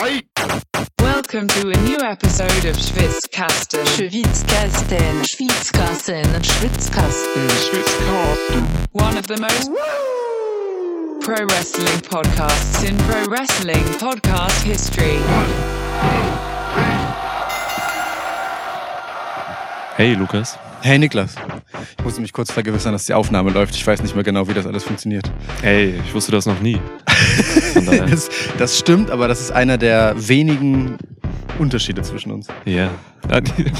Welcome to a new episode of Schwitzkasten. Schwitzkasten. Schwitzkasten. Schwitzkasten. One of the most pro wrestling podcasts in pro wrestling podcast history. Hey Lukas. Hey Niklas, ich musste mich kurz vergewissern, dass die Aufnahme läuft. Ich weiß nicht mehr genau, wie das alles funktioniert. Hey, ich wusste das noch nie. Das, das stimmt, aber das ist einer der wenigen Unterschiede zwischen uns. Ja. Ansonsten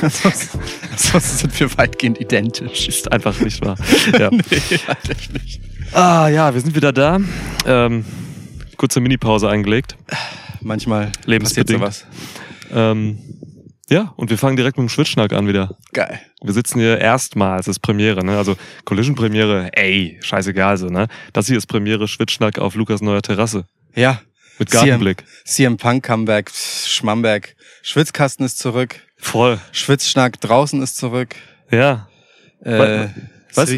ansonsten sind wir weitgehend identisch. Ist einfach nicht wahr. Ja. nee, nicht. Ah ja, wir sind wieder da. Ähm, kurze Minipause eingelegt. Manchmal passiert Lebensbedingt. sowas. Ähm, ja, und wir fangen direkt mit dem Schwitzschnack an wieder. Geil. Wir sitzen hier erstmals, es ist Premiere, ne? Also Collision Premiere, ey, scheißegal so, ne? Das hier ist Premiere Schwitzschnack auf Lukas neuer Terrasse. Ja. Mit Gartenblick. CM Punk Comeback, Schmamberg. Schwitzkasten ist zurück. Voll. Schwitzschnack draußen ist zurück. Ja. Äh, Was?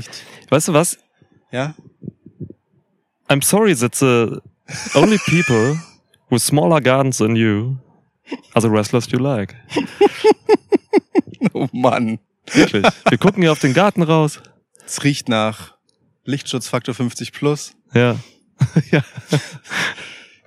Weißt du was? Ja? I'm sorry that the only people with smaller gardens than you the wrestlers you like. Oh Mann. Wirklich. Wir gucken hier auf den Garten raus. Es riecht nach Lichtschutzfaktor 50 plus Ja. ja.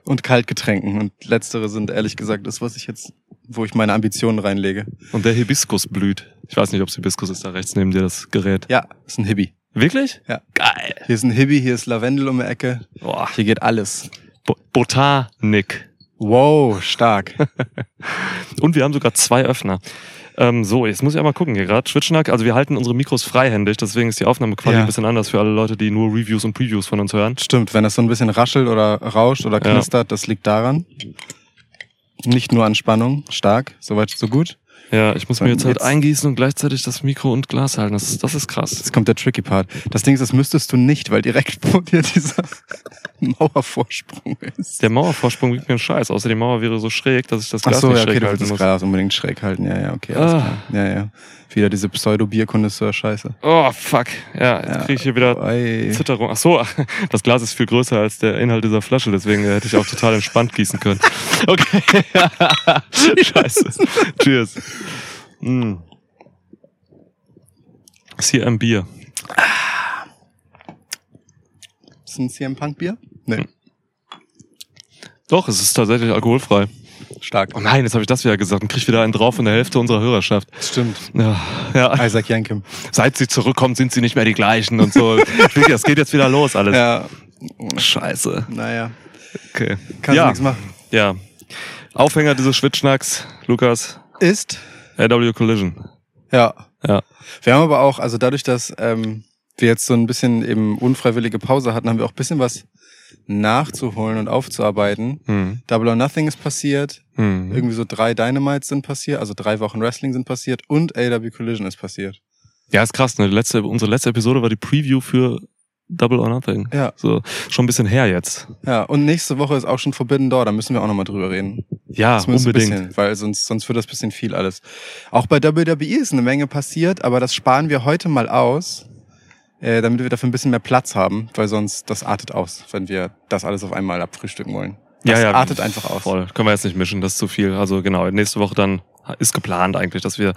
und Kaltgetränken. Und letztere sind ehrlich gesagt das, was ich jetzt, wo ich meine Ambitionen reinlege. Und der Hibiskus blüht. Ich weiß nicht, ob es Hibiskus ist, da rechts neben dir das Gerät. Ja, ist ein Hibby. Wirklich? Ja. Geil. Hier ist ein Hibby, hier ist Lavendel um die Ecke. Boah. Hier geht alles. Bo Botanik. Wow, stark. Und wir haben sogar zwei Öffner. Ähm, so, jetzt muss ich einmal gucken hier gerade. Schwitzschnack, also wir halten unsere Mikros freihändig, deswegen ist die Aufnahmequalität Ja. ein bisschen anders für alle Leute, die nur Reviews und Previews von uns hören. Stimmt, wenn das so ein bisschen raschelt oder rauscht oder Ja. knistert, das liegt daran. Nicht nur an Spannung, stark, soweit so gut. Ja, ich muss mir jetzt halt jetzt- eingießen und gleichzeitig das Mikro und Glas halten. Das, ist- das ist krass. Jetzt kommt der tricky Part. Das Ding ist, das müsstest du nicht, weil direkt vor dir dieser Mauervorsprung ist. Der Mauervorsprung wiegt mir einen Scheiß, außer die Mauer wäre so schräg, dass ich das Ach Glas so, nicht ja, okay, schräg du halten das muss. Glas unbedingt schräg halten. Ja, ja, okay, Ah. Ja, ja. Wieder diese Pseudo-Bierkondisseur-Scheiße. Oh, fuck. Ja, jetzt Ja. kriege ich hier wieder Ey. Zitterung. Ach so, das Glas ist viel größer als der Inhalt dieser Flasche, deswegen hätte ich auch total entspannt gießen können. Okay. Scheiße. Cheers. Mm. Ein Bier. Ist ein CM Punk Bier? Nee. Doch, es ist tatsächlich alkoholfrei. Stark. Oh nein, jetzt habe ich das wieder gesagt und krieg wieder einen drauf von der Hälfte unserer Hörerschaft. Stimmt. Ja, ja. Isaac Yankem. Seit sie zurückkommt, sind sie nicht mehr die gleichen und so. Das geht jetzt wieder los alles. Ja. Scheiße. Naja. Okay. Kannst ja. nichts machen. Ja. Aufhänger dieses Schwitzschnacks, Lukas, Ist. RW Collision. Ja. Ja. Wir haben aber auch, also dadurch, dass ähm, wir jetzt so ein bisschen eben unfreiwillige Pause hatten, haben wir auch ein bisschen was nachzuholen und aufzuarbeiten. Hm. Double or Nothing ist passiert. Hm. Irgendwie so drei Dynamites sind passiert, also drei Wochen Wrestling sind passiert und AW Collision ist passiert. Ja, ist krass. Ne? Letzte, unsere letzte Episode war die Preview für Double or Nothing. Ja. So, schon ein bisschen her jetzt. Ja, und nächste Woche ist auch schon Forbidden Door, da müssen wir auch nochmal drüber reden. Ja, Zumindest ein unbedingt. Bisschen, weil sonst, sonst wird das bisschen viel alles. Auch bei WWE ist eine Menge passiert, aber das sparen wir heute mal aus, äh, damit wir dafür ein bisschen mehr Platz haben, weil sonst das artet aus, wenn wir das alles auf einmal abfrühstücken wollen. Das ja, ja, artet einfach aus. Voll. Können wir jetzt nicht mischen, das ist zu viel. Also genau, nächste Woche dann ist geplant eigentlich, dass wir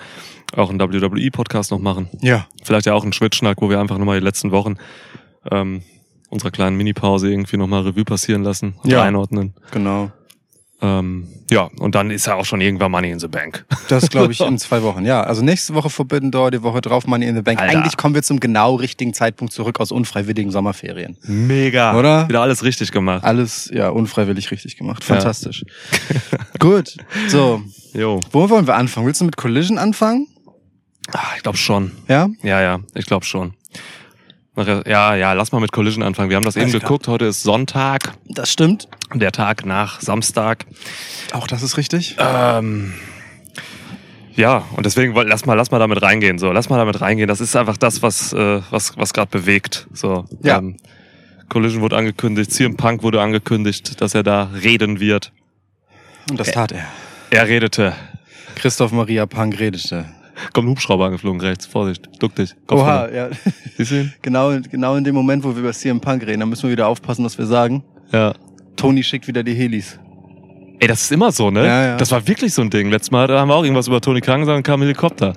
auch einen WWE-Podcast noch machen. Ja, Vielleicht ja auch einen Schwitzschnack, wo wir einfach nochmal die letzten Wochen ähm, unserer kleinen Minipause irgendwie nochmal Revue passieren lassen und Ja. einordnen. genau. Ähm, ja, und dann ist ja auch schon irgendwann Money in the Bank. Das glaube ich in zwei Wochen. Ja, also nächste Woche Forbidden Door, die Woche drauf Money in the Bank. Alter. Eigentlich kommen wir zum genau richtigen Zeitpunkt zurück aus unfreiwilligen Sommerferien. Mega. Oder? Wieder alles richtig gemacht. Alles ja unfreiwillig richtig gemacht. Ja. Fantastisch. Gut. So, Jo. wo wollen wir anfangen? Willst du mit Collision anfangen? Ah, ich glaube schon. Ja? Ja, ja, ich glaube schon. Ja, ja, lass mal mit Collision anfangen. Wir haben das Alles eben klar. geguckt. Heute ist Sonntag, Das stimmt. der Tag nach Samstag. Auch das ist richtig. Ähm, ja, und deswegen lass mal, lass mal damit reingehen. So, lass mal damit reingehen. Das ist einfach das, was, äh, was, was gerade bewegt. So, Ja. ähm, Collision wurde angekündigt, CM Punk wurde angekündigt, dass er da reden wird. Und das tat er. Er redete. Christoph Maria Punk redete. Kommt ein Hubschrauber angeflogen rechts. Vorsicht, duck dich. Kopf Oha, runter. ja. Siehst du ihn? genau, genau in dem Moment, wo wir über CM Punk reden, da müssen wir wieder aufpassen, was wir sagen. Ja. Tony schickt wieder die Helis. Ey, das ist immer so, ne? Ja, ja. Das war wirklich so ein Ding. Letztes Mal da haben wir auch irgendwas über Toni Kang gesagt und kam ein Helikopter.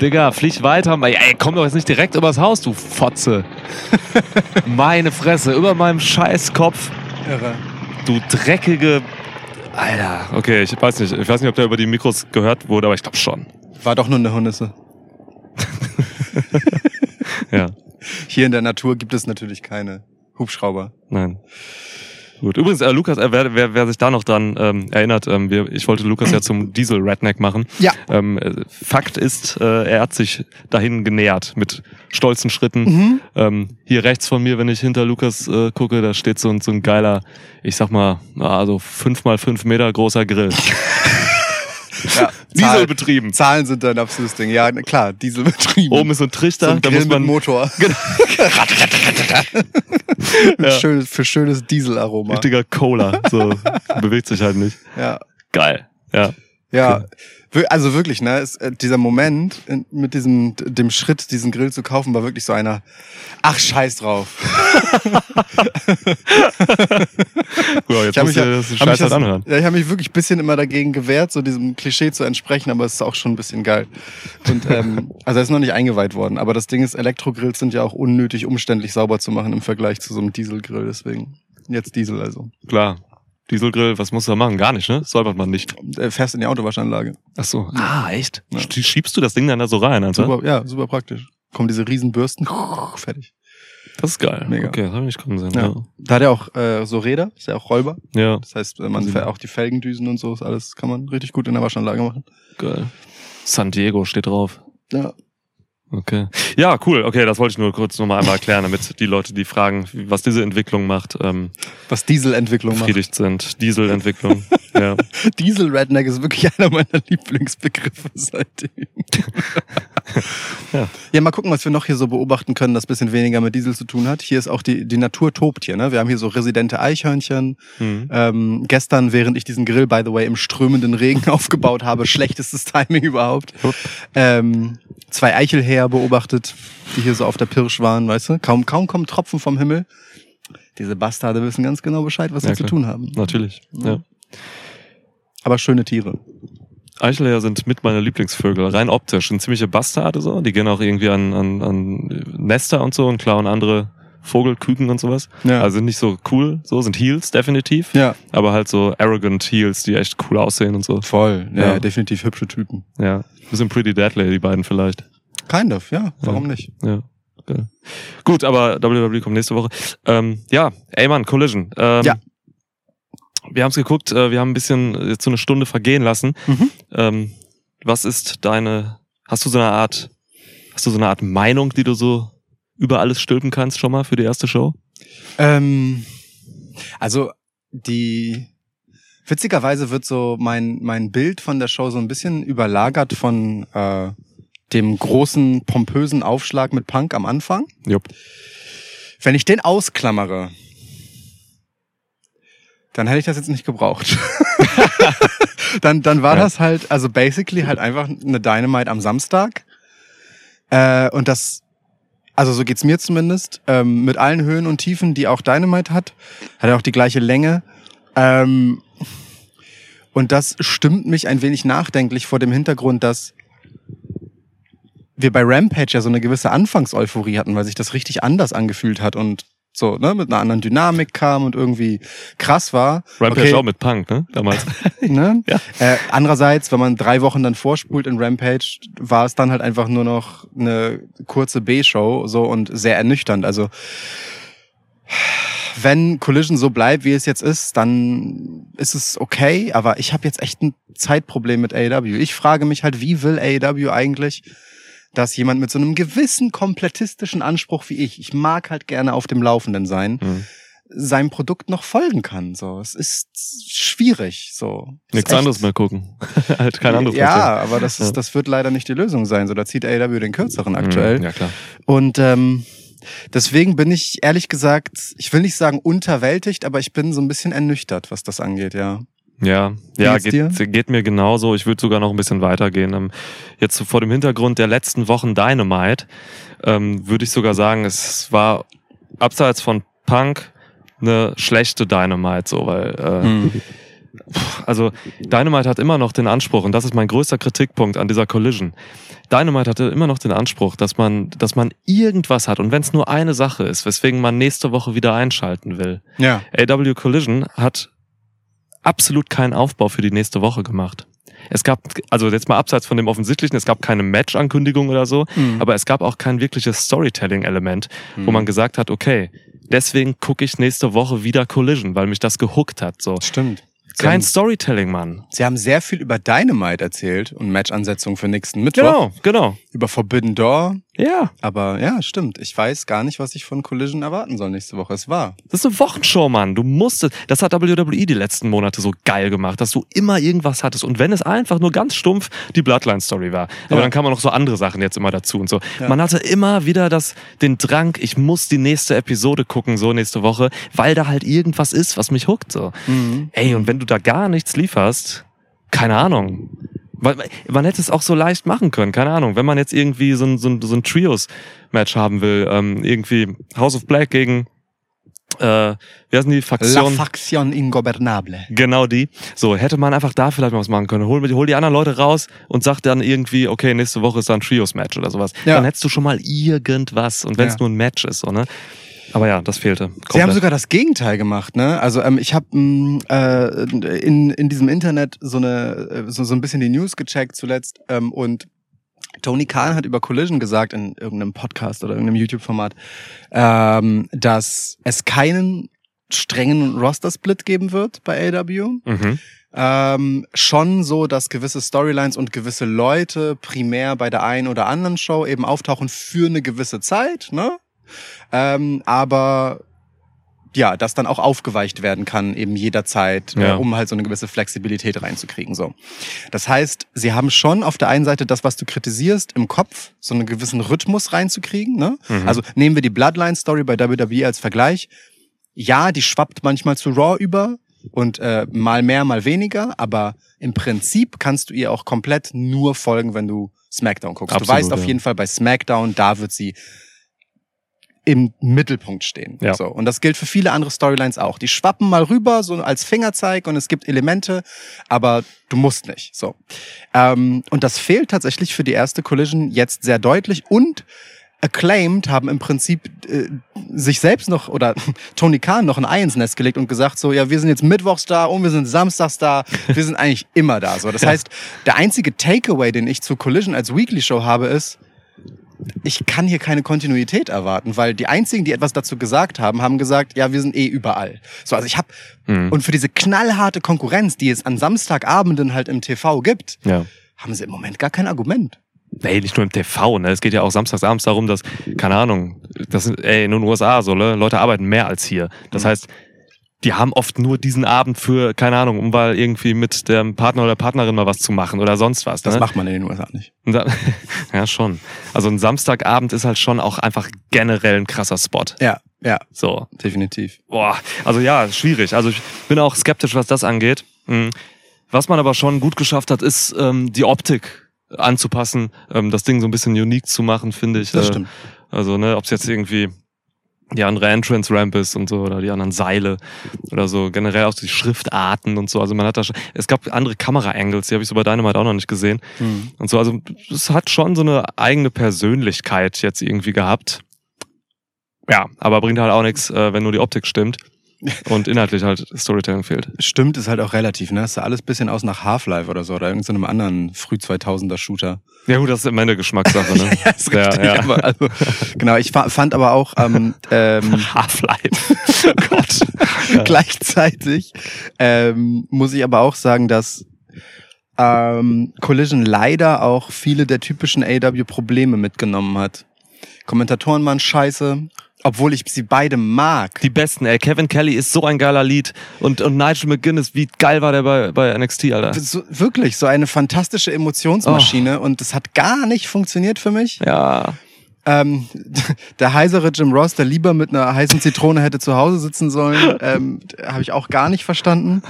Digga, flieg weiter. Ey, ey, komm doch jetzt nicht direkt übers Haus, du Fotze. Meine Fresse, über meinem Scheißkopf. Irre. Du dreckige. Alter, okay, ich weiß nicht. Ich weiß nicht, ob der über die Mikros gehört wurde, aber ich glaube schon. War doch nur eine Hornisse. Ja, Hier in der Natur gibt es natürlich keine Hubschrauber. nein. Gut. Übrigens, äh, Lukas, äh, wer, wer, wer sich da noch dran ähm, erinnert, ähm, wir, ich wollte Lukas ja zum Diesel-Redneck machen. Ja. Ähm, äh, Fakt ist, äh, er hat sich dahin genähert mit stolzen Schritten. Mhm. Ähm, hier rechts von mir, wenn ich hinter Lukas äh, gucke, da steht so ein, so ein geiler, ich sag mal, also fünf mal fünf Meter großer Grill. Ja, Diesel betrieben. Zahlen sind ein absolutes Ding. Ja, klar, Diesel betrieben. Oben ist so ein Trichter, so ein da Grill muss man mit Motor. Mit Ja. schönes, für schönes Dieselaroma. richtiger Cola, so bewegt sich halt nicht. Ja. Geil. Ja. Ja, wir- also wirklich, ne, ist, äh, dieser Moment in, mit diesem dem Schritt, diesen Grill zu kaufen, war wirklich so einer. Ach, scheiß drauf. Ja, jetzt Ich hab musst mich, ja- das hab mich das- anhören. Ja, ich habe mich wirklich ein bisschen immer dagegen gewehrt, so diesem Klischee zu entsprechen, aber es ist auch schon ein bisschen geil. Und ähm, also er ist noch nicht eingeweiht worden, aber das Ding ist, Elektrogrills sind ja auch unnötig umständlich sauber zu machen im Vergleich zu so einem Dieselgrill, deswegen jetzt Diesel also. Klar. Dieselgrill, was musst du da machen? Gar nicht, ne? Säubert man nicht. Äh, Fährst in die Autowaschanlage. Ach so. Ah, echt? Ja. Sch- Schiebst du das Ding dann da so rein, Alter? Super, ja, super praktisch. Kommen diese riesen Bürsten, fertig. Das ist geil. Mega. Okay, das habe ich nicht kommen sehen. Ja. Ja. Da hat er auch äh, so Räder, ist ja auch rollbar. ja, Das heißt, man fährt auch die Felgendüsen und so, ist alles kann man richtig gut in der Waschanlage machen. geil. San Diego steht drauf. Ja. Okay. Ja, cool. Okay, das wollte ich nur kurz nochmal einmal erklären, damit die Leute, die fragen, was diese Entwicklung macht, ähm, Was Dieselentwicklung macht. befriedigt sind. Dieselentwicklung. ja. Diesel-Redneck ist wirklich einer meiner Lieblingsbegriffe seitdem. Ja. ja, mal gucken, was wir noch hier so beobachten können, das bisschen weniger mit Diesel zu tun hat. Hier ist auch die, die Natur tobt hier. Ne? Wir haben hier so residente Eichhörnchen. Hm. Ähm, gestern, während ich diesen Grill, by the way, im strömenden Regen aufgebaut habe, schlechtestes Timing überhaupt, ähm, zwei Eichelhäher beobachtet, die hier so auf der Pirsch waren, weißt du? Kaum, kaum kommen Tropfen vom Himmel. Diese Bastarde wissen ganz genau Bescheid, was Ja, sie zu klar. tun haben. Natürlich. Ja. Aber schöne Tiere. Eichelhäher sind mit meiner Lieblingsvögel. Rein optisch. Sind ziemliche Bastarde so. Die gehen auch irgendwie an, an, an Nester und so und klauen andere Vogelküken und sowas. Ja. Also sind nicht so cool, so sind Heels definitiv. Ja. Aber halt so arrogant Heels, die echt cool aussehen und so. Voll. Ja, Ja. definitiv hübsche Typen. Ja. Bisschen Pretty Deadly, die beiden vielleicht. Kind of, ja. Warum nicht? Ja. Geil. Gut, aber WWE kommt nächste Woche. Ähm, ja, ey Mann, Collision. Ähm, Ja. Wir haben es geguckt, äh, wir haben ein bisschen jetzt so eine Stunde vergehen lassen. Mhm. Ähm, was ist deine, hast du so eine Art, hast du so eine Art Meinung, die du so über alles stülpen kannst schon mal für die erste Show? Ähm, also die witzigerweise wird so mein mein Bild von der Show so ein bisschen überlagert von äh, dem großen pompösen Aufschlag mit Punk am Anfang. Jupp. Wenn ich den ausklammere, dann hätte ich das jetzt nicht gebraucht. dann, dann war Ja. das halt, also basically halt einfach eine Dynamite am Samstag. Äh, und das, also so geht's mir zumindest, ähm, mit allen Höhen und Tiefen, die auch Dynamite hat, hat er auch die gleiche Länge. Ähm, und das stimmt mich ein wenig nachdenklich vor dem Hintergrund, dass wir bei Rampage ja so eine gewisse Anfangseuphorie hatten, weil sich das richtig anders angefühlt hat und so, ne, mit einer anderen Dynamik kam und irgendwie krass war. Rampage Okay. auch mit Punk, ne? Damals. Ne? Ja. Äh, andererseits, wenn man drei Wochen dann vorspult in Rampage, war es dann halt einfach nur noch eine kurze B-Show so und sehr ernüchternd. Also wenn Collision so bleibt, wie es jetzt ist, dann ist es okay, aber ich habe jetzt echt ein Zeitproblem mit AEW. Ich frage mich halt, wie will AEW eigentlich, dass jemand mit so einem gewissen komplettistischen Anspruch wie ich, ich mag halt gerne auf dem Laufenden sein, Hm. seinem Produkt noch folgen kann. So, es ist schwierig. So, Nichts anderes mehr gucken. halt kein anderes Ja, aber das ist, das wird leider nicht die Lösung sein. So, da zieht AEW den kürzeren sehen. aktuell. Hm, Ja, klar. Und ähm, deswegen bin ich ehrlich gesagt, ich will nicht sagen unterwältigt, aber ich bin so ein bisschen ernüchtert, was das angeht, ja. Ja, Wie ja, geht, geht mir genauso. Ich würde sogar noch ein bisschen weitergehen. Ähm, Jetzt vor dem Hintergrund der letzten Wochen Dynamite ähm, würde ich sogar sagen, es war abseits von Punk eine schlechte Dynamite, so, weil äh, Hm. also Dynamite hat immer noch den Anspruch, und das ist mein größter Kritikpunkt an dieser Collision. Dynamite hatte immer noch den Anspruch, dass man, dass man irgendwas hat und wenn es nur eine Sache ist, weswegen man nächste Woche wieder einschalten will. Ja. AW Collision hat absolut keinen Aufbau für die nächste Woche gemacht. Es gab, also jetzt mal abseits von dem Offensichtlichen, es gab keine Match-Ankündigung oder so, Mhm. aber es gab auch kein wirkliches Storytelling-Element, wo man gesagt hat, okay, deswegen gucke ich nächste Woche wieder Collision, weil mich das gehuckt hat. So. Stimmt. Sie Kein haben, Storytelling, Mann. sie haben sehr viel über Dynamite erzählt und Matchansetzungen für nächsten Mittwoch. Genau, genau. Über Forbidden Door. Ja, Aber ja, stimmt. Ich weiß gar nicht, was ich von Collision erwarten soll nächste Woche. Es war. das ist eine Wochenshow, Mann. Du musstest, das hat WWE die letzten Monate so geil gemacht, dass du immer irgendwas hattest. Und wenn es einfach nur ganz stumpf die Bloodline-Story war. Aber Ja. dann kamen noch so andere Sachen jetzt immer dazu und so. Ja. Man hatte immer wieder das, den Drang, ich muss die nächste Episode gucken, so nächste Woche, weil da halt irgendwas ist, was mich huckt, so. Ey, und wenn du da gar nichts lieferst, keine Ahnung. Weil man hätte es auch so leicht machen können, keine Ahnung. Wenn man jetzt irgendwie so ein, so ein, so ein Trios-Match haben will, ähm, irgendwie House of Black gegen, äh, wie heißen die, La Faktion? Faction Ingobernable. Genau die. So, hätte man einfach da vielleicht mal was machen können. Hol, hol die anderen Leute raus und sag dann irgendwie, okay, nächste Woche ist da ein Trios-Match oder sowas. Ja. Dann hättest du schon mal irgendwas. Und wenn es Ja. nur ein Match ist, so, ne? Aber ja, das fehlte. Sie haben Komplett. sogar das Gegenteil gemacht, ne? Also ähm, ich habe äh, in, in diesem Internet so eine äh, so, so ein bisschen die News gecheckt zuletzt ähm, und Tony Khan hat über Collision gesagt in irgendeinem Podcast oder irgendeinem YouTube-Format, ähm, dass es keinen strengen Roster-Split geben wird bei AW. Mhm. Ähm, schon so, dass gewisse Storylines und gewisse Leute primär bei der einen oder anderen Show eben auftauchen für eine gewisse Zeit, ne? Ähm, aber ja, das dann auch aufgeweicht werden kann, eben jederzeit, Ja. äh, um halt so eine gewisse Flexibilität reinzukriegen. So. Das heißt, sie haben schon auf der einen Seite das, was du kritisierst, im Kopf, so einen gewissen Rhythmus reinzukriegen. Ne? Mhm. Also nehmen wir die Bloodline-Story bei WWE als Vergleich. Ja, die schwappt manchmal zu Raw über und äh, mal mehr, mal weniger, aber im Prinzip kannst du ihr auch komplett nur folgen, wenn du SmackDown guckst. Absolut, du weißt auf ja. jeden Fall bei SmackDown, da wird sie im Mittelpunkt stehen. Ja. So. Und das gilt für viele andere Storylines auch. Die schwappen mal rüber, so als Fingerzeig und es gibt Elemente, aber du musst nicht. So. Ähm, und das fehlt tatsächlich für die erste Collision jetzt sehr deutlich und Acclaimed haben im Prinzip äh, sich selbst noch oder Tony Khan noch ein Ei ins Nest gelegt und gesagt so, ja, wir sind jetzt mittwochs da und wir sind samstags da, wir sind eigentlich immer da. So, das heißt, der einzige Takeaway, den ich zu Collision als Weekly Show habe, ist, ich kann hier keine Kontinuität erwarten, weil die einzigen, die etwas dazu gesagt haben, haben gesagt, ja, wir sind eh überall. So, also ich habe Mhm. und für diese knallharte Konkurrenz, die es an Samstagabenden halt im TV gibt, Ja. haben sie im Moment gar kein Argument. Ey, nicht nur im TV, ne? Es geht ja auch samstagsabends darum, dass, keine Ahnung, das sind, ey, in den USA so, ne? Leute arbeiten mehr als hier. Das Mhm. heißt, die haben oft nur diesen Abend für, keine Ahnung, um mal irgendwie mit dem Partner oder Partnerin mal was zu machen oder sonst was. Das ne? macht man in den USA nicht. Ja, schon. Also ein Samstagabend ist halt schon auch einfach generell ein krasser Spot. Ja, ja, So. definitiv. Boah, also ja, schwierig. Also ich bin auch skeptisch, was das angeht. Mhm. Was man aber schon gut geschafft hat, ist ähm, die Optik anzupassen, ähm, das Ding so ein bisschen unique zu machen, finde ich. Das Äh, stimmt. Also, ne, ob es jetzt irgendwie die andere Entrance Ramp ist und so oder die anderen Seile oder so, generell auch die Schriftarten und so. Also man hat da schon, es gab andere Kamera-Angles, die habe ich so bei Dynamite auch noch nicht gesehen Hm. und so. Also es hat schon so eine eigene Persönlichkeit jetzt irgendwie gehabt. Ja, aber bringt halt auch nichts, äh, wenn nur die Optik stimmt und inhaltlich halt Storytelling fehlt. Stimmt, ist halt auch relativ, ne? Das sah alles bisschen aus nach Half-Life oder so oder irgendeinem anderen früh-2000er Shooter. Ja gut, das ist am Ende Geschmackssache, ne? Ja, ist richtig. Ja, ja. Aber also, genau, ich fa- fand aber auch ähm, ähm, Half-Life. Oh Gott. gleichzeitig ähm, muss ich aber auch sagen, dass ähm, Collision leider auch viele der typischen AW-Probleme mitgenommen hat. Kommentatoren waren scheiße, obwohl ich sie beide mag. Die besten, ey. Kevin Kelly ist so ein geiler Lied. Und, und Nigel McGuinness, wie geil war der bei, bei NXT, Alter. so, wirklich, so eine fantastische Emotionsmaschine und das hat gar nicht funktioniert für mich. Ja. Ähm, der heisere Jim Ross, der lieber mit einer heißen Zitrone hätte zu Hause sitzen sollen, ähm, habe ich auch gar nicht verstanden.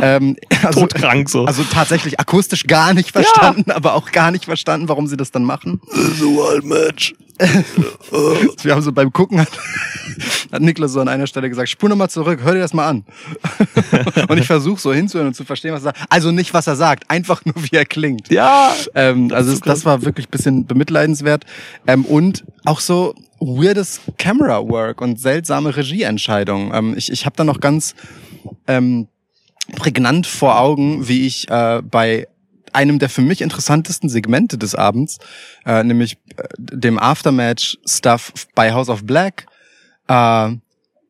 Ähm, also, Todkrank so. also tatsächlich akustisch gar nicht verstanden, aber auch gar nicht verstanden, warum sie das dann machen. so ein Match. wir haben so beim Gucken, hat, hat Niklas so an einer Stelle gesagt, spur nochmal zurück, hör dir das mal an. und ich versuche so hinzuhören und zu verstehen, was er sagt. Also nicht, was er sagt, einfach nur, wie er klingt. Ja. Ähm, also so das, das war wirklich ein bisschen bemitleidenswert. Ähm, und auch so weirdes Camera Work und seltsame Regieentscheidungen. Ähm, ich ich habe da noch ganz ähm, prägnant vor Augen, wie ich äh, bei einem der für mich interessantesten Segmente des Abends, äh, nämlich äh, dem Aftermatch-Stuff bei House of Black, äh,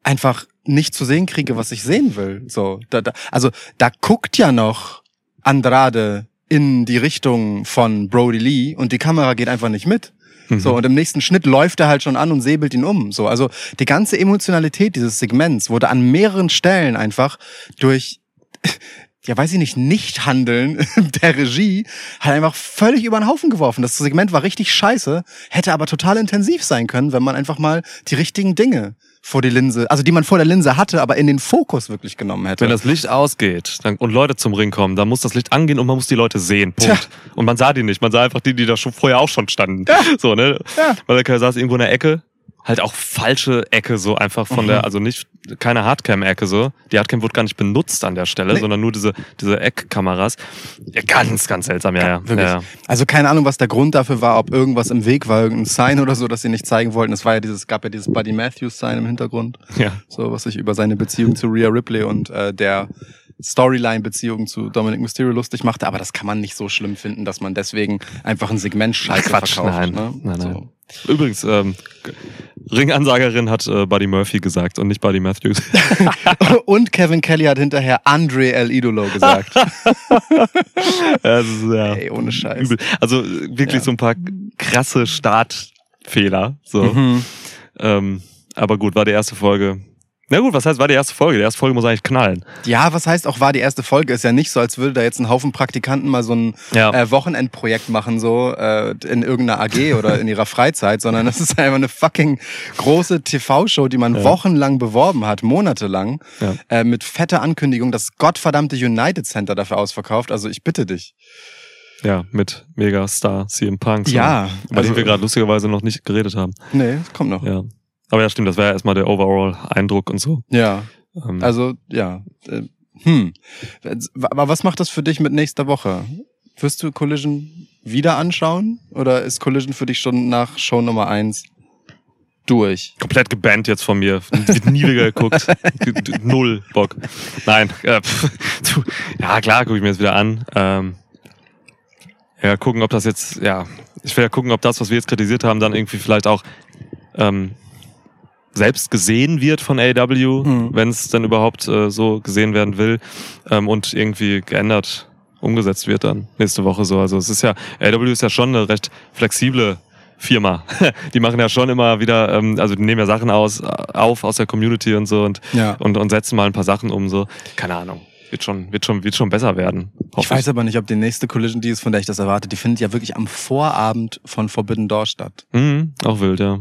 einfach nicht zu sehen kriege, was ich sehen will. So, da, da, also da guckt ja noch Andrade in die Richtung von Brody Lee und die Kamera geht einfach nicht mit. So, und im nächsten Schnitt läuft er halt schon an und säbelt ihn um. So, also die ganze Emotionalität dieses Segments wurde an mehreren Stellen einfach durch, ja weiß ich nicht, Nicht-Handeln der Regie halt einfach völlig über den Haufen geworfen. Das Segment war richtig scheiße, hätte aber total intensiv sein können, wenn man einfach mal die richtigen Dinge vor die Linse, also die man vor der Linse hatte, aber in den Fokus wirklich genommen hätte. Wenn das Licht ausgeht dann, und Leute zum Ring kommen, dann muss das Licht angehen und man muss die Leute sehen. Punkt. Tja. Und man sah die nicht. Man sah einfach die, die da schon vorher auch schon standen. So, ne? Ja. Weil der saß irgendwo in der Ecke. Halt auch falsche Ecke, so einfach von Mhm. der, also nicht, keine Hardcam-Ecke so. Die Hardcam wurde gar nicht benutzt an der Stelle, Nee. sondern nur diese, diese Eckkameras. Ja, ganz, ganz seltsam, ja, ja. Ja. Also keine Ahnung, was der Grund dafür war, ob irgendwas im Weg war, irgendein Sign oder so, das sie nicht zeigen wollten. Es war ja dieses, gab ja dieses Buddy Matthews Sign im Hintergrund, ja. so was sich über seine Beziehung zu Rhea Ripley und äh, der Storyline-Beziehung zu Dominic Mysterio lustig machte, aber das kann man nicht so schlimm finden, dass man deswegen einfach ein Segment scheiße Quatsch, verkauft. nein. ne? Nein, nein. So. Übrigens, ähm, Ringansagerin hat äh, Buddy Murphy gesagt und nicht Buddy Matthews. Und Kevin Kelly hat hinterher Andre El Idolo gesagt. das ist, ja. Ey, ohne Scheiß. Übel. Also wirklich Ja. so ein paar krasse Startfehler. So. Mhm. Ähm, aber gut, war die erste Folge. Na gut, was heißt, war die erste Folge? Die erste Folge muss eigentlich knallen. Ja, was heißt auch, war die erste Folge? Ist ja nicht so, als würde da jetzt ein Haufen Praktikanten mal so ein Ja. äh, Wochenendprojekt machen, so äh, in irgendeiner AG oder in ihrer Freizeit, sondern es ist einfach eine fucking große TV-Show, die man wochenlang beworben hat, monatelang, Ja. äh, mit fetter Ankündigung, das gottverdammte United Center dafür ausverkauft. Also ich bitte dich. Ja, mit Megastar CM Punk. so. Ja, Über also- den wir gerade lustigerweise noch nicht geredet haben. Nee, kommt noch. Ja. Aber ja, stimmt, das wäre ja erstmal der Overall-Eindruck und so. Ja, Ähm, also ja. Äh, hm. Aber was macht das für dich mit nächster Woche? Wirst du Collision wieder anschauen? Oder ist Collision für dich schon nach Show Nummer eins durch? komplett gebannt jetzt von mir. Wird nie wieder geguckt. Null Bock. Nein. Äh, ja, klar, gucke ich mir jetzt wieder an. Ähm, ja, gucken, ob das jetzt, ja, ich will ja gucken, ob das, was wir jetzt kritisiert haben, dann irgendwie vielleicht auch ähm, selbst gesehen wird von AW, Mhm. wenn es dann überhaupt äh, so gesehen werden will ähm, und irgendwie geändert umgesetzt wird dann nächste Woche so. Also es ist ja, AW ist ja schon eine recht flexible Firma. Die machen ja schon immer wieder, ähm, also die nehmen ja Sachen aus, auf aus der Community und so und, Ja. und, und setzen mal ein paar Sachen um so. Keine Ahnung. Wird schon, wird schon, wird schon besser werden. Ich weiß aber nicht, ob die nächste Collision die ist, von der ich das erwarte. Die findet ja wirklich am Vorabend von Forbidden Door statt. Mhm, auch wild, ja.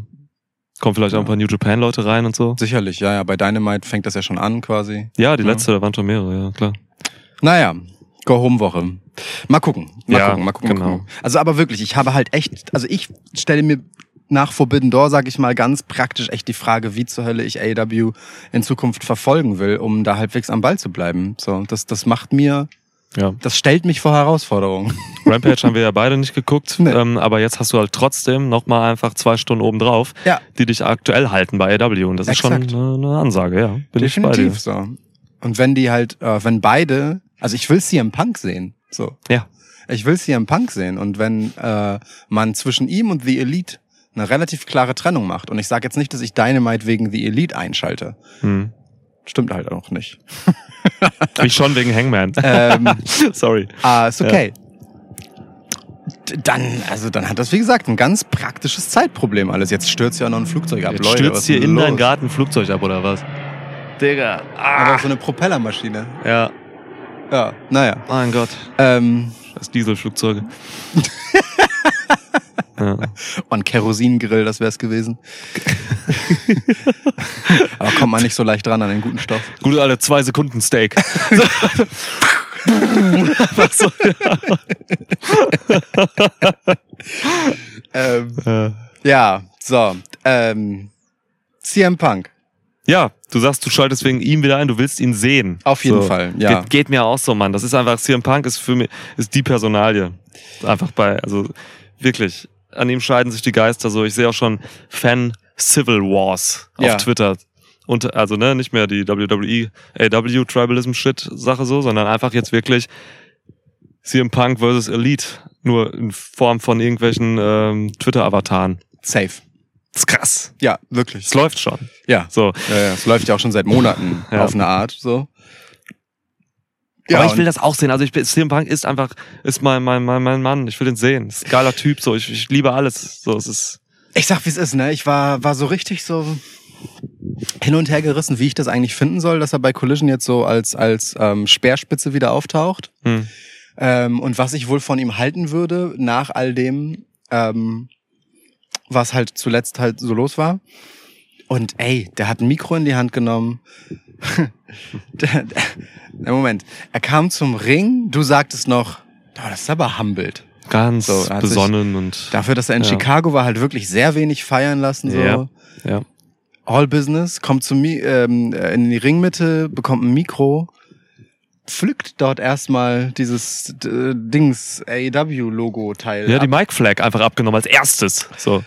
Kommen vielleicht auch ein paar New Japan Leute rein und so. Sicherlich, ja, ja. Bei Dynamite fängt das ja schon an quasi. Ja, die letzte, da waren schon mehrere, ja, klar. Naja, Go-Home-Woche. Mal gucken. Mal Ja, gucken, mal gucken, genau. mal gucken. Also aber wirklich, ich habe halt echt, also ich stelle mir nach Forbidden Door, sage ich mal, ganz praktisch echt die Frage, wie zur Hölle ich AEW in Zukunft verfolgen will, um da halbwegs am Ball zu bleiben. So, das, das macht mir, Ja. das stellt mich vor Herausforderungen. Rampage haben wir ja beide nicht geguckt, Nee. ähm, aber jetzt hast du halt trotzdem nochmal einfach zwei Stunden oben drauf, Ja. die dich aktuell halten bei AW. Und das Exakt. ist schon eine, eine Ansage, ja. Bin ich bei dir. Definitiv so. Und wenn die halt, äh, wenn beide, also ich will CM Punk sehen. So. Ja. Ich will CM Punk sehen. Und wenn äh, man zwischen ihm und The Elite eine relativ klare Trennung macht, und ich sage jetzt nicht, dass ich Dynamite wegen The Elite einschalte. Hm. Stimmt halt auch nicht. Ich schon wegen Hangman. ähm, Sorry. ah, ist okay. D- Dann, also dann hat das, wie gesagt, ein ganz praktisches Zeitproblem alles. Jetzt stürzt ja noch ein Flugzeug ab. Jetzt Leute, stürzt hier in los? deinen Garten ein Flugzeug ab, oder was? Digga. Aber Ah. so eine Propellermaschine. Ja, Ja, naja. mein Gott. Ähm, Das Dieselflugzeuge. ja. Ein Kerosingrill, das wär's gewesen. Aber kommt man nicht so leicht dran an den guten Stoff. Gute alle zwei Sekunden Steak. Ähm, äh, Ja, so. Ähm, CM Punk. Ja, du sagst, du schaltest wegen ihm wieder ein, du willst ihn sehen. Auf jeden so. Fall, ja. Geht, geht mir auch so, Mann. Das ist einfach, CM Punk ist für mich, ist die Personalie. Einfach bei, also wirklich, an ihm scheiden sich die Geister so. Ich sehe auch schon Fan Civil Wars auf Ja. Twitter. Und also ne, nicht mehr die WWE, AW Tribalism Shit Sache so, sondern einfach jetzt wirklich CM Punk versus Elite, nur in Form von irgendwelchen ähm, Twitter-Avataren. Safe. Das ist krass. Ja, wirklich. Es läuft schon. Ja. So. Ja, ja, es läuft ja auch schon seit Monaten Ja. auf eine Art, so. Aber ich will das auch sehen. Also ich bin, CM Punk ist einfach, ist mein, mein, mein, mein Mann. Ich will den sehen. Ist ein geiler Typ. So, ich, ich liebe alles. So, es ist. Ich sag, wie es ist, ne? Ich war, war so richtig so hin und her gerissen, wie ich das eigentlich finden soll, dass er bei Collision jetzt so als, als ähm, Speerspitze wieder auftaucht. Hm. Ähm, und was ich wohl von ihm halten würde, nach all dem, ähm, was halt zuletzt halt so los war. Und ey, der hat ein Mikro in die Hand genommen. Der, der, na, Moment, er kam zum Ring, du sagtest noch, oh, das ist aber humbled. Ganz So, hat sich besonnen und. Dafür, dass er in Ja. Chicago war, halt wirklich sehr wenig feiern lassen. So. Ja. Ja. All Business, kommt zum, Mi- ähm, äh, in die Ringmitte, bekommt ein Mikro, pflückt dort erstmal dieses äh, Dings AEW-Logo-Teil. Ja, die ab. Mike Flag einfach abgenommen als erstes. So.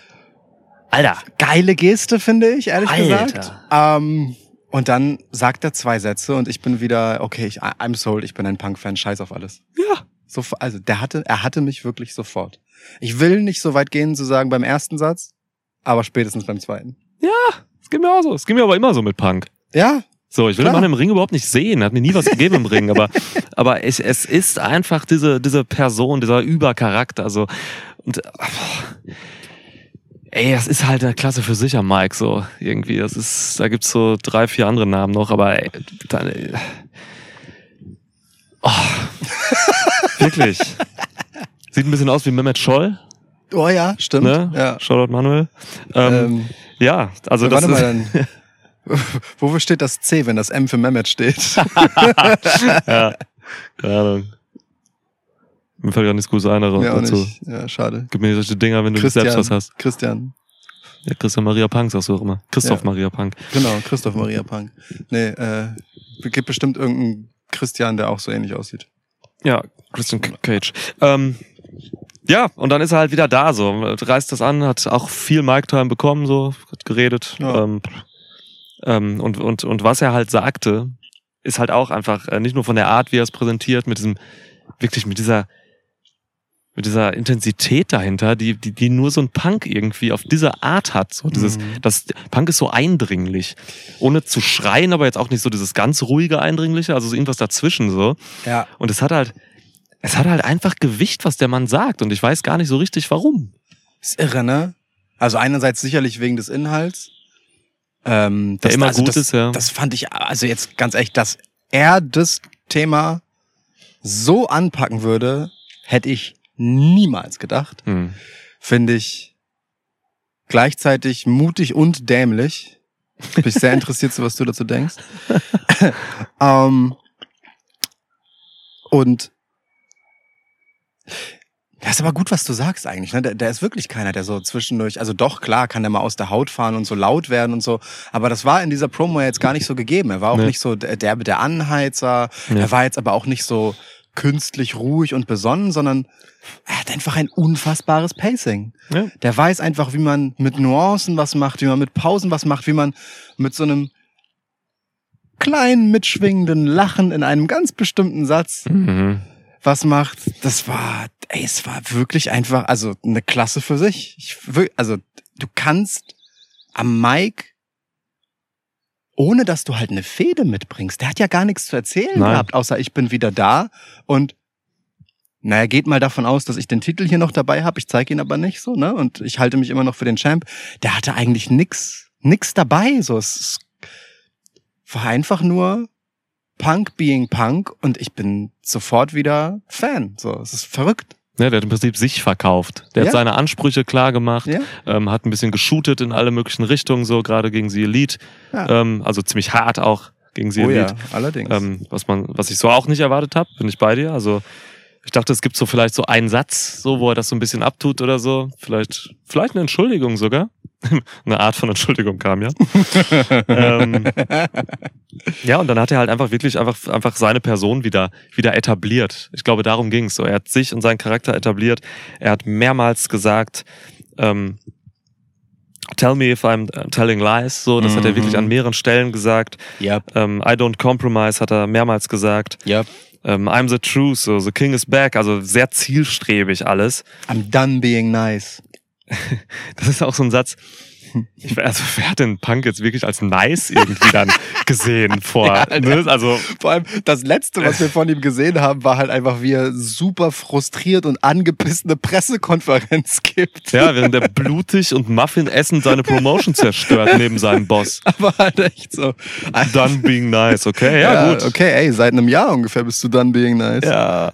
Alter. Geile Geste, finde ich, ehrlich Alter. gesagt. Ähm, und dann sagt er zwei Sätze und ich bin wieder, okay, ich, I'm sold, ich bin ein Punk-Fan, scheiß auf alles. Ja. So, also der hatte, er hatte mich wirklich sofort. Ich will nicht so weit gehen zu sagen beim ersten Satz, aber spätestens beim zweiten. Es geht mir auch so. Es geht mir aber immer so mit Punk. Ja, So, ich will Klar. den Mann im Ring überhaupt nicht sehen. Er hat mir nie was gegeben im Ring, aber, aber es, es ist einfach diese, diese Person, dieser Übercharakter, also, und, äh, ey, das ist halt eine Klasse für sich am Mike, so, irgendwie. Das ist, da gibt's so drei, vier andere Namen noch, aber, ey, dann, äh, oh, wirklich. Sieht ein bisschen aus wie Mehmet Scholl, oh ja, stimmt. ne? Ja. Shoutout Manuel. Ähm, Ähm, ja, also das ist. Wofür steht das C, wenn das M für Mehmet steht? ja, keine Ahnung. Mir fällt gar nichts Gutes ein auch dazu. nicht. Ja, schade. Gib mir solche Dinger, wenn du nicht selbst was hast. Christian. Ja, Christian Maria Punk sagst du auch immer. Christoph Ja. Maria Punk. Genau, Christoph Maria Punk. Nee, äh, gibt bestimmt irgendeinen Christian, der auch so ähnlich aussieht. Ja, Christian Cage. Ähm, ja, und dann ist er halt wieder da, so. Reißt das an, hat auch viel Mic-Time bekommen, so, hat geredet. Ja. Ähm, ähm, und, und, und was er halt sagte, ist halt auch einfach, äh, nicht nur von der Art, wie er es präsentiert, mit diesem, wirklich mit dieser, mit dieser Intensität dahinter, die, die, die nur so ein Punk irgendwie auf diese Art hat. So dieses, Mhm. das Punk ist so eindringlich. Ohne zu schreien, aber jetzt auch nicht so dieses ganz ruhige Eindringliche, also so irgendwas dazwischen so. Ja. Und es hat halt, es hat halt einfach Gewicht, was der Mann sagt. Und ich weiß gar nicht so richtig, warum. Ist irre, ne? Also einerseits sicherlich wegen des Inhalts. Ähm, Der immer also gut das, ist, ja. Das fand ich, also jetzt ganz ehrlich, dass er das Thema so anpacken würde, hätte ich niemals gedacht. Hm. Finde ich gleichzeitig mutig und dämlich. Bin ich sehr interessiert, was du dazu denkst. ähm, und das ist aber gut, was du sagst eigentlich. Ne? Der, der ist wirklich keiner, der so zwischendurch, also doch, klar, kann der mal aus der Haut fahren und so laut werden und so. Aber das war in dieser Promo jetzt gar nicht so gegeben. Er war auch Nee. nicht so der, der Anheizer. Nee. Er war jetzt aber auch nicht so künstlich ruhig und besonnen, sondern er hat einfach ein unfassbares Pacing. Ja. Der weiß einfach, wie man mit Nuancen was macht, wie man mit Pausen was macht, wie man mit so einem kleinen mitschwingenden Lachen in einem ganz bestimmten Satz Mhm. was macht. Das war, ey, es war wirklich einfach, also eine Klasse für sich. Ich, also du kannst am Mike ohne dass du halt eine Fehde mitbringst. Der hat ja gar nichts zu erzählen Nein. gehabt, außer ich bin wieder da und naja, geht mal davon aus, dass ich den Titel hier noch dabei habe. Ich zeige ihn aber nicht so, ne? Und ich halte mich immer noch für den Champ. Der hatte eigentlich nix, nix dabei. So, es, es war einfach nur Punk being Punk und ich bin sofort wieder Fan. So, es ist verrückt. Ja, der hat im Prinzip sich verkauft. Der Ja. hat seine Ansprüche klar gemacht, Ja. ähm, hat ein bisschen geshootet in alle möglichen Richtungen, so gerade gegen sie Elite. Ja. Ähm, also ziemlich hart auch gegen sie oh ja, Elite. allerdings. Ähm, was man, was ich so auch nicht erwartet habe, bin ich bei dir. Also Ich dachte, es gibt so vielleicht so einen Satz, so, wo er das so ein bisschen abtut oder so. Vielleicht, vielleicht eine Entschuldigung sogar. eine Art von Entschuldigung kam, ja. ähm, ja, und dann hat er halt einfach wirklich einfach, einfach seine Person wieder, wieder etabliert. Ich glaube, darum ging's so. Er hat sich und seinen Charakter etabliert. Er hat mehrmals gesagt, ähm, Tell me if I'm telling lies. So, das hat er wirklich an mehreren Stellen gesagt. Yep. Ähm, I don't compromise hat er mehrmals gesagt. Yep. Ähm, I'm the truth, so the king is back. Also sehr zielstrebig alles. I'm done being nice. Das ist auch so ein Satz. Ich, also wer hat den Punk jetzt wirklich als nice irgendwie dann gesehen vor? Ja, ne? Also Vor allem das letzte, was wir von ihm gesehen haben, war halt einfach, wie er super frustriert und angepiss eine Pressekonferenz gibt. ja, während er blutig und Muffin essen seine Promotion zerstört neben seinem Boss. Aber halt echt so. Done being nice, okay, ja, gut. Okay, ey, seit einem Jahr ungefähr bist du done being nice. Ja.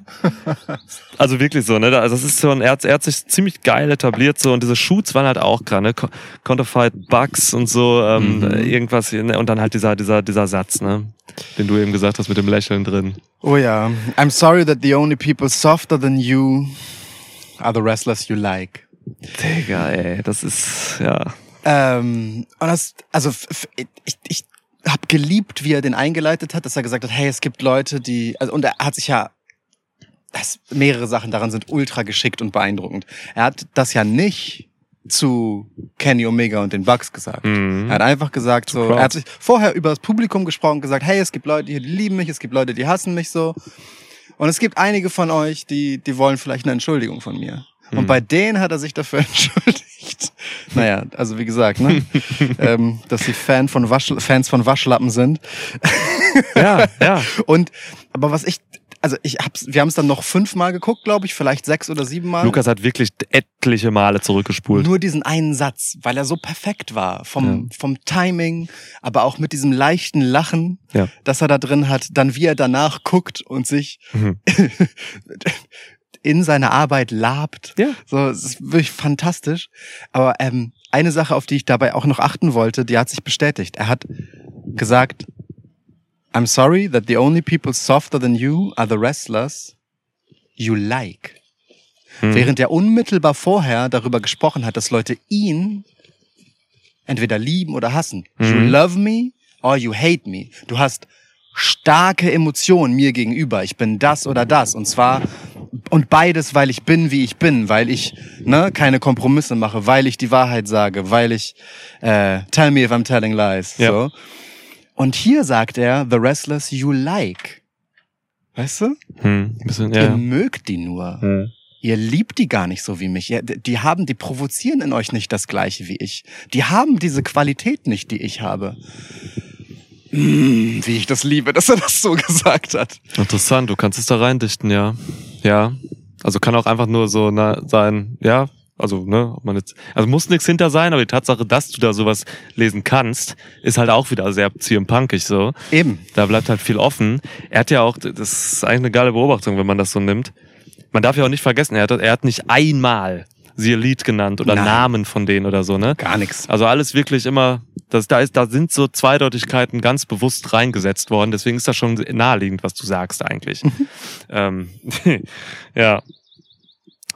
Also wirklich so, ne? Also das ist so ein, er hat, er hat sich ziemlich geil etabliert so und diese Shoots waren halt auch gerade, ne? Co- Counterfeit Bugs und so, ähm, Mhm. irgendwas ne? und dann halt dieser, dieser, dieser Satz, ne? Den du eben gesagt hast mit dem Lächeln drin. Oh ja. I'm sorry that the only people softer than you are the wrestlers you like. Digga, ey, das ist, ja. Ähm, und das, also ich, ich habe geliebt, wie er den eingeleitet hat, dass er gesagt hat, hey, es gibt Leute, die, also und er hat sich ja, das, mehrere Sachen daran sind ultra geschickt und beeindruckend. Er hat das ja nicht zu Kenny Omega und den Bucks gesagt. Mhm. Er hat einfach gesagt, so, er hat sich vorher über das Publikum gesprochen und gesagt, hey, es gibt Leute hier, die lieben mich, es gibt Leute, die hassen mich so. Und es gibt einige von euch, die, die wollen vielleicht eine Entschuldigung von mir. Und bei denen hat er sich dafür entschuldigt. Naja, also wie gesagt, ne? ähm, dass sie Fan von Wasch, Fans von Waschlappen sind. Ja, ja. Und aber was ich, also ich hab's, wir haben es dann noch fünfmal geguckt, glaube ich, vielleicht sechs oder sieben Mal. Lukas hat wirklich etliche Male zurückgespult. Nur diesen einen Satz, weil er so perfekt war. Vom, vom Timing, aber auch mit diesem leichten Lachen, Ja. das er da drin hat. Dann wie er danach guckt und sich Mhm. in seine Arbeit labt. Ja. So, es ist wirklich fantastisch. Aber ähm, eine Sache, auf die ich dabei auch noch achten wollte, die hat sich bestätigt. Er hat gesagt, I'm sorry that the only people softer than you are the wrestlers you like. Hm. Während er unmittelbar vorher darüber gesprochen hat, dass Leute ihn entweder lieben oder hassen. You Mhm. love me or you hate me. Du hast starke Emotionen mir gegenüber. Ich bin das oder das. Und zwar, und beides, weil ich bin, wie ich bin, weil ich ne, keine Kompromisse mache, weil ich die Wahrheit sage, weil ich äh, tell me if I'm telling lies. Ja. So. Und hier sagt er, the wrestlers you like. Weißt du? Hm, bisschen, Ihr ja. mögt die nur. Hm. Ihr liebt die gar nicht so wie mich. Ihr- Die haben, die provozieren in euch nicht das Gleiche wie ich. Die haben diese Qualität nicht, die ich habe. Mm, wie ich das liebe, dass er das so gesagt hat. Interessant, du kannst es da reindichten, ja. Ja. Also kann auch einfach nur so na, sein, ja. Also, ne, ob man jetzt, also muss nichts hinter sein, aber die Tatsache, dass du da sowas lesen kannst, ist halt auch wieder sehr punkig so. Eben. Da bleibt halt viel offen. Er hat ja auch, das ist eigentlich eine geile Beobachtung, wenn man das so nimmt. Man darf ja auch nicht vergessen, er hat, er hat nicht einmal sie Elite genannt oder Nein. Namen von denen oder so, ne? Gar nichts. Also alles wirklich immer, das, da, ist, da sind so Zweideutigkeiten ganz bewusst reingesetzt worden. Deswegen ist das schon naheliegend, was du sagst eigentlich. ähm, ja.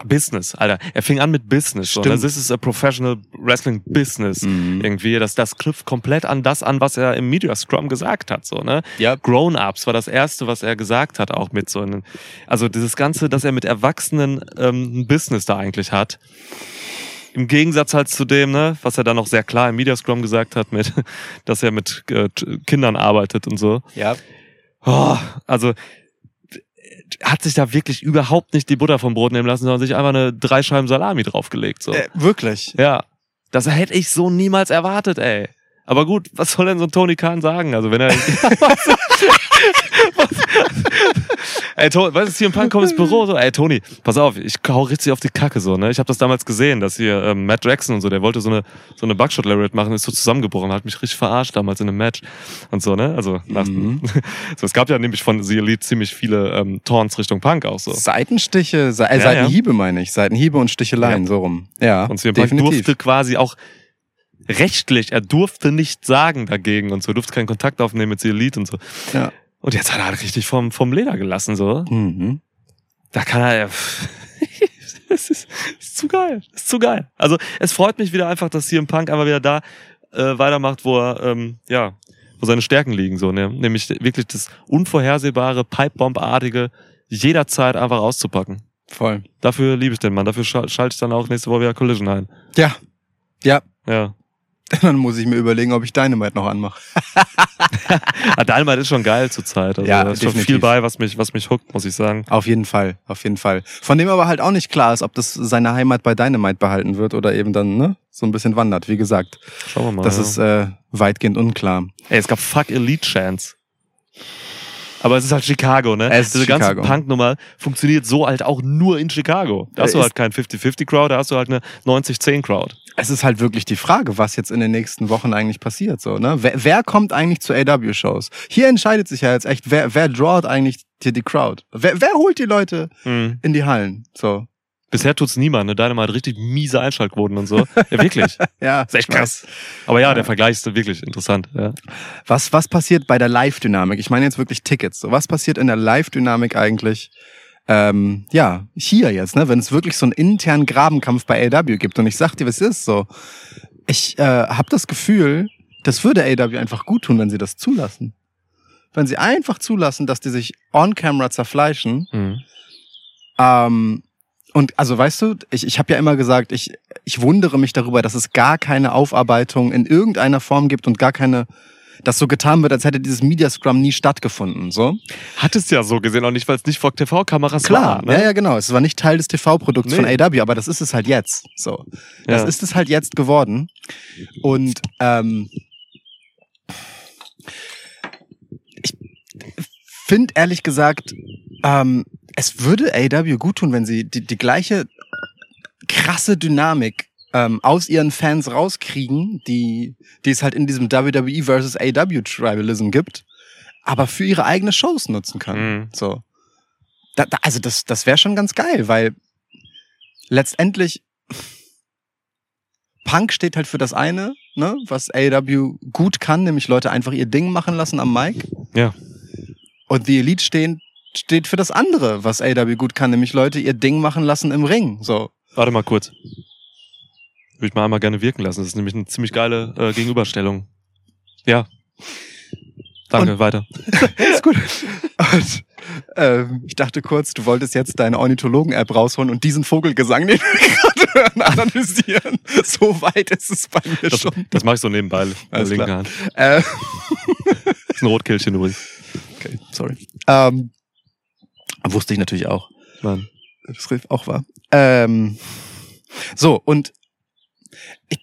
Business, Alter. Er fing an mit Business. So, ne? Stimmt. This is a professional wrestling business. Irgendwie, das, das knüpft komplett an das an, was er im Media Scrum gesagt hat. So, ne? Ja. Grown-Ups war das erste, was er gesagt hat, auch mit so einem, also dieses Ganze, dass er mit Erwachsenen ähm, ein Business da eigentlich hat. Im Gegensatz halt zu dem, ne, was er dann noch sehr klar im Media Scrum gesagt hat, mit, dass er mit äh, Kindern arbeitet und so. Ja. Oh, also hat sich da wirklich überhaupt nicht die Butter vom Brot nehmen lassen, sondern sich einfach eine drei Scheiben Salami draufgelegt. So. Äh, wirklich. Ja. Das hätte ich so niemals erwartet, ey. Aber gut, was soll denn so ein Tony Khan sagen? Also wenn er. ey, Tony, weißt du, CM Punk kommt ins Büro so, ey Tony, pass auf, ich hau richtig auf die Kacke so, ne? Ich habe das damals gesehen, dass hier ähm, Matt Jackson und so, der wollte so eine so eine Buckshot Lariat machen, ist so zusammengebrochen, hat mich richtig verarscht damals in einem Match und so, ne? Also nach, so, es gab ja nämlich von The Elite ziemlich viele ähm, Taunts Richtung Punk auch so. Seitenstiche, Se äh, Ja, Seitenhiebe meine ich. Seitenhiebe und Sticheleien, so rum. Ja, Und CM Punk definitiv. durfte quasi auch rechtlich, er durfte nichts sagen dagegen und so, durfte keinen Kontakt aufnehmen mit The Elite und so. Ja. Und jetzt hat er halt richtig vom, vom Leder gelassen, so. Mhm. Da kann er. Es ist, ist zu geil. Ist zu geil. Also es freut mich wieder einfach, dass CM Punk einfach wieder da äh, weitermacht, wo er ähm, ja, wo seine Stärken liegen, so, ne? Nämlich wirklich das unvorhersehbare, Pipebomb-artige, jederzeit einfach auszupacken. Voll. Dafür liebe ich den Mann. Dafür schal- schalte ich dann auch nächste Woche wieder Collision ein. Ja. Ja. Ja. Dann muss ich mir überlegen, ob ich Dynamite noch anmache. Ah, Dynamite ist schon geil zurzeit. Also Ja, da ist schon definitiv. viel bei, was mich, was mich hookt, muss ich sagen. Auf jeden Fall, auf jeden Fall. Von dem aber halt auch nicht klar ist, ob das seine Heimat bei Dynamite behalten wird oder eben dann ne, so ein bisschen wandert. Wie gesagt, Schauen wir mal. das ja. ist äh, weitgehend unklar. Ey, es gab Fuck Elite Chance. Aber es ist halt Chicago, ne? Es ist Diese Chicago. ganze Punk-Nummer funktioniert so halt auch nur in Chicago. Da hast du halt kein 50-50-Crowd, da hast du halt eine 90-10-Crowd. Es ist halt wirklich die Frage, was jetzt in den nächsten Wochen eigentlich passiert. So, ne? wer, wer kommt eigentlich zu AW-Shows? Hier entscheidet sich ja jetzt echt, wer, wer drawt eigentlich hier die Crowd? Wer, wer holt die Leute Mhm. in die Hallen? So. Bisher tut's niemand, ne? Dynamite hat richtig miese Einschaltquoten und so. Ja, wirklich. Ja, ist echt krass. Aber ja, der Vergleich ist wirklich interessant. Ja. Was, was passiert bei der Live-Dynamik? Ich meine jetzt wirklich Tickets. So, was passiert in der Live-Dynamik eigentlich? Ähm, ja, hier jetzt, ne, wenn es wirklich so einen internen Grabenkampf bei AW gibt. Und ich sag dir, was ist so. Ich äh, habe das Gefühl, das würde AW einfach gut tun, wenn sie das zulassen. Wenn sie einfach zulassen, dass die sich on-camera zerfleischen. Mhm. Ähm, und also weißt du, ich, ich habe ja immer gesagt, ich, ich wundere mich darüber, dass es gar keine Aufarbeitung in irgendeiner Form gibt und gar keine, dass so getan wird, als hätte dieses Media Scrum nie stattgefunden. So Hat es ja so gesehen, auch nicht, weil es nicht vor TV-Kameras klar, war. Ne? ja ja genau. Es war nicht Teil des TV-Produkts Nee. von AW, aber das ist es halt jetzt. So, das Ja. ist es halt jetzt geworden. Und ähm, ich finde ehrlich gesagt, ähm, es würde AW gut tun, wenn sie die, die gleiche krasse Dynamik ähm, aus ihren Fans rauskriegen, die, die es halt in diesem WWE versus AW Tribalism gibt, aber für ihre eigene Shows nutzen können. Mhm. So. Da, da, also das, das wäre schon ganz geil, weil letztendlich Punk steht halt für das eine, ne, was AEW gut kann, nämlich Leute einfach ihr Ding machen lassen am Mic. Ja. Und die Elite stehen, steht für das andere, was AEW gut kann, nämlich Leute ihr Ding machen lassen im Ring. So. Warte mal kurz. Würde ich mal einmal gerne wirken lassen. Das ist nämlich eine ziemlich geile äh, Gegenüberstellung. Ja. Danke, weiter. Ist gut. Und, ähm, ich dachte kurz, du wolltest jetzt deine Ornithologen-App rausholen und diesen Vogelgesang, den wir gerade hören, analysieren. So weit ist es bei mir Das, schon. das mache ich so nebenbei. Alles linken klar. Hand. Äh, Das ist ein Rotkehlchen übrigens. okay, sorry. Ähm, wusste ich natürlich auch. Mann. Das rief auch war. Ähm, so, und ich,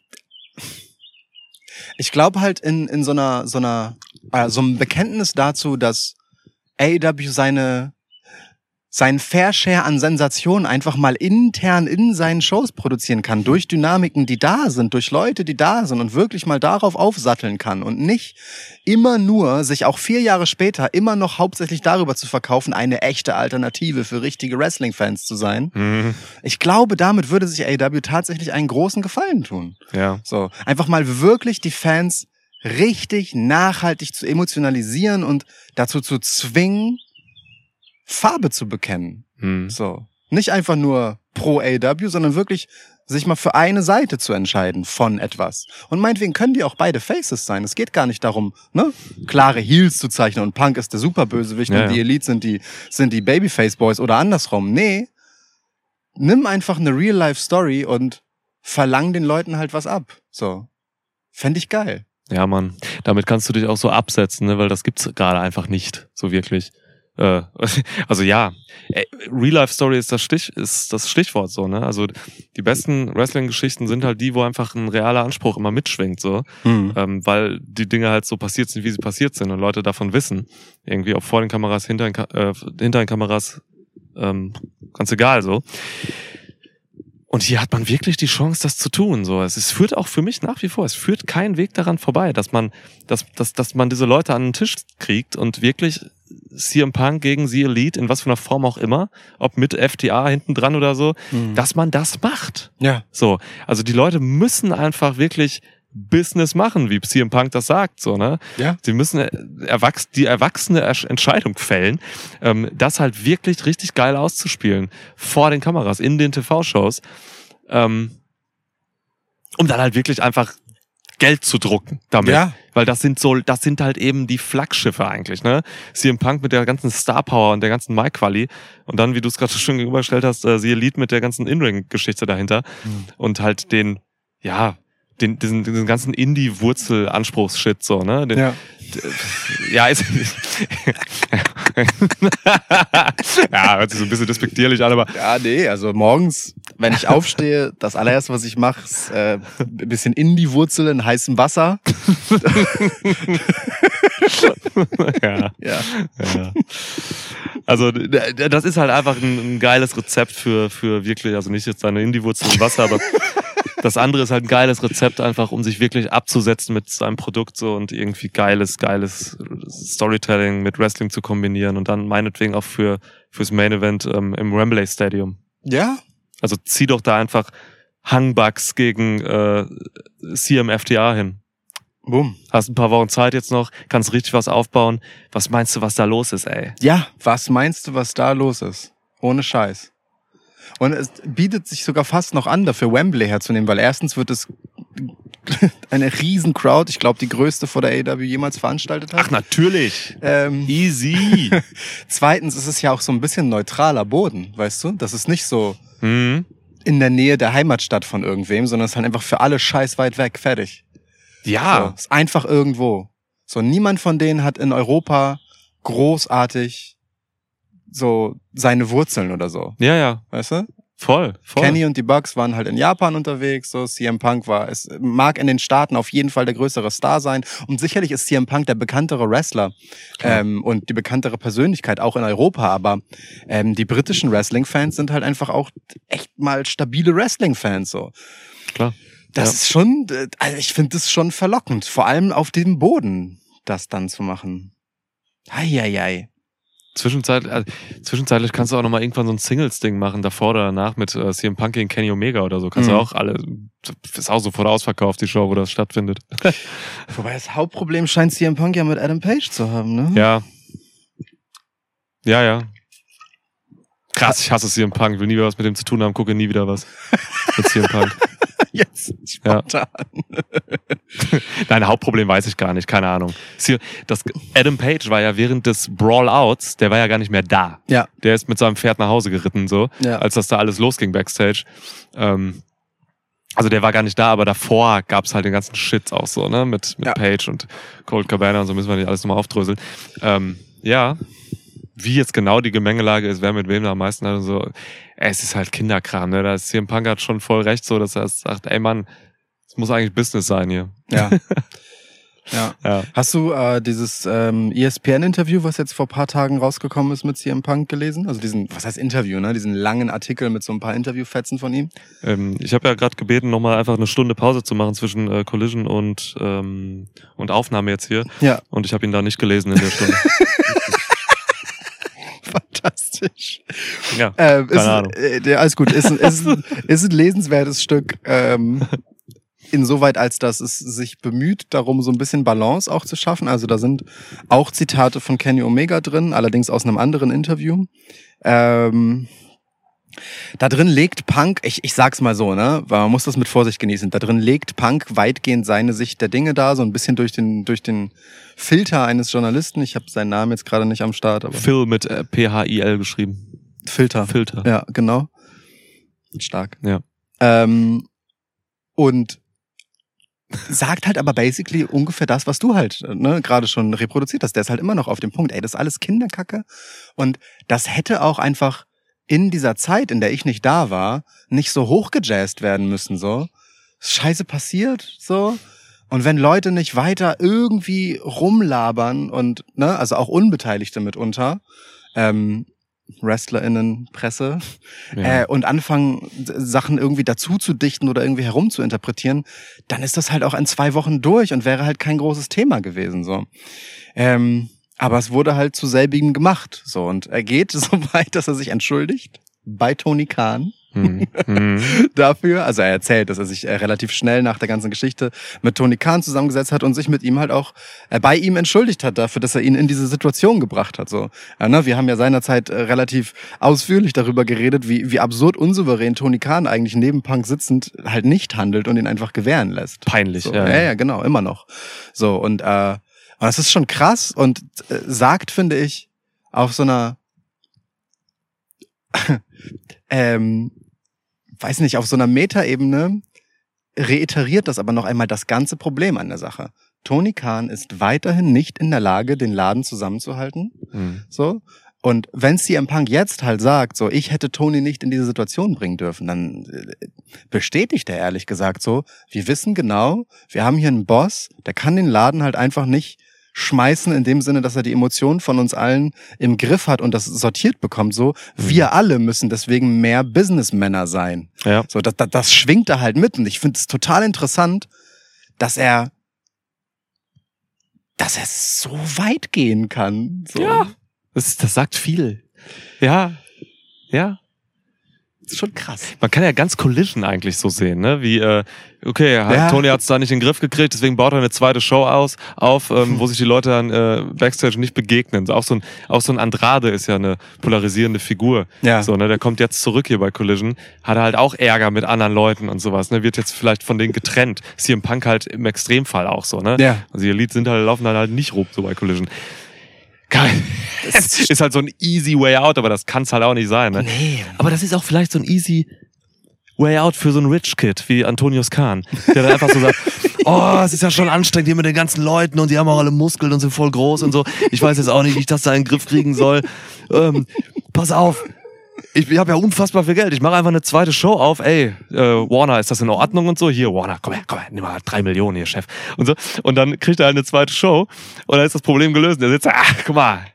ich glaube halt in, in so einer, so einer, äh, so einem Bekenntnis dazu, dass AEW seine, seinen Fair Share an Sensationen einfach mal intern in seinen Shows produzieren kann, durch Dynamiken, die da sind, durch Leute, die da sind und wirklich mal darauf aufsatteln kann und nicht immer nur sich auch vier Jahre später immer noch hauptsächlich darüber zu verkaufen, eine echte Alternative für richtige Wrestling-Fans zu sein. Mhm. Ich glaube, damit würde sich AEW tatsächlich einen großen Gefallen tun. Ja. So, einfach mal wirklich die Fans richtig nachhaltig zu emotionalisieren und dazu zu zwingen, Farbe zu bekennen. Mhm. So. Nicht einfach nur pro AEW, sondern wirklich sich mal für eine Seite zu entscheiden von etwas. Und meinetwegen können die auch beide Faces sein. Es geht gar nicht darum, ne, klare Heels zu zeichnen und Punk ist der Superbösewicht Ja, und die. Elite sind die, sind die Babyface Boys oder andersrum. Nee. Nimm einfach eine Real-Life-Story und verlang den Leuten halt was ab. So. Fände ich geil. Ja, Mann. Damit kannst du dich auch so absetzen, ne? weil das gibt's gerade einfach nicht, so wirklich. Äh, also ja, Ey, Real-Life-Story ist das Stich, ist das Stichwort so, ne? Also die besten Wrestling-Geschichten sind halt die, wo einfach ein realer Anspruch immer mitschwingt, so. Hm. Ähm, weil die Dinge halt so passiert sind, wie sie passiert sind und Leute davon wissen. Irgendwie, ob vor den Kameras, hinter den, Ka äh, hinter den Kameras, ähm, ganz egal so. Und hier hat man wirklich die Chance, das zu tun. So, es, es führt auch für mich nach wie vor, es führt kein Weg daran vorbei, dass man, dass, dass, dass man diese Leute an den Tisch kriegt und wirklich CM Punk gegen The Elite, in was für einer Form auch immer, ob mit FTA hinten dran oder so, Hm. dass man das macht. ja. So, also die Leute müssen einfach wirklich Business machen, wie CM Punk das sagt, so, ne? Ja. Sie müssen äh, erwachs die erwachsene Entscheidung fällen, ähm, das halt wirklich richtig geil auszuspielen vor den Kameras, in den TV-Shows, ähm, um dann halt wirklich einfach Geld zu drucken damit. Ja. Weil das sind so, das sind halt eben die Flaggschiffe eigentlich, ne? CM Punk mit der ganzen Star Power und der ganzen Mic Quali und dann, wie du es gerade schon gegenübergestellt hast, äh, The Elite mit der ganzen In-Ring-Geschichte dahinter und halt den, ja, den, diesen, diesen ganzen Indie-Wurzel-Anspruchs-Shit so, ne? Den, Ja. ja, ist, ja, hört sich so ein bisschen despektierlich an, aber Ja, nee, also morgens, wenn ich aufstehe, das allererste, was ich mache, ist äh, ein bisschen in die Wurzel in heißem Wasser. ja. Ja. Ja. Also das ist halt einfach ein, ein geiles Rezept für, für wirklich, also nicht jetzt deine Indie-Wurzel im Wasser, aber das andere ist halt ein geiles Rezept einfach, um sich wirklich abzusetzen mit seinem Produkt so und irgendwie geiles, geiles Storytelling mit Wrestling zu kombinieren und dann meinetwegen auch für fürs Main Event ähm, im Wembley Stadium. Ja? Also zieh doch da einfach Hangbugs gegen äh, CMFTA hin. Bumm. Hast ein paar Wochen Zeit jetzt noch, kannst richtig was aufbauen. Was meinst du, was da los ist, ey? Ja, was meinst du, was da los ist? Ohne Scheiß. Und es bietet sich sogar fast noch an, dafür Wembley herzunehmen, weil erstens wird es eine riesen Crowd, ich glaube die größte vor der AW jemals veranstaltet hat. Ach, natürlich. ähm, Easy. zweitens ist es ja auch so ein bisschen neutraler Boden, weißt du? Das ist nicht so hm. in der Nähe der Heimatstadt von irgendwem, sondern es ist halt einfach für alle scheiß weit weg, fertig. So, Ja. ist einfach irgendwo. So, niemand von denen hat in Europa großartig so seine Wurzeln oder so, Ja, ja. weißt du? Voll. voll. Kenny und die Bucks waren halt in Japan unterwegs, so CM Punk war, es mag in den Staaten auf jeden Fall der größere Star sein und sicherlich ist CM Punk der bekanntere Wrestler ähm, und die bekanntere Persönlichkeit auch in Europa, aber ähm, die britischen Wrestling-Fans sind halt einfach auch echt mal stabile Wrestling-Fans so. Klar. Das Ja. ist schon, also ich finde das schon verlockend, vor allem auf dem Boden, das dann zu machen. Eieiei. Zwischenzeit, äh, zwischenzeitlich kannst du auch nochmal irgendwann so ein Singles-Ding machen, davor oder danach mit äh, CM Punk gegen Kenny Omega oder so. Kannst du Mhm. auch alle, ist auch sofort ausverkauft, die Show, wo das stattfindet. Wobei das Hauptproblem scheint CM Punk ja mit Adam Page zu haben, ne? Ja. Ja, ja. Krass, ich hasse CM Punk, will nie wieder was mit dem zu tun haben, gucke nie wieder was mit CM Punk. Jetzt spontan. Nein, Hauptproblem weiß ich gar nicht, keine Ahnung. Das, Adam Page war ja während des Brawl-Outs, der war ja gar nicht mehr da. Ja. Der ist mit seinem Pferd nach Hause geritten, so, Ja. als das da alles losging backstage. Ähm, also der war gar nicht da, aber davor gab's halt den ganzen Shit auch so, ne? Mit, mit Ja. Page und Cold Cabana und so müssen wir nicht alles nochmal aufdröseln. Ähm, ja. Wie jetzt genau die Gemengelage ist, wer mit wem da am meisten hat und so. Es ist halt Kinderkram, ne? Da ist CM Punk hat schon voll recht, so, dass er sagt, ey Mann, es muss eigentlich Business sein hier. Ja. ja. Ja. Hast du äh, dieses ähm, ESPN-Interview, was jetzt vor paar Tagen rausgekommen ist mit CM Punk gelesen? Also diesen, was heißt Interview, ne? Diesen langen Artikel mit so ein paar Interviewfetzen von ihm. Ähm, ich habe ja gerade gebeten, nochmal einfach eine Stunde Pause zu machen zwischen äh, Collision und, ähm, und Aufnahme jetzt hier. Ja. Und ich habe ihn da nicht gelesen in der Stunde. Fantastisch. ja. Ähm, ist, Keine Ahnung. Äh, alles gut. Ist, ein- ist, ist ein lesenswertes Stück. Ähm, insoweit, als dass es sich bemüht, darum so ein bisschen Balance auch zu schaffen. Also da sind auch Zitate von Kenny Omega drin, allerdings aus einem anderen Interview. Ähm, da drin legt Punk, ich, ich sag's mal so, ne, weil man muss das mit Vorsicht genießen. Da drin legt Punk weitgehend seine Sicht der Dinge da, so ein bisschen durch den durch den Filter eines Journalisten. Ich habe seinen Namen jetzt gerade nicht am Start, aber Phil mit äh, P-H-I-L geschrieben. Filter. Filter. Ja, genau. Stark. Ja. Ähm, und sagt halt aber basically ungefähr das, was du halt ne, gerade schon reproduziert hast. Der ist halt immer noch auf dem Punkt, ey, das ist alles Kinderkacke. Und das hätte auch einfach in dieser Zeit, in der ich nicht da war, nicht so hochgejazzt werden müssen, so. Scheiße passiert, so. Und wenn Leute nicht weiter irgendwie rumlabern und, ne, also auch Unbeteiligte mitunter, ähm, WrestlerInnen, Presse, Ja. äh, und anfangen, Sachen irgendwie dazu zu dichten oder irgendwie herumzuinterpretieren, dann ist das halt auch in zwei Wochen durch und wäre halt kein großes Thema gewesen, so. Ähm, aber es wurde halt zu selbigem gemacht, so. Und er geht so weit, dass er sich entschuldigt bei Tony Khan. Mhm. Mhm. dafür. Also er erzählt, dass er sich äh, relativ schnell nach der ganzen Geschichte mit Tony Khan zusammengesetzt hat und sich mit ihm halt auch äh, bei ihm entschuldigt hat dafür, dass er ihn in diese Situation gebracht hat. So, ja, ne? Wir haben ja seinerzeit äh, relativ ausführlich darüber geredet, wie, wie absurd unsouverän Tony Khan eigentlich neben Punk sitzend halt nicht handelt und ihn einfach gewähren lässt. Peinlich, So, ja. ja, ja, genau, immer noch. So, und, äh, und das ist schon krass und äh, sagt, finde ich, auf so einer ähm, weiß nicht, auf so einer Metaebene reiteriert das aber noch einmal das ganze Problem an der Sache. Tony Khan ist weiterhin nicht in der Lage, den Laden zusammenzuhalten. Mhm. So. Und wenn CM Punk jetzt halt sagt, so, ich hätte Tony nicht in diese Situation bringen dürfen, dann äh, bestätigt er ehrlich gesagt so, wir wissen genau, wir haben hier einen Boss, der kann den Laden halt einfach nicht schmeißen in dem Sinne, dass er die Emotionen von uns allen im Griff hat und das sortiert bekommt so. Wir alle müssen deswegen mehr Businessmänner sein. Ja. So, das, das, das schwingt er halt mit und ich finde es total interessant, dass er dass er so weit gehen kann. So. Ja. Das, das sagt viel. Ja. Ja. Ist schon krass. Man kann ja ganz Collision eigentlich so sehen, ne? Wie, äh, okay, halt, Ja. Tony hat es da nicht in den Griff gekriegt, deswegen baut er eine zweite Show aus, auf, ähm, wo sich die Leute dann äh, Backstage nicht begegnen. Auch so, ein, auch so ein Andrade ist ja eine polarisierende Figur. Ja. So, ne? Der kommt jetzt zurück hier bei Collision, hat halt auch Ärger mit anderen Leuten und sowas, ne? Wird jetzt vielleicht von denen getrennt. CM Punk halt im Extremfall auch so, ne? Ja. Also die Elite sind halt, laufen halt, halt nicht rum, so bei Collision. Geil. Es ist halt so ein easy way out, aber das kann's halt auch nicht sein, ne? Nee. Aber das ist auch vielleicht so ein easy way out für so einen Rich Kid wie Antonius Kahn, der dann einfach so sagt, oh, es ist ja schon anstrengend hier mit den ganzen Leuten und die haben auch alle Muskeln und sind voll groß und so. Ich weiß jetzt auch nicht, wie ich das da in den Griff kriegen soll. Ähm, pass auf. Ich, ich habe ja unfassbar viel Geld. Ich mache einfach eine zweite Show auf. Ey, äh, Warner, ist das in Ordnung und so? Hier, Warner, komm her, komm her, nimm mal drei Millionen hier, Chef. Und so. Und dann kriegt er halt eine zweite Show und dann ist das Problem gelöst. Der sitzt da, ach, guck mal,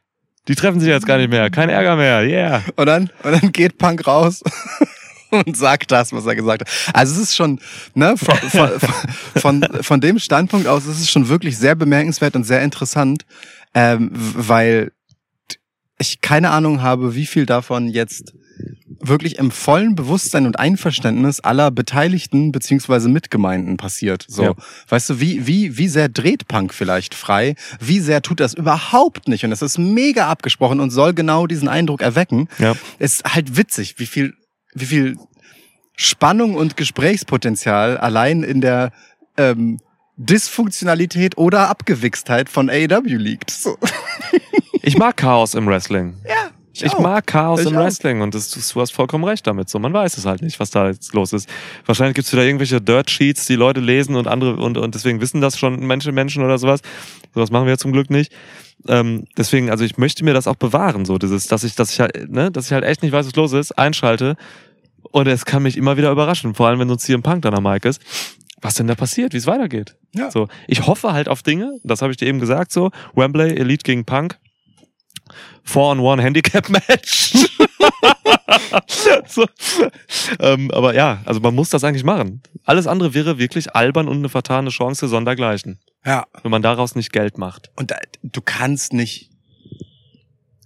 die treffen sich jetzt gar nicht mehr. Kein Ärger mehr, yeah. Und dann, und dann geht Punk raus und sagt das, was er gesagt hat. Also es ist schon, ne, von, von, von, von dem Standpunkt aus ist es schon wirklich sehr bemerkenswert und sehr interessant, ähm, weil ich keine Ahnung habe, wie viel davon jetzt wirklich im vollen Bewusstsein und Einverständnis aller Beteiligten beziehungsweise Mitgemeinden passiert. So, Ja. weißt du, wie wie wie sehr dreht Punk vielleicht frei? Wie sehr tut das überhaupt nicht? Und es ist mega abgesprochen und soll genau diesen Eindruck erwecken. Ja. ist halt witzig, wie viel wie viel Spannung und Gesprächspotenzial allein in der ähm, Dysfunktionalität oder Abgewichstheit von AEW liegt. So. Ich mag Chaos im Wrestling. Ja, Ich auch. mag Chaos Ich im auch. Wrestling und das, du hast vollkommen recht damit. So, man weiß es halt nicht, was da jetzt los ist. Wahrscheinlich gibt's wieder irgendwelche Dirt Sheets, die Leute lesen und andere und, und deswegen wissen das schon Menschen, Menschen oder sowas. Sowas machen wir zum Glück nicht. Ähm, deswegen, also ich möchte mir das auch bewahren, so dieses, dass ich, dass ich halt, ne, dass ich halt echt nicht weiß, was los ist, einschalte und es kann mich immer wieder überraschen, vor allem wenn so ein CM Punk dann am Mic ist, was denn da passiert, wie es weitergeht. Ja. So, ich hoffe halt auf Dinge, das habe ich dir eben gesagt, so Wembley, Elite gegen Punk, Four-on-One Handicap-Match. so. ähm, aber ja, also man muss das eigentlich machen. Alles andere wäre wirklich albern und eine vertane Chance sondergleichen, Ja. wenn man daraus nicht Geld macht. Und da, du kannst nicht,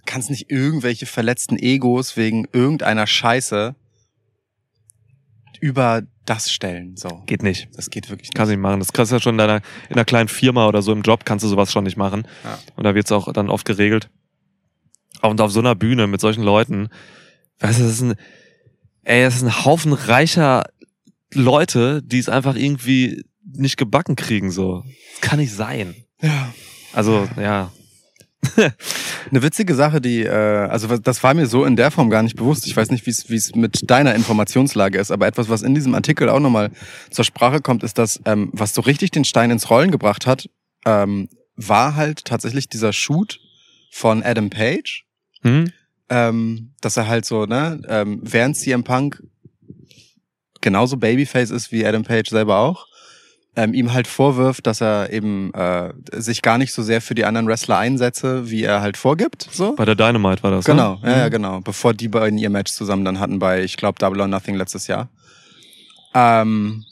kannst nicht irgendwelche verletzten Egos wegen irgendeiner Scheiße über das stellen. So. Geht nicht. Das geht wirklich nicht. Kannst du nicht machen. Das kannst du ja schon in deiner, in einer kleinen Firma oder so im Job kannst du sowas schon nicht machen. Ja. Und da wird's auch dann oft geregelt. Und auf so einer Bühne mit solchen Leuten, weißt du, das ist ein, ey, das ist ein Haufen reicher Leute, die es einfach irgendwie nicht gebacken kriegen, so. Das kann nicht sein. Ja. Also, ja. Eine witzige Sache, die, äh, also das war mir so in der Form gar nicht bewusst. Ich weiß nicht, wie es wie es mit deiner Informationslage ist, aber etwas, was in diesem Artikel auch nochmal zur Sprache kommt, ist, dass ähm, was so richtig den Stein ins Rollen gebracht hat, ähm, war halt tatsächlich dieser Shoot von Adam Page, Hm? ähm, dass er halt so, ne, ähm, während CM Punk genauso Babyface ist wie Adam Page selber auch, ähm, ihm halt vorwirft, dass er eben äh, sich gar nicht so sehr für die anderen Wrestler einsetze, wie er halt vorgibt. So. Bei der Dynamite war das, Genau, ne? ja, ja, genau. Bevor die beiden ihr Match zusammen dann hatten bei, ich glaube, Double or Nothing letztes Jahr. Ähm,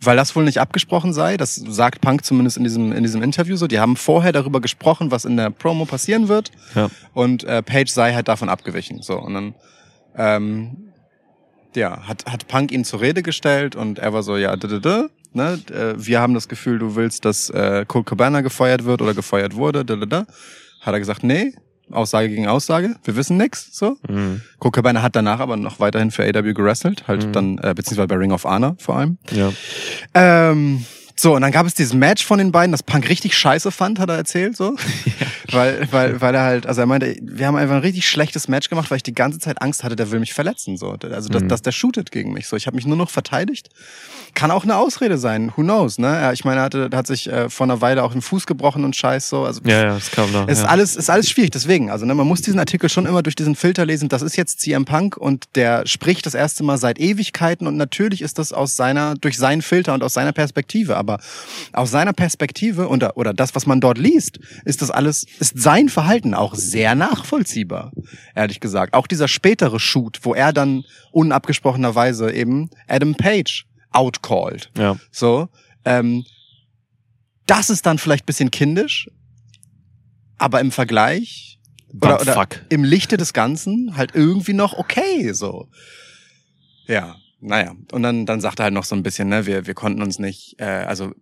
weil das wohl nicht abgesprochen sei, das sagt Punk zumindest in diesem, in diesem Interview so. Die haben vorher darüber gesprochen, was in der Promo passieren wird. Ja. Und äh, Page sei halt davon abgewichen. So. Und dann ähm, ja, hat, hat Punk ihn zur Rede gestellt und er war so, ja, da, da, da, ne, äh, wir haben das Gefühl, du willst, dass äh, Colt Cabana gefeuert wird oder gefeuert wurde, da, da, da. Hat er gesagt, nee, Aussage gegen Aussage, wir wissen nix, so. Mhm. Colt Cabana hat danach aber noch weiterhin für AW gerestelt, halt Mhm. dann, äh, beziehungsweise bei Ring of Honor vor allem. Ja. Ähm, so, und dann gab es dieses Match von den beiden, das Punk richtig scheiße fand, hat er erzählt, so. weil, weil, weil er halt, also er meinte, wir haben einfach ein richtig schlechtes Match gemacht, weil ich die ganze Zeit Angst hatte, der will mich verletzen, so. Also, dass, Mhm. dass der shootet gegen mich, so. Ich habe mich nur noch verteidigt. Kann auch eine Ausrede sein, who knows, ne? Ja, Ich meine, er hatte, hat sich äh, vor einer Weile auch den Fuß gebrochen und scheiß, so. Also, Ja, ja, das kam da. es ist ja. alles, ist alles schwierig, deswegen. Also, ne, man muss diesen Artikel schon immer durch diesen Filter lesen. Das ist jetzt CM Punk und der spricht das erste Mal seit Ewigkeiten und natürlich ist das aus seiner, durch seinen Filter und aus seiner Perspektive. Aber aus seiner Perspektive oder, oder das, was man dort liest, ist das alles, ist sein Verhalten auch sehr nachvollziehbar. Ehrlich gesagt. Auch dieser spätere Shoot, wo er dann unabgesprochenerweise eben Adam Page outcalled. ja. So, ähm, das ist dann vielleicht bisschen kindisch, aber im Vergleich oder, oder im Lichte des Ganzen halt irgendwie noch okay, so. Ja, naja. Und dann, dann sagt er halt noch so ein bisschen, ne, wir, wir konnten uns nicht, äh, also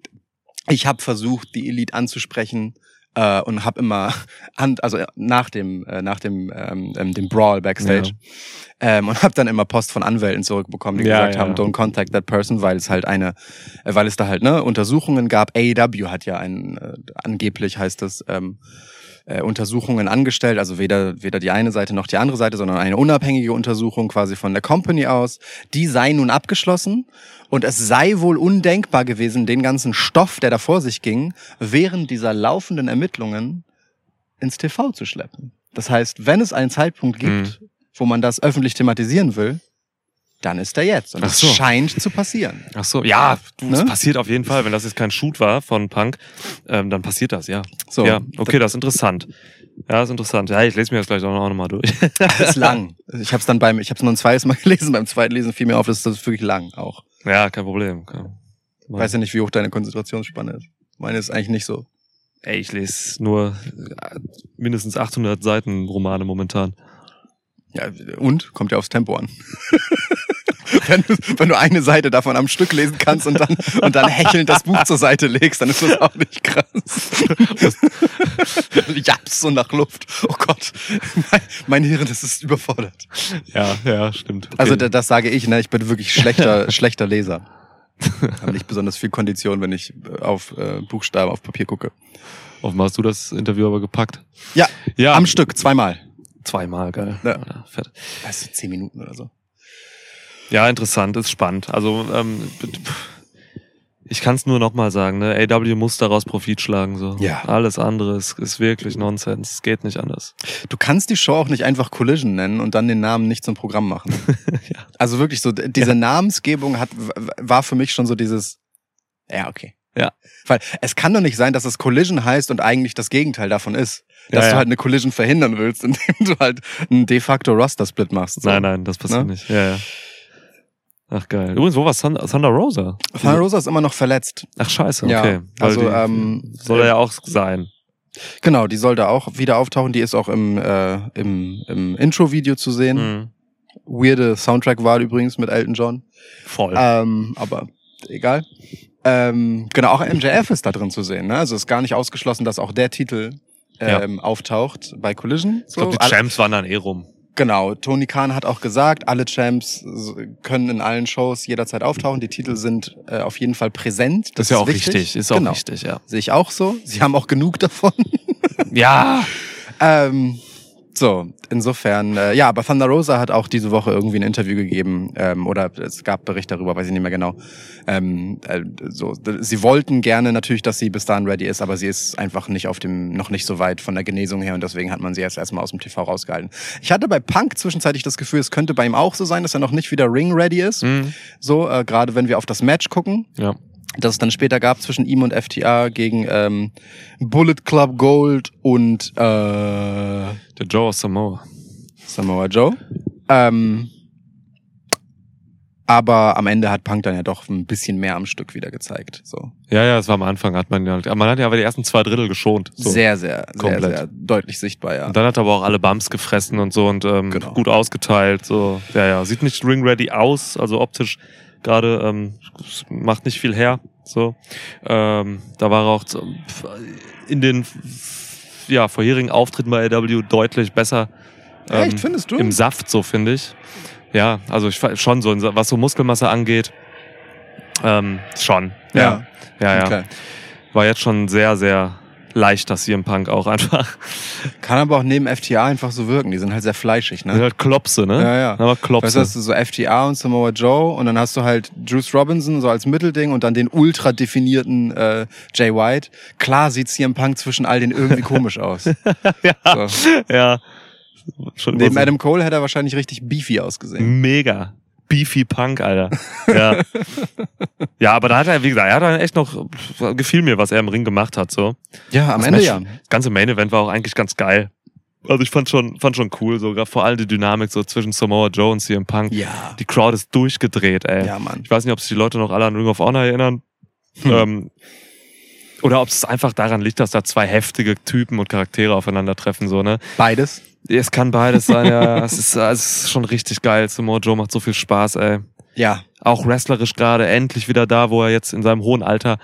ich habe versucht, die Elite anzusprechen äh, und habe immer an, also nach dem äh, nach dem ähm, ähm, dem Brawl backstage ähm, und habe dann immer Post von Anwälten zurückbekommen, die Ja, gesagt ja. haben, don't contact that person, weil es halt eine, äh, weil es da halt ne Untersuchungen gab. AEW hat ja ein äh, angeblich heißt es ähm, äh, Untersuchungen angestellt, also weder weder die eine Seite noch die andere Seite, sondern eine unabhängige Untersuchung quasi von der Company aus. Die sei nun abgeschlossen und es sei wohl undenkbar gewesen, den ganzen Stoff, der da vor sich ging, während dieser laufenden Ermittlungen ins TV zu schleppen. Das heißt, wenn es einen Zeitpunkt gibt, wo man das öffentlich thematisieren will, dann ist er jetzt. Und das so. scheint zu passieren. Ach so, ja, du, das Ne? passiert auf jeden Fall. Wenn das jetzt kein Shoot war von Punk, ähm, dann passiert das, ja. So, ja, okay, das ist interessant. Ja, ist interessant. Ja, ich lese mir das gleich auch nochmal durch. das ist lang. Ich habe es dann beim, ich habe es nur ein zweites Mal gelesen. Beim zweiten Lesen fiel mir auf, das wirklich lang auch. ja, kein Problem. Kein- Ich weiß ja nicht, wie hoch deine Konzentrationsspanne ist. Meine ist eigentlich nicht so. Ey, ich lese nur äh, mindestens 800 Seiten Romane momentan. Ja, und? Kommt ja aufs Tempo an. wenn, du, wenn du eine Seite davon am Stück lesen kannst und dann, und dann hechelnd das Buch zur Seite legst, dann ist das auch nicht krass. Japs so nach Luft. Oh Gott, mein, mein Hirn das ist überfordert. Ja, ja, stimmt. Okay. Also da- das sage ich, ne? Ich bin wirklich schlechter, schlechter Leser. Habe nicht besonders viel Kondition, wenn ich äh, auf äh, Buchstaben auf Papier gucke. Offenbar hast du das Interview aber gepackt. Ja, Ja, am Stück, zweimal. Zweimal, geil. Ja. Ja, fett. Weißt du, zehn Minuten oder so. Ja, interessant, ist spannend. Also ähm, ich kann es nur nochmal sagen, ne? AW muss daraus Profit schlagen. So. Ja. Alles andere ist, ist wirklich Nonsens. Es geht nicht anders. Du kannst die Show auch nicht einfach Collision nennen und dann den Namen nicht zum Programm machen. Ja. Also wirklich so, diese Namensgebung hat, war für mich schon so dieses, ja, okay. Ja. Weil es kann doch nicht sein, dass es Collision heißt und eigentlich das Gegenteil davon ist. Dass Ja, du ja. halt eine Collision verhindern willst, indem du halt einen de facto Roster-Split machst. So. Nein, nein, das passiert Ne? nicht. Ja, ja. Ach geil. Übrigens, wo war Thunder, Rosa? Thunder Rosa ist immer noch verletzt. Ach scheiße, Ja, okay. Weil also, die, ähm, soll er ja auch sein. Genau, die soll da auch wieder auftauchen. Die ist auch im, äh, im, im Intro-Video zu sehen. Mhm. Weirde Soundtrack-Wahl übrigens mit Elton John. Voll. Ähm, aber egal. Ähm, genau, auch MJF ist da drin zu sehen. Ne? Also ist gar nicht ausgeschlossen, dass auch der Titel ähm, auftaucht bei Collision. ich glaube, die Champs waren dann eh rum. Genau, Tony Khan hat auch gesagt, alle Champs äh, können in allen Shows jederzeit auftauchen. Die Titel sind äh, auf jeden Fall präsent. Das ist ja auch wichtig. richtig. Ist auch genau. richtig, ja. Sehe ich auch so. Sie haben auch genug davon. Ja. Ähm, so, insofern, äh, ja, aber Thunder Rosa hat auch diese Woche irgendwie ein Interview gegeben, ähm, oder es gab Bericht darüber, weiß ich nicht mehr genau. Ähm, äh, so, sie wollten gerne natürlich, dass sie bis dahin ready ist, aber sie ist einfach nicht auf dem, noch nicht so weit von der Genesung her und deswegen hat man sie erst erstmal aus dem TV rausgehalten. Ich hatte bei Punk zwischenzeitlich das Gefühl, es könnte bei ihm auch so sein, dass er noch nicht wieder Ring ready ist. Mhm. So, äh, gerade wenn wir auf das Match gucken Ja. Das es dann später gab zwischen ihm und FTA gegen ähm, Bullet Club Gold und äh, Der Joe aus Samoa. Samoa Joe. Ähm, Aber am Ende hat Punk dann ja doch ein bisschen mehr am Stück wieder gezeigt. So. Ja, ja, es war am Anfang, hat man ja, man hat ja aber die ersten zwei Drittel geschont. So. Sehr, sehr, sehr, Komplett. sehr deutlich sichtbar, ja. Und dann hat er aber auch alle Bumps gefressen und so und ähm, Genau. gut ausgeteilt. So, ja, ja, sieht nicht ring-ready aus, also optisch gerade ähm, macht nicht viel her. So, ähm, da war er auch in den ja vorherigen Auftritten bei AW deutlich besser. ähm, Echt, findest du? Im Saft, so finde ich. Ja, also ich schon so, was so Muskelmasse angeht, ähm, schon. Ja, ja, ja. Okay. War jetzt schon sehr, sehr leicht, das CM Punk auch einfach. Kann aber auch neben FTA einfach so wirken. Die sind halt sehr fleischig, Sind ne? halt Klopse, ne? Ja, ja. Aber Weißt Klopse. du, hast du so FTA und Samoa Joe und dann hast du halt Juice Robinson so als Mittelding und dann den ultra definierten äh, Jay White. Klar sieht CM Punk zwischen all den irgendwie komisch aus. ja, So. ja. Schon Neben Adam Cole hätte er wahrscheinlich richtig beefy ausgesehen. mega. Beefy Punk, Alter. Ja. ja, aber da hat er, wie gesagt, er hat dann echt noch, gefiel mir, was er im Ring gemacht hat, so. Ja, am Das Ende Match- ja. Das ganze Main Event war auch eigentlich ganz geil. Also ich fand schon, fand schon cool, sogar vor allem die Dynamik so zwischen Samoa Joe und CM Punk. Ja. Die Crowd ist durchgedreht, ey. Ja, Mann. Ich weiß nicht, ob sich die Leute noch alle an Ring of Honor erinnern. Hm. Ähm, oder ob es einfach daran liegt, dass da zwei heftige Typen und Charaktere aufeinandertreffen, so, ne? Beides. Es kann beides sein, ja. es, ist, es ist schon richtig geil. Samoa Joe macht so viel Spaß, ey. Ja. Auch wrestlerisch gerade endlich wieder da, wo er jetzt in seinem hohen Alter,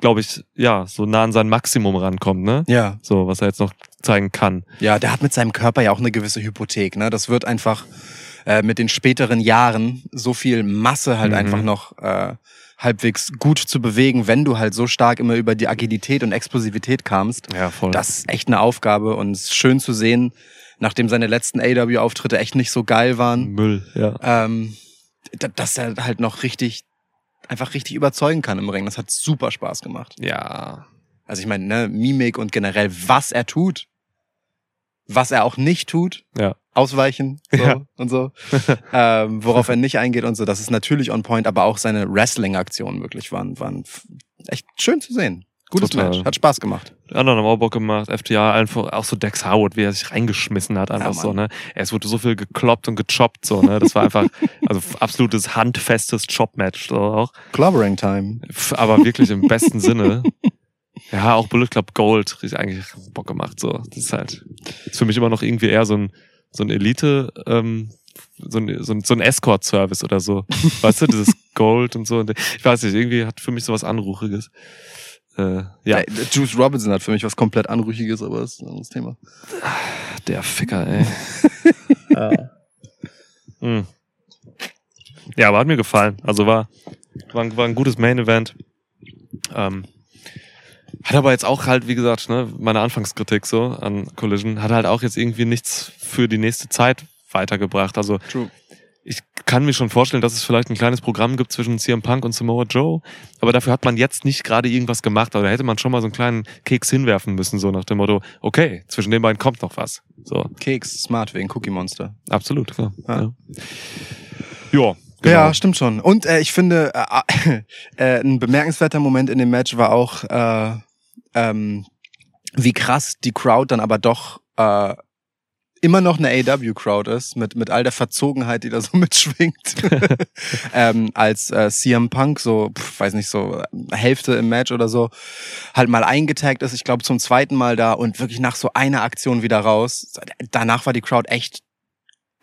glaube ich, ja, so nah an sein Maximum rankommt, ne? Ja. So, was er jetzt noch zeigen kann. Ja, der hat mit seinem Körper ja auch eine gewisse Hypothek. Ne? Das wird einfach äh, mit den späteren Jahren so viel Masse halt Mhm. einfach noch äh, halbwegs gut zu bewegen, wenn du halt so stark immer über die Agilität und Explosivität kamst. Ja, voll. Das ist echt eine Aufgabe und es ist schön zu sehen, nachdem seine letzten AW-Auftritte echt nicht so geil waren, Müll, ja. ähm, da- dass er halt noch richtig, einfach richtig überzeugen kann im Ring. Das hat super Spaß gemacht. Ja. Also ich meine, ne, Mimik und generell, was er tut, was er auch nicht tut, Ja. ausweichen so, Ja. und so, ähm, worauf er nicht eingeht und so, das ist natürlich on point, aber auch seine Wrestling-Aktionen wirklich waren, waren echt schön zu sehen. Gutes Total. Match, hat Spaß gemacht. Anderen haben auch Bock gemacht. FTA einfach, auch so Dex Howard, wie er sich reingeschmissen hat, einfach Ja, so, ne? Es wurde so viel gekloppt und gechoppt, so, ne? Das war einfach, also absolutes handfestes Chop-Match, so auch. Clobbering Time. Aber wirklich im besten Sinne. Ja, auch Bullet Club Gold, richtig eigentlich Bock gemacht, so. Das ist halt, ist für mich immer noch irgendwie eher so ein, so ein Elite, ähm, so ein, so ein, so ein Escort-Service oder so. Weißt du, dieses Gold und so. Ich weiß nicht, irgendwie hat für mich sowas Anruchiges. Äh, ja, Juice Robinson hat für mich was komplett Anrüchiges, aber das ist ein anderes Thema. der Ficker, ey. Hm. Ja, aber hat mir gefallen. Also war, war, ein- war ein gutes Main-Event. Ähm, hat aber jetzt auch halt, wie gesagt, ne, meine Anfangskritik so an Collision, hat halt auch jetzt irgendwie nichts für die nächste Zeit weitergebracht. Also True. Ich kann mir schon vorstellen, dass es vielleicht ein kleines Programm gibt zwischen CM Punk und Samoa Joe, aber dafür hat man jetzt nicht gerade irgendwas gemacht. Oder hätte man schon mal so einen kleinen Keks hinwerfen müssen, so nach dem Motto, okay, zwischen den beiden kommt noch was. So, Keks, smart wegen Cookie Monster. absolut, klar. Ja. Ja, ja genau. Ja, stimmt schon. Und äh, ich finde, äh, äh, ein bemerkenswerter Moment in dem Match war auch, äh, ähm, wie krass die Crowd dann aber doch äh, immer noch eine AW-Crowd ist, mit, mit all der Verzogenheit, die da so mitschwingt. ähm, als äh, CM Punk so, pf, weiß nicht, so äh, Hälfte im Match oder so, halt mal eingetaggt ist, ich glaube zum zweiten Mal da und wirklich nach so einer Aktion wieder raus. Danach war die Crowd echt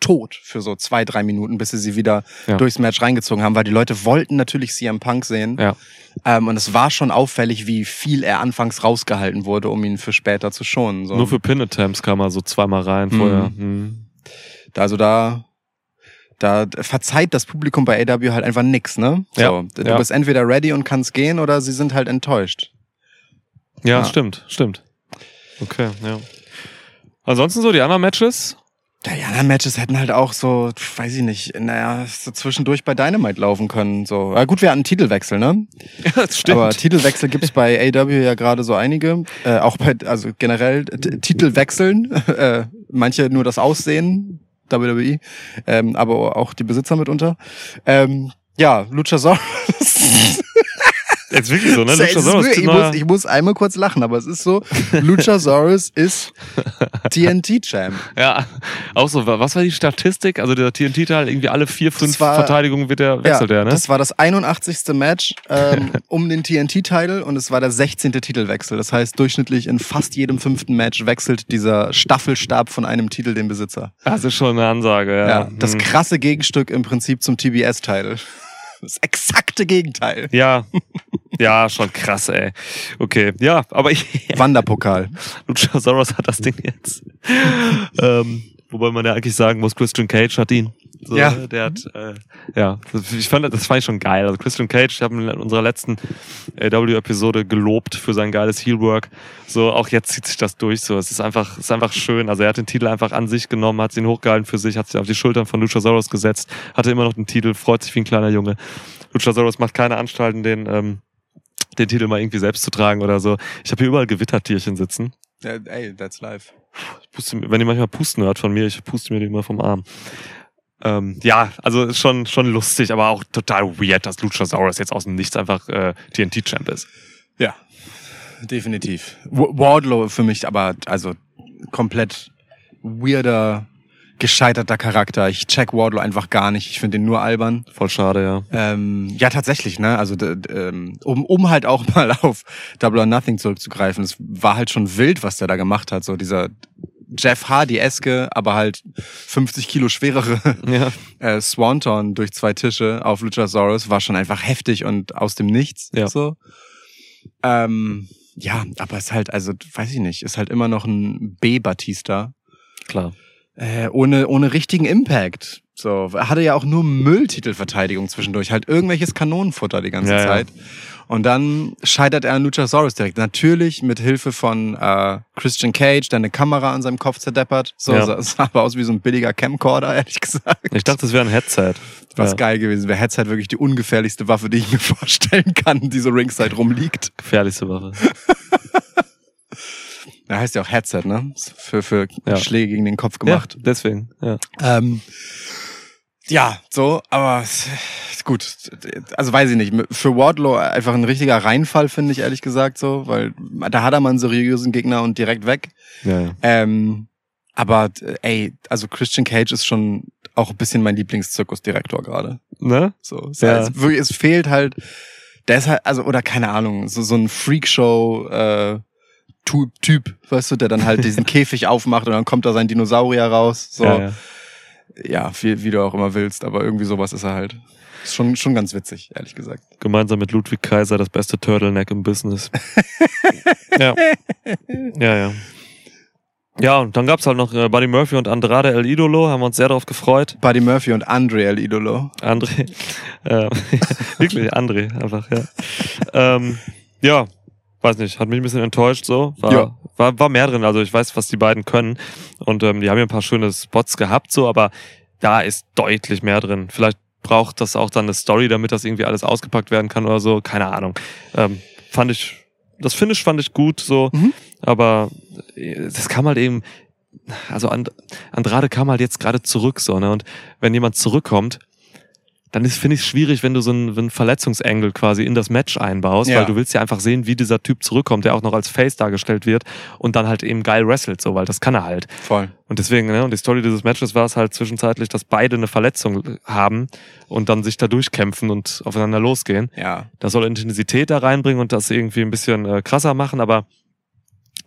tot für so zwei, drei Minuten, bis sie sie wieder Ja. durchs Match reingezogen haben, weil die Leute wollten natürlich CM Punk sehen. Ja. Ähm, und es war schon auffällig, wie viel er anfangs rausgehalten wurde, um ihn für später zu schonen. So. Nur für Pin-Attempts kam er so zweimal rein Mhm. vorher. Hm. also da, da verzeiht das Publikum bei AW halt einfach nix, ne? So, Ja, du ja. bist entweder ready und kannst gehen oder sie sind halt enttäuscht. Ja, Ja. stimmt, stimmt. Okay, ja. Ansonsten so die anderen Matches? Ja, die anderen Matches hätten halt auch so, weiß ich nicht, naja, so zwischendurch bei Dynamite laufen können. So. Ja, gut, wir hatten einen Titelwechsel, ne? Ja, das Aber Titelwechsel gibt's bei AW ja gerade so einige. Äh, auch bei, also generell T Titelwechseln. Äh, manche nur das Aussehen, WWE, ähm, aber auch die Besitzer mitunter. Ähm, ja, Luchasaurus. Jetzt wirklich so, ne? Luchasaurus, ich, muss, ich muss einmal kurz lachen, aber es ist so, Luchasaurus ist TNT-Champ. Ja, auch so. Was war die Statistik? Also der TNT-Teil, irgendwie alle vier, fünf war- Verteidigungen wird der, wechselt der, ne? Das war das 81. Match ähm, um den TNT-Titel und es war der 16. Titelwechsel. Das heißt, durchschnittlich in fast jedem fünften Match wechselt dieser Staffelstab von einem Titel den Besitzer. Das ist schon eine Ansage, ja. Ja, das Hm. krasse Gegenstück im Prinzip zum TBS-Titel. Das exakte Gegenteil. Ja, ja, schon krass, ey. Okay, ja, aber ich, Wanderpokal. Luchasaurus hat das Ding jetzt. ähm, wobei man ja eigentlich sagen muss, Christian Cage hat ihn. So, Ja. Der hat, äh, ja, das- ich fand, das fand ich schon geil. Also Christian Cage, ich habe in unserer letzten AW-Episode gelobt für sein geiles Heelwork. So, auch jetzt zieht sich das durch. So, es ist einfach, es ist einfach schön. Also er hat den Titel einfach an sich genommen, hat ihn hochgehalten für sich, hat sich auf die Schultern von Luchasaurus gesetzt, hatte immer noch den Titel, freut sich wie ein kleiner Junge. Luchasaurus macht keine Anstalten, den, ähm, den Titel mal irgendwie selbst zu tragen oder so. Ich habe hier überall Gewittertierchen sitzen. Ey, that's life. Puste, wenn ihr manchmal Pusten hört von mir, ich puste mir die immer vom Arm. Ähm, ja, also ist schon, schon lustig, aber auch total weird, dass Luchasaurus jetzt aus dem Nichts einfach äh, TNT-Champ ist. Ja, definitiv. Wardlow für mich aber, also komplett weirder, gescheiterter Charakter. Ich check Wardlow einfach gar nicht. Ich finde ihn nur albern. Voll schade, ja. Ähm, ja, tatsächlich, ne? Also ähm, um, um halt auch mal auf Double or Nothing zurückzugreifen, es war halt schon wild, was der da gemacht hat. So dieser Jeff Hardy-eske, aber halt 50 Kilo schwerere Ja, äh, Swanton durch zwei Tische auf Luchasaurus war schon einfach heftig und aus dem Nichts. Ja. So. Ähm, ja, aber ist halt, also weiß ich nicht, ist halt immer noch ein B-Batista klar. Äh, ohne, ohne richtigen Impact. So, er hatte ja auch nur Mülltitelverteidigung zwischendurch, halt irgendwelches Kanonenfutter die ganze Ja, ja. Zeit. Und dann scheitert er an Luchasaurus direkt. Natürlich mit Hilfe von äh, Christian Cage, der eine Kamera an seinem Kopf zerdeppert. So, Ja. sah, sah aber aus wie so ein billiger Camcorder, ehrlich gesagt. Ich dachte, das wäre ein Headset. Was ja, geil gewesen wäre. Headset wirklich die ungefährlichste Waffe, die ich mir vorstellen kann, die so ringside rumliegt. Gefährlichste Waffe. Da heißt ja auch Headset, ne? Für, für Ja. Schläge gegen den Kopf gemacht. Ja, deswegen, ja. Ähm, ja, so, aber gut. Also weiß ich nicht. Für Wardlow einfach ein richtiger Reinfall, finde ich ehrlich gesagt so, weil da hat er mal einen seriösen Gegner und direkt weg. ja, ja. Ähm, aber ey, also Christian Cage ist schon auch ein bisschen mein Lieblingszirkusdirektor gerade. Ne? So, es, Ja. es, es fehlt halt, der ist halt, also, oder keine Ahnung, so, so ein Freakshow, äh, Typ, weißt du, der dann halt diesen Käfig aufmacht und dann kommt da sein Dinosaurier raus. So, Ja, ja. ja, wie, wie du auch immer willst, aber irgendwie sowas ist er halt. Ist schon, schon ganz witzig, ehrlich gesagt. Gemeinsam mit Ludwig Kaiser das beste Turtleneck im Business. ja. Ja, ja. Ja, und dann gab's halt noch äh, Buddy Murphy und Andrade El Idolo, haben wir uns sehr darauf gefreut. Buddy Murphy und Andre El Idolo. André. Äh, wirklich, André, einfach, ja. ähm, ja, weiß nicht, hat mich ein bisschen enttäuscht so. War, Ja. war, war mehr drin, also ich weiß, was die beiden können. Und ähm, die haben ja ein paar schöne Spots gehabt, so, aber da ist deutlich mehr drin. Vielleicht braucht das auch dann eine Story, damit das irgendwie alles ausgepackt werden kann oder so. Keine Ahnung. Ähm, fand ich, das Finish fand ich gut so, Mhm. aber äh, das kam halt eben, also And Andrade kam halt jetzt gerade zurück so, ne? Und wenn jemand zurückkommt, dann ist, finde ich, schwierig, wenn du so einen, einen Verletzungsengel quasi in das Match einbaust, Ja. weil du willst ja einfach sehen, wie dieser Typ zurückkommt, der auch noch als Face dargestellt wird und dann halt eben geil wrestelt, so, weil das kann er halt. Voll. Und deswegen, ne, und die Story dieses Matches war es halt zwischenzeitlich, dass beide eine Verletzung haben und dann sich da durchkämpfen und aufeinander losgehen. Ja. Das soll Intensität da reinbringen und das irgendwie ein bisschen äh, krasser machen, aber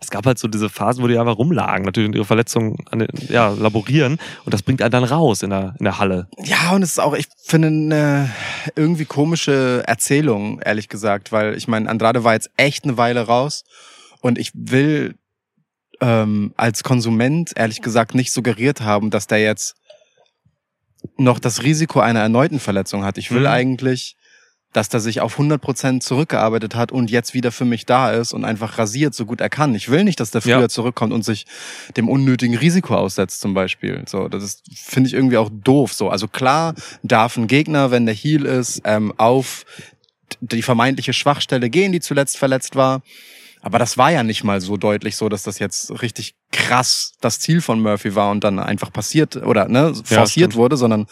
es gab halt so diese Phasen, wo die einfach rumlagen, natürlich und ihre Verletzungen an den, ja, laborieren und das bringt einen dann raus in der, in der Halle. Ja, und es ist auch, ich finde, eine irgendwie komische Erzählung, ehrlich gesagt, weil ich meine, Andrade war jetzt echt eine Weile raus und ich will ähm, als Konsument, ehrlich gesagt, nicht suggeriert haben, dass der jetzt noch das Risiko einer erneuten Verletzung hat. Ich will Mhm. eigentlich, dass der sich auf 100% zurückgearbeitet hat und jetzt wieder für mich da ist und einfach rasiert, so gut er kann. Ich will nicht, dass der früher Ja. zurückkommt und sich dem unnötigen Risiko aussetzt zum Beispiel. So, das ist, finde ich irgendwie auch doof. So, also klar darf ein Gegner, wenn der Heal ist, ähm, auf die vermeintliche Schwachstelle gehen, die zuletzt verletzt war. Aber das war ja nicht mal so deutlich so, dass das jetzt richtig krass das Ziel von Murphy war und dann einfach passiert oder ne, forciert stimmt. wurde, sondern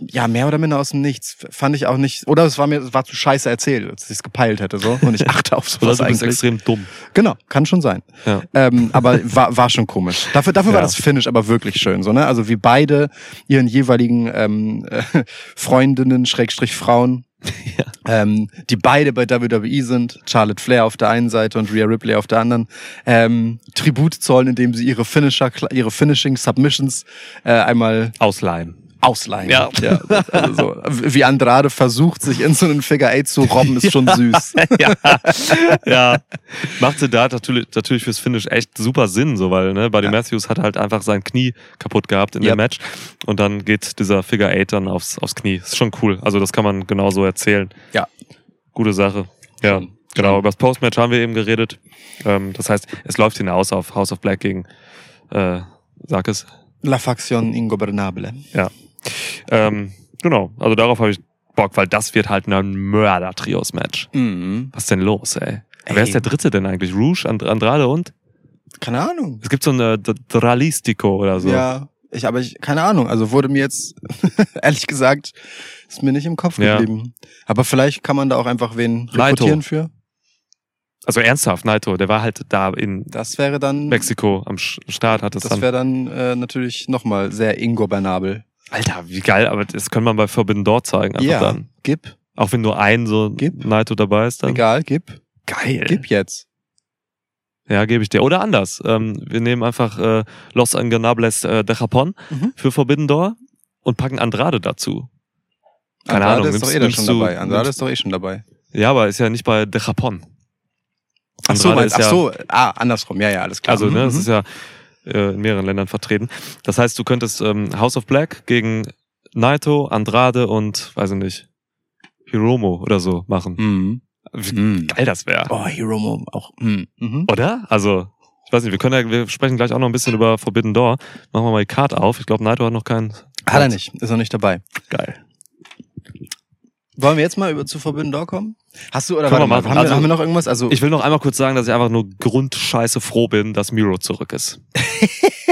ja, mehr oder minder aus dem Nichts. Fand ich auch nicht, oder es war mir, es war zu scheiße erzählt, als ich es gepeilt hätte, so. Und ich achte auf Oder sowas du bist eigentlich. extrem dumm. Genau, kann schon sein. Ja. Ähm, aber war, war schon komisch. Dafür, dafür war Ja. das Finish aber wirklich schön, so, ne? Also wie beide ihren jeweiligen ähm, äh, Freundinnen, Schrägstrich Frauen, ähm, die beide bei WWE sind, Charlotte Flair auf der einen Seite und Rhea Ripley auf der anderen, ähm, Tribut zollen, indem sie ihre Finisher, ihre Finishing Submissions äh, einmal Ausleihen. Ausleihen. Ja. ja also so, wie Andrade versucht, sich in so einen Figure Eight zu robben, ist schon süß. ja. ja. Machte da natürlich, natürlich fürs Finish echt super Sinn, so, weil, ne, Buddy Ja. Matthews hat halt einfach sein Knie kaputt gehabt in Yep. dem Match. Und dann geht dieser Figure Eight dann aufs, aufs Knie. Ist schon cool. Also, das kann man genauso erzählen. Ja. Gute Sache. Ja. Genau. Über das Postmatch haben wir eben geredet. Ähm, das heißt, es läuft hinaus auf House of Black gegen, äh, sag es. La Facción Ingobernable. Ja. Ähm, genau. Also, darauf habe ich Bock, weil das wird halt ein Mörder-Trios-Match. Mhm. Was ist denn los, ey? Ey. Wer ist der dritte denn eigentlich? Rouge, And Andrade und? Keine Ahnung. Es gibt so eine D- Dralistico oder so. Ja, ich, aber ich, keine Ahnung. Also wurde mir jetzt, ehrlich gesagt, ist mir nicht im Kopf Ja. geblieben. Aber vielleicht kann man da auch einfach wen Naito. rekrutieren für. Also ernsthaft, Naito, der war halt da in Das wäre dann, Mexiko am Start, hat es das dann. wäre dann äh, natürlich nochmal sehr ingobernabel. Alter, wie geil, aber das kann man bei Forbidden Door zeigen, einfach Ja, dann. gib, Auch wenn nur ein so Gib. Naito dabei ist dann. egal, gib, Geil. gib jetzt. Ja, gebe ich dir. Oder anders. Ähm, wir nehmen einfach äh, Los Anganables äh, de Japón Mhm. für Forbidden Door und packen Andrade dazu. Keine Andrade Ahnung, ist doch nimmst- eh dann nimmst schon du- dabei. Andrade nimmst- ist doch eh schon dabei. Ja, aber ist ja nicht bei de Japón. Ach so, meinst, ach ja- so, ah, andersrum. Ja, ja, alles klar. Also, ne, Mhm, es ist ja äh, in mehreren Ländern vertreten. Das heißt, du könntest ähm, House of Black gegen Naito, Andrade und, weiß ich nicht, Hiromo oder so machen. mhm. Wie Mhm. geil das wäre. Oh, Hiromo auch. Mhm. Mhm. Oder? Also, ich weiß nicht, wir können ja, wir sprechen gleich auch noch ein bisschen über Forbidden Door. Machen wir mal die Karte auf. Ich glaube, Naito hat noch keinen. Hat er nicht, ist noch nicht dabei. Geil. Wollen wir jetzt mal über zu Forbidden Door kommen? Hast du, oder warte mal, haben, Also- wir, haben wir noch irgendwas? Also, Ich will noch einmal kurz sagen, dass ich einfach nur grundscheiße froh bin, dass Miro zurück ist.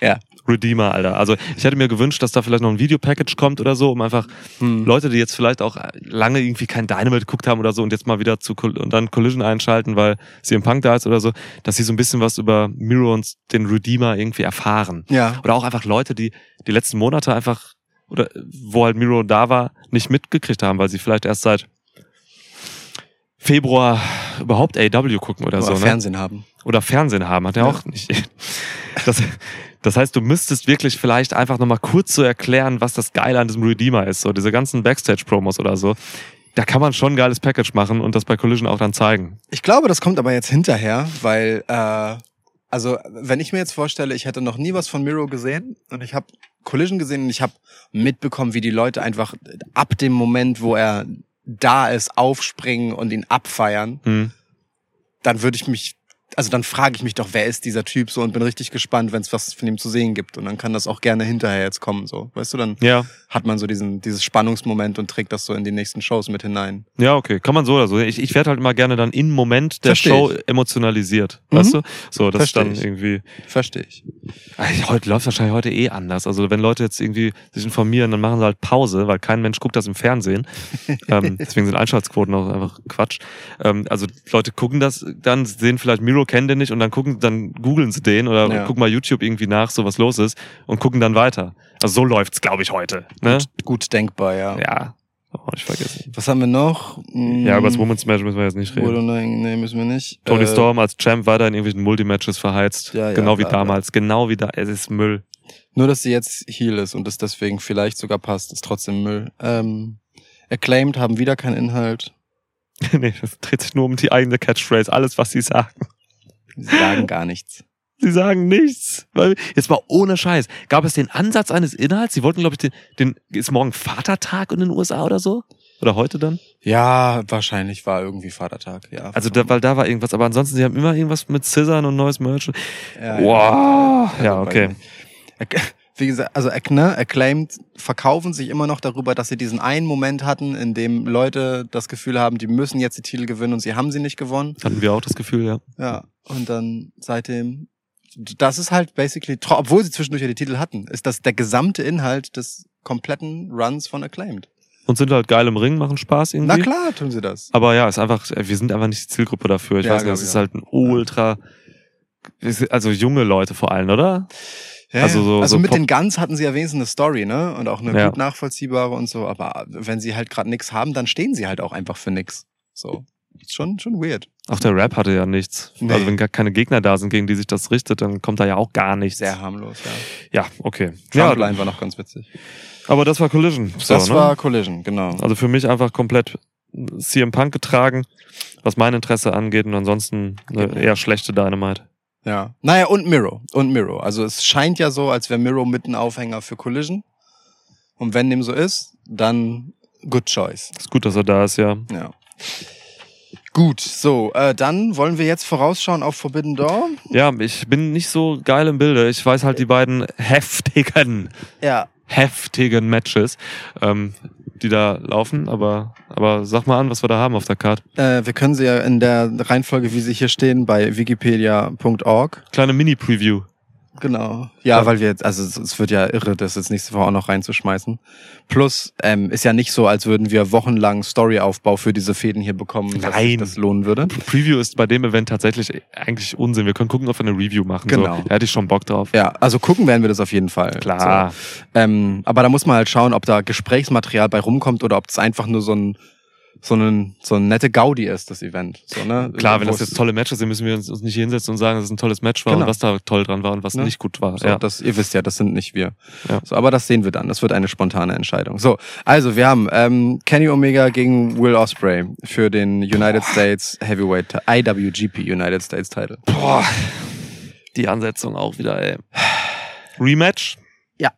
Ja. Redeemer, Alter. Also ich hätte mir gewünscht, dass da vielleicht noch ein Videopackage kommt oder so, um einfach hm. Leute, die jetzt vielleicht auch lange irgendwie kein Dynamite geguckt haben oder so und jetzt mal wieder zu und dann Collision einschalten, weil sie im Punk da ist oder so, dass sie so ein bisschen was über Miro und den Redeemer irgendwie erfahren. ja. Oder auch einfach Leute, die die letzten Monate einfach oder wo halt Miro da war, nicht mitgekriegt haben, weil sie vielleicht erst seit Februar überhaupt AW gucken oder, Oder so. Ne? Fernsehen haben. Oder Fernsehen haben, hat er Ja. auch nicht. Das, das heißt, du müsstest wirklich vielleicht einfach nochmal kurz so erklären, was das Geile an diesem Redeemer ist. So diese ganzen Backstage-Promos oder so. Da kann man schon ein geiles Package machen und das bei Collision auch dann zeigen. Ich glaube, das kommt aber jetzt hinterher, weil, äh, also wenn ich mir jetzt vorstelle, ich hätte noch nie was von Miro gesehen und ich habe Collision gesehen und ich habe mitbekommen, wie die Leute einfach ab dem Moment, wo er da ist, aufspringen und ihn abfeiern, Hm. dann würde ich mich, also dann frage ich mich doch, wer ist dieser Typ so und bin richtig gespannt, wenn es was von ihm zu sehen gibt und dann kann das auch gerne hinterher jetzt kommen, so, weißt du, dann Ja, hat man so diesen dieses Spannungsmoment und trägt das so in die nächsten Shows mit hinein. ja, okay. Kann man so oder so. Ich, ich werde halt immer gerne dann im Moment der Versteh Show ich. emotionalisiert. Mhm. Weißt du? So, das Versteh dann ich. irgendwie. Verstehe ich. Ach, Heute läuft wahrscheinlich heute eh anders. Also wenn Leute jetzt irgendwie sich informieren, dann machen sie halt Pause, weil kein Mensch guckt das im Fernsehen. ähm, deswegen sind Einschaltquoten auch einfach Quatsch. Ähm, also Leute gucken das dann, sehen vielleicht Miro, kennen den nicht und dann gucken, dann googeln sie den oder Ja. gucken mal YouTube irgendwie nach, so was los ist und gucken dann weiter. Also so läuft's, glaube ich, heute. Ne? Gut, gut denkbar, ja. Ja, auch nicht vergessen. Was haben wir noch? Hm, Ja, über das Women's Match müssen wir jetzt nicht reden. Nein, nee, müssen wir nicht. Tony Äh, Storm als Champ weiter in irgendwelchen Multimatches verheizt. Ja, ja, genau wie bla, bla. damals. Genau wie da. Es ist Müll. Nur, dass sie jetzt Heal ist und es deswegen vielleicht sogar passt, ist trotzdem Müll. Ähm, Acclaimed haben wieder keinen Inhalt. nee, das dreht sich nur um die eigene Catchphrase. Alles, was sie sagen. Sie sagen gar nichts. Sie sagen nichts. Weil, jetzt mal ohne Scheiß. Gab es den Ansatz eines Inhalts? Sie wollten, glaube ich, den, den, ist morgen Vatertag in den USA oder so? Oder heute dann? Ja, wahrscheinlich war irgendwie Vatertag, ja. Also, da, weil da war irgendwas. Aber ansonsten, sie haben immer irgendwas mit Scissern und neues Merch. ja, Wow. Also, Ja, okay. Wie gesagt, also ne, Acclaimed verkaufen sich immer noch darüber, dass sie diesen einen Moment hatten, in dem Leute das Gefühl haben, die müssen jetzt die Titel gewinnen und sie haben sie nicht gewonnen. Hatten wir auch das Gefühl, ja. Ja, und dann seitdem, das ist halt basically, obwohl sie zwischendurch ja die Titel hatten, ist das der gesamte Inhalt des kompletten Runs von Acclaimed. Und sind halt geil im Ring, machen Spaß irgendwie. Na klar tun sie das. Aber ja, ist einfach, wir sind einfach nicht die Zielgruppe dafür. Ich Ja, weiß nicht, es ist auch. halt ein ultra, also junge Leute vor allem, oder? Ja, Also so- also so mit Pop- den Guns hatten sie ja wenigstens eine Story, ne? Und auch eine Ja. gut nachvollziehbare und so. Aber wenn sie halt gerade nichts haben, dann stehen sie halt auch einfach für nix. So. Ist schon, schon weird. Auch der Rap hatte ja nichts. Nee. Also wenn gar keine Gegner da sind, gegen die sich das richtet, dann kommt da ja auch gar nichts. Sehr harmlos, ja. Ja, okay. Ja, Trumpline war noch ganz witzig. aber das war Collision. So, das ne? war Collision, genau. Also für mich einfach komplett CM Punk getragen, was mein Interesse angeht und ansonsten eine Genau. eher schlechte Dynamite. Ja. Naja, und Miro. Und Miro. Also es scheint ja so, als wäre Miro mit ein Aufhänger für Collision. Und wenn dem so ist, dann good choice. Ist gut, dass er da ist, ja. Ja. Gut, so, äh, dann wollen wir jetzt vorausschauen auf Forbidden Door. Ja, ich bin nicht so geil im Bilde. Ich weiß halt die beiden heftigen, Ja. heftigen Matches, ähm, die da laufen, aber, aber sag mal an, was wir da haben auf der Card. Äh, wir können sie ja in der Reihenfolge, wie sie hier stehen, bei wikipedia.org. Kleine Mini-Preview. Genau. Ja, weil wir jetzt, also es, es wird ja irre, das jetzt nächste Woche auch noch reinzuschmeißen. Plus, ähm, ist ja nicht so, als würden wir wochenlang Storyaufbau für diese Fäden hier bekommen, dass sich Nein. das lohnen würde. Preview ist bei dem Event tatsächlich eigentlich Unsinn. Wir können gucken, ob wir eine Review machen. Genau. So, da hätte ich schon Bock drauf. Ja, also gucken werden wir das auf jeden Fall. Klar. So. Ähm, aber da muss man halt schauen, ob da Gesprächsmaterial bei rumkommt oder ob es einfach nur so ein so ein so ein nette Gaudi ist, das Event. So, ne? Klar, wenn das jetzt tolle Matches sind, müssen wir uns uns nicht hinsetzen und sagen, dass es ein tolles Match war Genau. und was da toll dran war und was Ne? nicht gut war. So, ja. das, ihr wisst ja, das sind nicht wir. Ja. So, aber das sehen wir dann. Das wird eine spontane Entscheidung. So, also wir haben ähm, Kenny Omega gegen Will Osprey für den United States Heavyweight IWGP United States Title. Boah. Die Ansetzung auch wieder, ey. Rematch? Ja.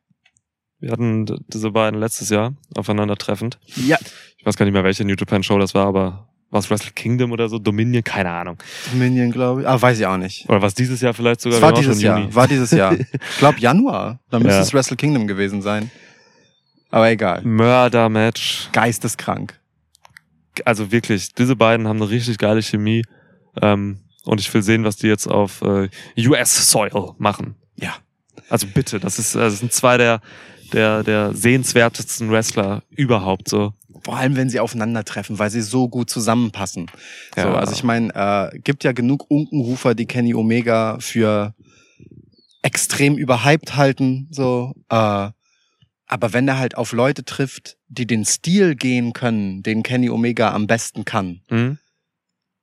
Wir hatten diese beiden letztes Jahr aufeinandertreffend. Ja. Ich weiß gar nicht mehr, welche New Japan Show das war, aber was Wrestle Kingdom oder so? Dominion? Keine Ahnung. Dominion, glaube ich. Ah, weiß ich auch nicht. Oder was dieses Jahr vielleicht sogar? War dieses Jahr. Juni. War dieses Jahr. Ich glaube Januar. Da müsste Ja. es Wrestle Kingdom gewesen sein. Aber egal. Mörder-Match. Geisteskrank. Also wirklich, diese beiden haben eine richtig geile Chemie. Ähm, und ich will sehen, was die jetzt auf äh, US-Soil machen. Ja. Also bitte, das ist, das sind zwei der, der, der sehenswertesten Wrestler überhaupt so. Vor allem, wenn sie aufeinandertreffen, weil sie so gut zusammenpassen. So, Ja. also ich meine, äh, gibt ja genug Unkenrufer, die Kenny Omega für extrem überhyped halten. So, äh, aber wenn er halt auf Leute trifft, die den Stil gehen können, den Kenny Omega am besten kann, Hm?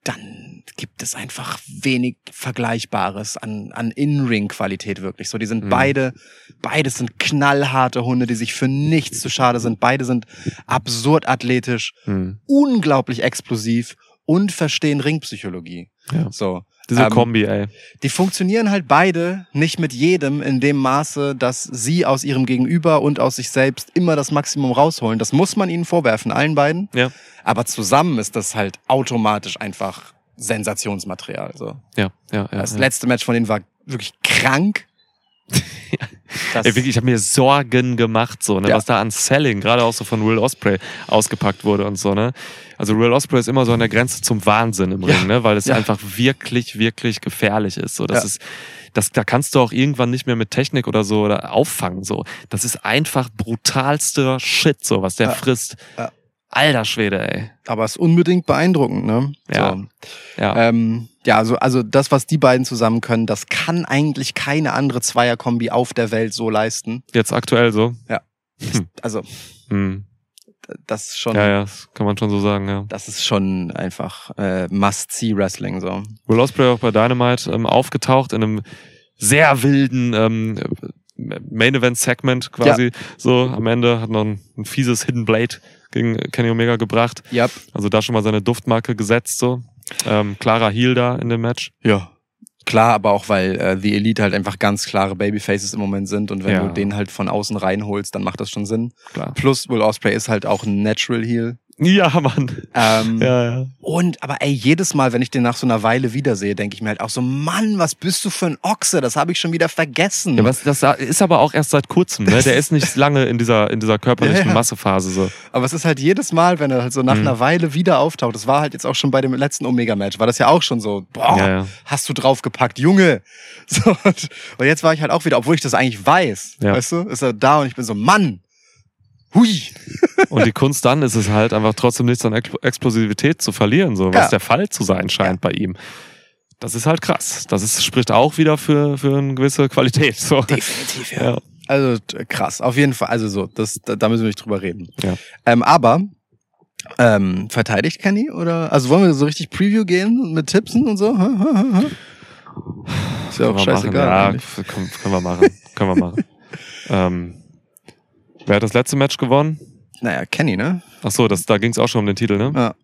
Dann gibt es einfach wenig Vergleichbares an, an In-Ring-Qualität wirklich. So, die sind Mhm. beide, beides sind knallharte Hunde, die sich für nichts zu schade sind. Beide sind absurd athletisch, Hm. unglaublich explosiv und verstehen Ringpsychologie. Ja. So. Diese Ähm, Kombi, ey. Die funktionieren halt beide nicht mit jedem in dem Maße, dass sie aus ihrem Gegenüber und aus sich selbst immer das Maximum rausholen. Das muss man ihnen vorwerfen, allen beiden. Ja. Aber zusammen ist das halt automatisch einfach Sensationsmaterial. So. Ja, ja, ja. Das ja. letzte Match von denen war wirklich krank. Das, Ey, wirklich, ich habe mir Sorgen gemacht, so, ne, Ja. was da an Selling, gerade auch so von Will Osprey ausgepackt wurde und so, ne. Also Will Osprey ist immer so an der Grenze zum Wahnsinn im Ja. Ring, ne, weil es Ja. einfach wirklich, wirklich gefährlich ist. So, das Ja. ist, das, da kannst du auch irgendwann nicht mehr mit Technik oder so oder auffangen. So, das ist einfach brutalster Shit, so was der Ja. frisst. Ja. Alter Schwede, ey. aber es ist unbedingt beeindruckend, ne? Ja. So. Ja. Ähm, ja, also, also das, was die beiden zusammen können, das kann eigentlich keine andere Zweierkombi auf der Welt so leisten. Jetzt aktuell so. Also, Hm. das ist schon, Ja, ja, das kann man schon so sagen, ja. das ist schon einfach äh, Must-See-Wrestling so. Will Ospreay auch bei Dynamite ähm, aufgetaucht in einem sehr wilden ähm, Main Event Segment quasi. So am Ende hat noch ein, ein fieses Hidden Blade gegen Kenny Omega gebracht. Ja. Also da schon mal seine Duftmarke gesetzt so. Ähm, klarer Heel da in dem Match. Ja. Klar, aber auch weil äh, The Elite halt einfach ganz klare Babyfaces im Moment sind und wenn Ja. du den halt von außen reinholst, dann macht das schon Sinn. Klar. Plus Will Osprey ist halt auch ein Natural Heel. Ja, Mann. Ähm, Ja, ja. Und aber ey, jedes Mal, wenn ich den nach so einer Weile wiedersehe, denke ich mir halt auch so, Mann, was bist du für ein Ochse? Das habe ich schon wieder vergessen. Ja, was, das ist aber auch erst seit kurzem, ne? Der ist nicht lange in dieser, in dieser körperlichen Ja. Massephase so. Aber es ist halt jedes Mal, wenn er halt so nach Mhm. einer Weile wieder auftaucht. Das war halt jetzt auch schon bei dem letzten Omega-Match. War das ja auch schon so, boah, hast du draufgepackt, Junge. So, und, und jetzt war ich halt auch wieder, obwohl ich das eigentlich weiß, weißt du, ist er da und ich bin so, Mann, Hui. Und die Kunst dann ist es halt einfach trotzdem nichts an Ex- Explosivität zu verlieren, so was Ja. der Fall zu sein scheint bei ihm. Das ist halt krass. Das ist, spricht auch wieder für, für eine gewisse Qualität. So. Definitiv, Ja. Also t- krass, auf jeden Fall. Also so, das, da, müssen wir nicht drüber reden. Ja. Ähm, aber ähm, verteidigt Kenny oder? Also wollen wir so richtig Preview gehen mit Tippsen und so? Ist ja auch scheißegal. Ja, können, können wir machen. können wir machen. ähm, wer hat das letzte Match gewonnen? Naja, Kenny, ne? Ach so, das, da ging es auch schon um den Titel, ne? Ja.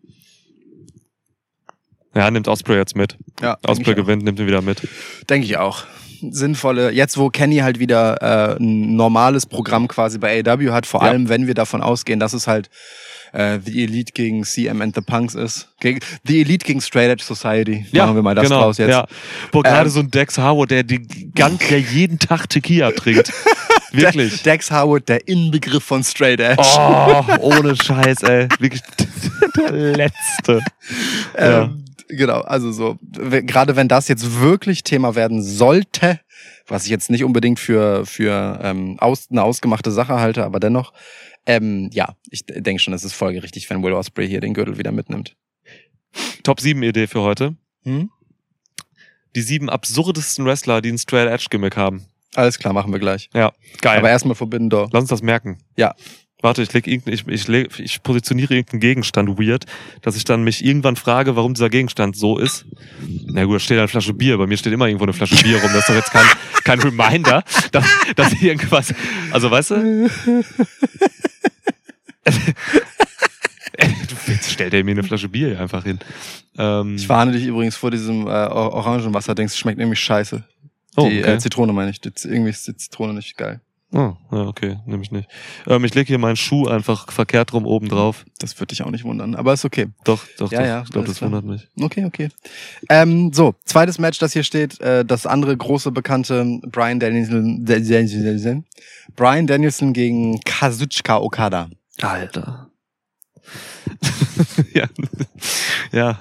Ja, nimmt Osprey jetzt mit. Ja, Osprey gewinnt, nimmt ihn wieder mit. Denke ich auch. Sinnvolle, jetzt wo Kenny halt wieder äh, ein normales Programm quasi bei AW hat, vor Ja. allem wenn wir davon ausgehen, dass es halt äh, The Elite gegen CM and the Punks ist. Gegen, the Elite gegen Straight Edge Society. Machen wir mal das draus jetzt. Ja. Boah, gerade Ähm, so ein Dex Harwood, der, die, der jeden Tag Tequila trinkt. Wirklich. Dex Howard, der Inbegriff von Straight Edge. Oh, ohne Scheiß, ey. Wirklich der Letzte. Ja. Ähm, genau, also so, gerade wenn das jetzt wirklich Thema werden sollte, was ich jetzt nicht unbedingt für, für ähm, aus, eine ausgemachte Sache halte, aber dennoch, ähm, ja, ich denke schon, es ist folgerichtig, wenn Will Ospreay hier den Gürtel wieder mitnimmt. Top 7 Idee für heute. Hm? Die sieben absurdesten Wrestler, die ein Straight Edge Gimmick haben. Alles klar, machen wir gleich. Ja, geil. Aber erstmal Forbidden Door. Lass uns das merken. Ja. Warte, ich leg irgendein, ich, ich, leg, ich positioniere irgendeinen Gegenstand weird, dass ich dann mich irgendwann frage, warum dieser Gegenstand so ist. Na gut, da steht eine Flasche Bier. Bei mir steht immer irgendwo eine Flasche Bier rum. Das ist doch jetzt kein, kein Reminder, dass, dass irgendwas. Also weißt du? Jetzt stellt er mir eine Flasche Bier hier einfach hin. Ähm, Ich warne dich übrigens vor diesem äh, Or- Orangenwasser-Dings, schmeckt nämlich scheiße. Oh, Die okay. äh, Zitrone meine ich. Die, irgendwie ist die Zitrone nicht geil. Oh, ja, okay, nehme ich nicht. Ähm, ich lege hier meinen Schuh einfach verkehrt rum oben drauf. Das wird dich auch nicht wundern, aber ist okay. Doch, doch, Ja, doch. ja, ich glaube, das klar. wundert mich. Okay, okay. Ähm, so, zweites Match, das hier steht, äh, das andere große bekannte Brian Danielson, Danielson, Brian Danielson gegen Kazuchika Okada. Alter. ja. ja.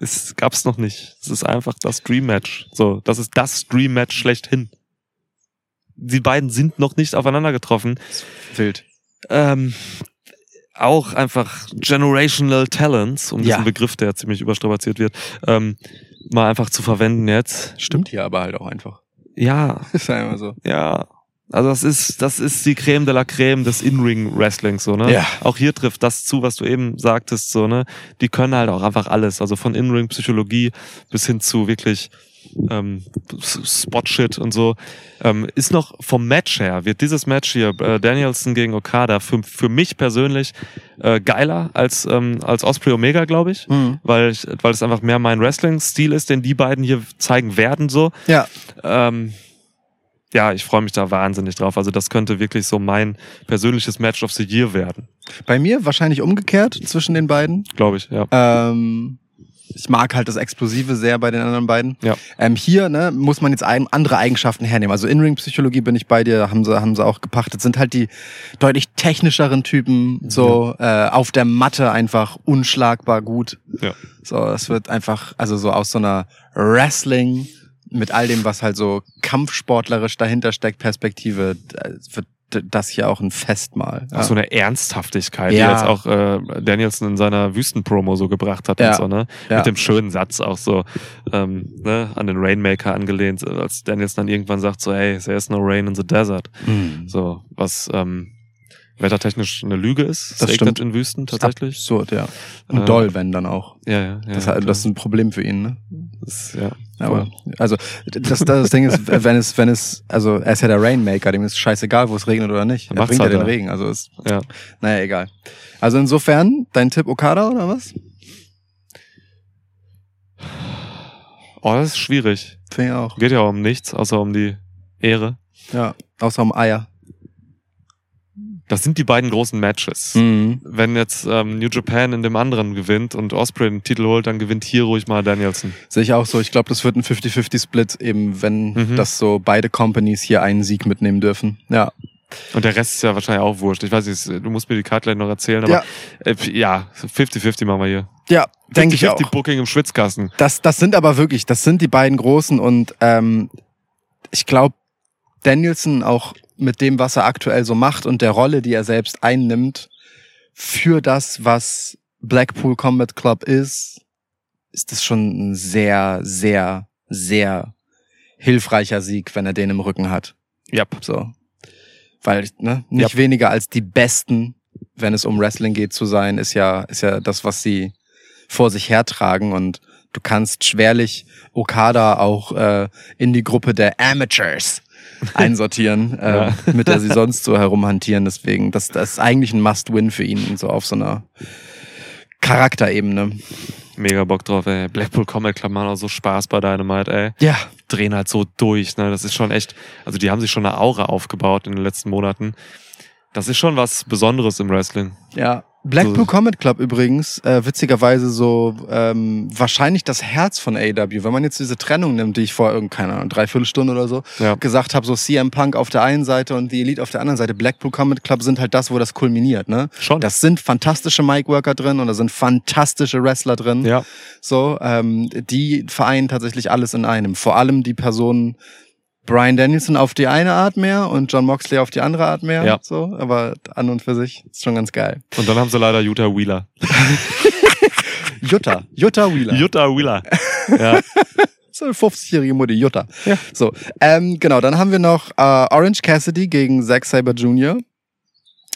Es gab's noch nicht. Es ist einfach das Dream Match. So, das ist das Dream Match schlechthin. Die beiden sind noch nicht aufeinander getroffen. Wild. Ähm, auch einfach generational talents, um Ja. diesen Begriff, der ziemlich überstrapaziert wird, ähm, mal einfach zu verwenden jetzt. Stimmt hier aber halt auch einfach. Ja, Ist ja immer so. ja. Also das ist, das ist die Creme de la Creme des In-Ring-Wrestlings, so, ne? Ja. Auch hier trifft das zu, was du eben sagtest, so, ne? Die können halt auch einfach alles. Also von In-Ring-Psychologie bis hin zu wirklich ähm, Spot-Shit und so. Ähm, ist noch vom Match her, wird dieses Match hier, äh, Danielson gegen Okada, für, für mich persönlich äh, geiler als, ähm, als Osprey Omega, glaube ich. Mhm. Weil, ich, weil es einfach mehr mein Wrestling-Stil ist, den die beiden hier zeigen werden, so. Ja, Ähm, ja, ich freue mich da wahnsinnig drauf. Also das könnte wirklich so mein persönliches Match of the Year werden, bei mir wahrscheinlich umgekehrt zwischen den beiden. glaube ich. Ja. Ähm, ich mag halt das Explosive sehr bei den anderen beiden. Ja. Ähm, hier ne, muss man jetzt ein, andere Eigenschaften hernehmen. Also In-Ring-Psychologie bin ich bei dir, haben sie, haben sie auch gepachtet. Sind halt die deutlich technischeren Typen, so äh, auf der Matte einfach unschlagbar gut. Ja. So, das wird einfach, also so aus so einer Wrestling mit all dem, was halt so kampfsportlerisch dahinter steckt, Perspektive, äh, wird das hier auch ein Festmahl. Auch so eine Ernsthaftigkeit, Ja. die jetzt auch äh, Danielson in seiner Wüstenpromo so gebracht hat Ja. und so, ne? Ja. Mit dem schönen Satz auch so, ähm, ne, an den Rainmaker angelehnt, als Danielson dann irgendwann sagt so, hey, there's no rain in the desert. Mhm. So, was ähm, wettertechnisch eine Lüge ist. Es Das regnet stimmt. in Wüsten tatsächlich. Absurd, ja. Und Äh, doll, wenn dann auch. Ja, ja, ja. Das, ja, das ist ein Problem für ihn, ne? Das, ja. Aber, also, das, das Ding ist, wenn es, wenn es, also, er ist ja der Rainmaker, dem ist scheißegal, wo es regnet oder nicht. Er macht's bringt ja halt den da. Regen, also ist, ja. naja, egal. Also insofern, dein Tipp Okada oder was? Oh, das ist schwierig. Finde ich auch. Geht ja um nichts, außer um die Ehre. Ja, außer um Eier. Das sind die beiden großen Matches. Mhm. Wenn jetzt ähm, New Japan in dem anderen gewinnt und Osprey den Titel holt, dann gewinnt hier ruhig mal Danielson. Sehe ich auch so. Ich glaube, das wird ein 50-50-Split, eben wenn Mhm. das so beide Companies hier einen Sieg mitnehmen dürfen. Ja. Und der Rest ist ja wahrscheinlich auch wurscht. Ich weiß nicht, du musst mir die Karte gleich noch erzählen, aber Ja. äh, ja, 50-50 machen wir hier. Ja, denke ich auch. 50-50 Booking im Schwitzkasten. Das, das sind aber wirklich, das sind die beiden Großen und ähm, ich glaube, Danielson auch mit dem, was er aktuell so macht und der Rolle, die er selbst einnimmt, für das, was Blackpool Combat Club ist, ist das schon ein sehr, sehr, sehr hilfreicher Sieg, wenn er den im Rücken hat. Yep. So. Weil, ne, nicht Ja. weniger als die Besten, wenn es um Wrestling geht, zu sein, ist ja, ist ja das, was sie vor sich hertragen und du kannst schwerlich Okada auch äh, in die Gruppe der Amateurs einsortieren, äh, mit der sie sonst so herumhantieren. Deswegen, das, das ist eigentlich ein Must-Win für ihn, so auf so einer Charakterebene. Mega Bock drauf, ey. Blackpool Comic Club machen auch so Spaß bei Dynamite, ey. Ja, Drehen halt so durch, ne. Das ist schon echt, also die haben sich schon eine Aura aufgebaut in den letzten Monaten. Das ist schon was Besonderes im Wrestling. Ja. Blackpool So- Combat Club übrigens, äh, witzigerweise so ähm, wahrscheinlich das Herz von AW. Wenn man jetzt diese Trennung nimmt, die ich vor irgendeiner Ahnung, dreiviertel Stunde oder so Ja. gesagt habe, so CM Punk auf der einen Seite und die Elite auf der anderen Seite, Blackpool Combat Club sind halt das, wo das kulminiert, ne? Schon. Das sind fantastische Mic-Worker drin und da sind fantastische Wrestler drin. Ja. So, ähm, die vereinen tatsächlich alles in einem. Vor allem die Personen Brian Danielson auf die eine Art mehr und John Moxley auf die andere Art mehr. Ja. So, aber an und für sich ist schon ganz geil. Und dann haben sie leider Utah Wheeler. Jutta, Jutta Wheeler. Utah Wheeler. Ja. So eine 50-jährige Mutti, Jutta. Ja. So, ähm, genau, dann haben wir noch äh, Orange Cassidy gegen Zack Saber Jr.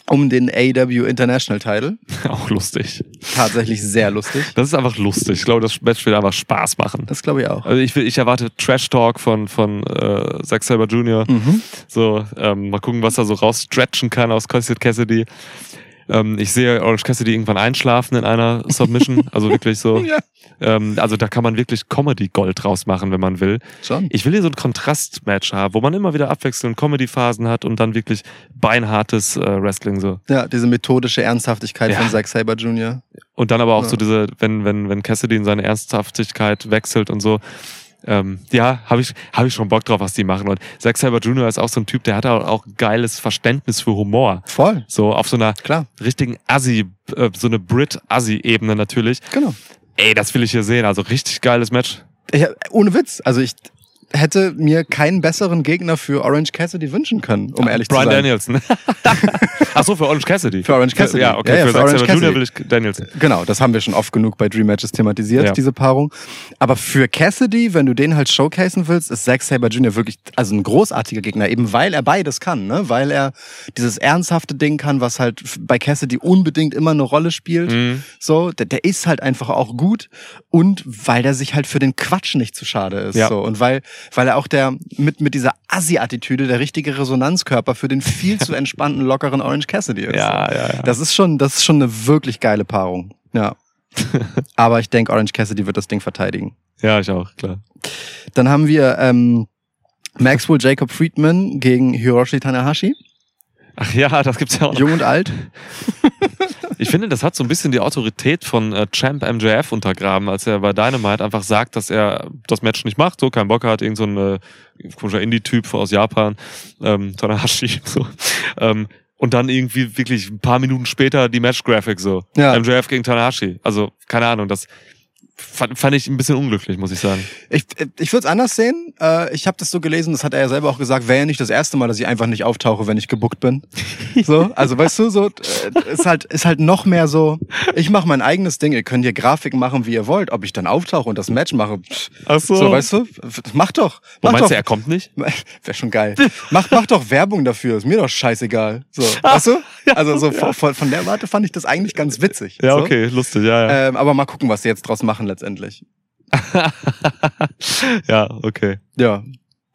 um den AW International Title. Auch lustig. Tatsächlich sehr lustig. Das ist einfach lustig. Ich glaube, das Match wird einfach Spaß machen. Das glaube ich auch. Also ich, will, ich erwarte Trash Talk von, von äh, Zack Saber Jr. Mhm. So, ähm, mal gucken, was er so rausstretchen kann aus Cassidy Cassidy. Ähm, ich sehe Orange Cassidy irgendwann einschlafen in einer Submission. also wirklich so. Ja. Ähm, also da kann man wirklich Comedy-Gold draus machen, wenn man will. Schon. Ich will hier so ein Kontrastmatch haben, wo man immer wieder abwechselnd Comedy-Phasen hat und dann wirklich beinhartes äh, Wrestling so. Ja, diese methodische Ernsthaftigkeit Ja. von Zack Saber Jr. Und dann aber auch Ja. so diese, wenn, wenn, wenn Cassidy in seine Ernsthaftigkeit wechselt und so. Ähm, ja, habe ich, hab ich schon Bock drauf, was die machen. Und Zack Saber Jr. ist auch so ein Typ, der hat auch, auch geiles Verständnis für Humor. Voll. So auf so einer Klar. richtigen Assi, äh, so eine Brit-Assi-Ebene natürlich. Genau. Ey, das will ich hier sehen. Also richtig geiles Match. Ich, ohne Witz. Also ich hätte mir keinen besseren Gegner für Orange Cassidy wünschen können, um ehrlich Brian zu sein. Danielson. Ach so, für Orange Cassidy. Für Orange Cassidy. Ja, okay. Ja, ja, für, für Orange. Cassidy. will ich Danielson. Genau, das haben wir schon oft genug bei Dream Matches thematisiert, Ja. diese Paarung. Aber für Cassidy, wenn du den halt showcasen willst, ist Zack Saber Jr. wirklich also ein großartiger Gegner, eben weil er beides kann, ne? Weil er dieses ernsthafte Ding kann, was halt bei Cassidy unbedingt immer eine Rolle spielt. Mhm. So, der, der ist halt einfach auch gut und weil der sich halt für den Quatsch nicht zu schade ist. Ja. So. Und weil, weil er auch der mit, mit dieser Assi-Attitüde der richtige Resonanzkörper für den viel zu entspannten, lockeren Orange Cassidy ist. Ja, ja, ja. Das ist schon, das ist schon eine wirklich geile Paarung. Ja. Aber ich denke, Orange Cassidy wird das Ding verteidigen. Ja, ich auch, klar. Dann haben wir ähm, Maxwell Jacob Friedman gegen Hiroshi Tanahashi. Ach ja, das gibt's ja auch. Jung und alt. Ich finde, das hat so ein bisschen die Autorität von äh, Champ MJF untergraben, als er bei Dynamite einfach sagt, dass er das Match nicht macht, so keinen Bock hat, irgend so ein äh, komischer Indie-Typ aus Japan, ähm, Tanahashi, so. Ähm, und dann irgendwie wirklich ein paar Minuten später die Match-Graphic so. Ja. MJF gegen Tanahashi. Also, keine Ahnung, das fand, fand ich ein bisschen unglücklich, muss ich sagen. Ich, ich würde es anders sehen. Äh, ich habe das so gelesen, das hat er ja selber auch gesagt, wäre ja nicht das erste Mal, dass ich einfach nicht auftauche, wenn ich gebuckt bin. So, also weißt du, so äh, ist halt ist halt noch mehr so. Ich mache mein eigenes Ding. Ihr könnt hier Grafiken machen, wie ihr wollt. Ob ich dann auftauche und das Match mache, Ach so. so weißt du, mach doch, Wo mach meinst doch. du, er kommt nicht? Wäre schon geil. Mach, mach doch Werbung dafür. Ist mir doch scheißegal. So, weißt du? Also so von, von von der Warte fand ich das eigentlich ganz witzig. Ja, so. okay, lustig, ja, ja. Ähm, aber mal gucken, was sie jetzt draus machen letztendlich. ja, okay. Ja,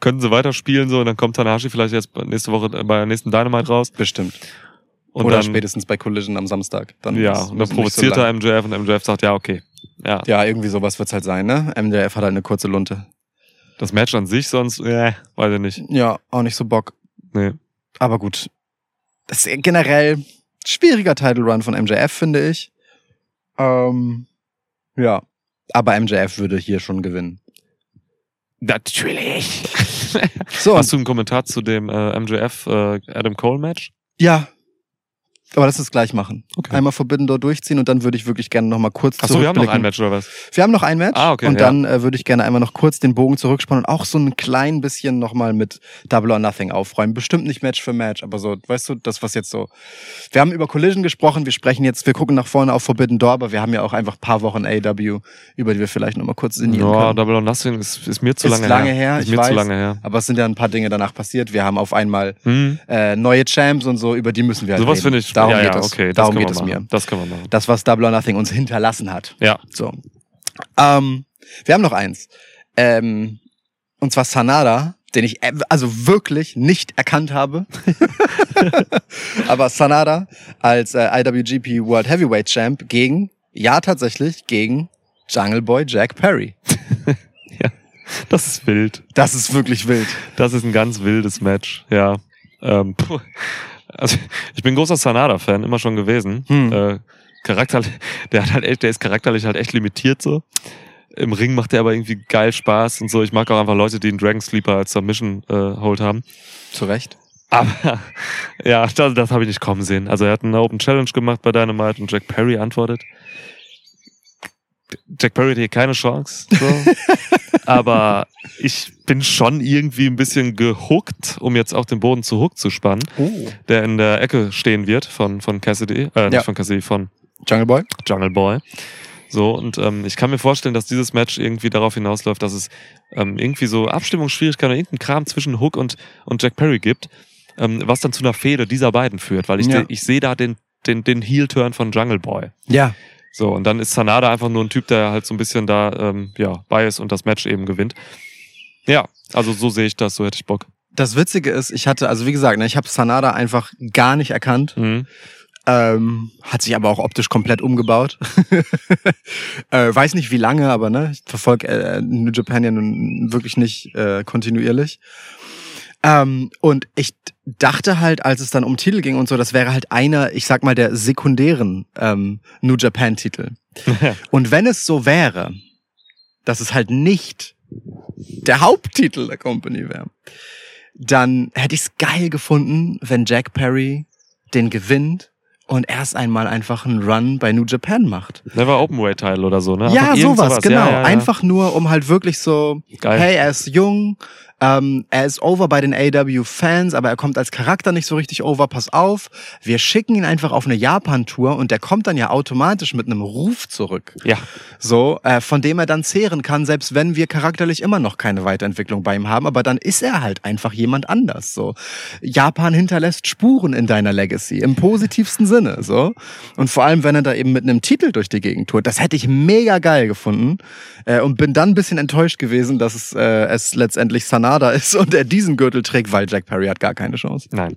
Könnten sie weiterspielen so und dann kommt Tanahashi vielleicht jetzt nächste Woche äh, bei der nächsten Dynamite raus. bestimmt. Und Oder dann, spätestens bei Collision am Samstag. Dann Ja, und dann so provoziert lang- er MJF und MJF sagt, ja, okay. Ja, Ja, irgendwie sowas wird's halt sein, ne? MJF hat halt eine kurze Lunte. das Match an sich sonst, äh, weiß ich nicht. Ja, auch nicht so Bock. Nee. Aber gut. Das ist generell schwieriger Title Run von MJF, finde ich. Ähm, ja. Aber MJF würde hier schon gewinnen. Natürlich. So, Hast du einen Kommentar zu dem äh, MJF äh, Adam Cole Match? ja. Aber lass uns gleich machen. Okay. Einmal Forbidden Door durchziehen und dann würde ich wirklich gerne nochmal kurz Achso, wir haben noch ein Match oder was? Wir haben noch ein Match Ah, okay, und ja. dann äh, würde ich gerne einmal noch kurz den Bogen zurückspannen und auch so ein klein bisschen nochmal mit Double or Nothing aufräumen. Bestimmt nicht Match für Match, aber so, weißt du, das was jetzt so. Wir haben über Collision gesprochen, wir sprechen jetzt, wir gucken nach vorne auf Forbidden Door, aber wir haben ja auch einfach ein paar Wochen AW, über die wir vielleicht nochmal kurz sinnieren Ja, können. Double or Nothing ist, ist mir zu Ist lange, lange her, Ist ich mir weiß. zu lange her. Aber es sind ja ein paar Dinge danach passiert. Wir haben auf einmal Hm. äh, neue Champs und so, über die müssen wir halt Sowas reden. finde ich, Darum ja, geht ja, es. okay, Darum geht es mir. Das können wir machen. Das, was Double or Nothing uns hinterlassen hat. Ja. So. Ähm, wir haben noch eins. Ähm, und zwar Sanada, den ich äh, also wirklich nicht erkannt habe. Aber Sanada als äh, IWGP World Heavyweight Champ gegen, ja tatsächlich, gegen Jungle Boy Jack Perry. Das ist wild. Das ist wirklich wild. Das ist ein ganz wildes Match, ja. Ähm, puh. Also ich bin großer Sanada-Fan, immer schon gewesen. Hm. Äh, Charakter, der hat halt echt, der ist charakterlich halt echt limitiert so. Im Ring macht er aber irgendwie geil Spaß und so. Ich mag auch einfach Leute, die einen Dragon Sleeper als Submission äh, Hold haben. Zu Recht. Aber ja, das, das habe ich nicht kommen sehen. Also er hat eine Open Challenge gemacht bei Dynamite und Jack Perry antwortet. Jack Perry hat hier keine Chance. So. Aber ich bin schon irgendwie ein bisschen gehuckt, um jetzt auch den Boden zu Hook zu spannen, Oh. der in der Ecke stehen wird von, von Cassidy, äh, nicht Ja. von Cassidy, von Jungle Boy? Jungle Boy. So, und ähm, ich kann mir vorstellen, dass dieses Match irgendwie darauf hinausläuft, dass es ähm, irgendwie so Abstimmungsschwierigkeiten oder irgendeinen Kram zwischen Hook und, und Jack Perry gibt, ähm, was dann zu einer Fehde dieser beiden führt, weil ich, Ja. ich sehe da den, den, den Heel-Turn von Jungle Boy. Ja. So, und dann ist Sanada einfach nur ein Typ, der halt so ein bisschen da ähm, ja, bei ist und das Match eben gewinnt. Ja, also so sehe ich das, so hätte ich Bock. Das Witzige ist, ich hatte, also wie gesagt, ne, ich habe Sanada einfach gar nicht erkannt. Mhm. Ähm, hat sich aber auch optisch komplett umgebaut. äh, weiß nicht wie lange, aber ne, ich verfolge äh, New Japan ja nun wirklich nicht äh, kontinuierlich. Ähm, und ich dachte halt, als es dann um Titel ging und so, das wäre halt einer, ich sag mal, der sekundären ähm, New Japan-Titel. Und wenn es so wäre, dass es halt nicht der Haupttitel der Company wäre, dann hätte ich es geil gefunden, wenn Jack Perry den gewinnt und erst einmal einfach einen Run bei New Japan macht. Never Openweight Title oder so, ne? ja, irgend sowas, genau. Ja, ja, ja. Einfach nur, um halt wirklich so, Geil. hey, er ist jung, ähm, er ist over bei den AW-Fans, aber er kommt als Charakter nicht so richtig over. Pass auf, wir schicken ihn einfach auf eine Japan-Tour und der kommt dann ja automatisch mit einem Ruf zurück. Ja, So, äh, von dem er dann zehren kann, selbst wenn wir charakterlich immer noch keine Weiterentwicklung bei ihm haben, aber dann ist er halt einfach jemand anders. So, Japan hinterlässt Spuren in deiner Legacy im positivsten Sinne. So und vor allem, wenn er da eben mit einem Titel durch die Gegend tourt, das hätte ich mega geil gefunden äh, und bin dann ein bisschen enttäuscht gewesen, dass es, äh, es letztendlich Sanada ist und er diesen Gürtel trägt, weil Jack Perry hat gar keine Chance. Nein.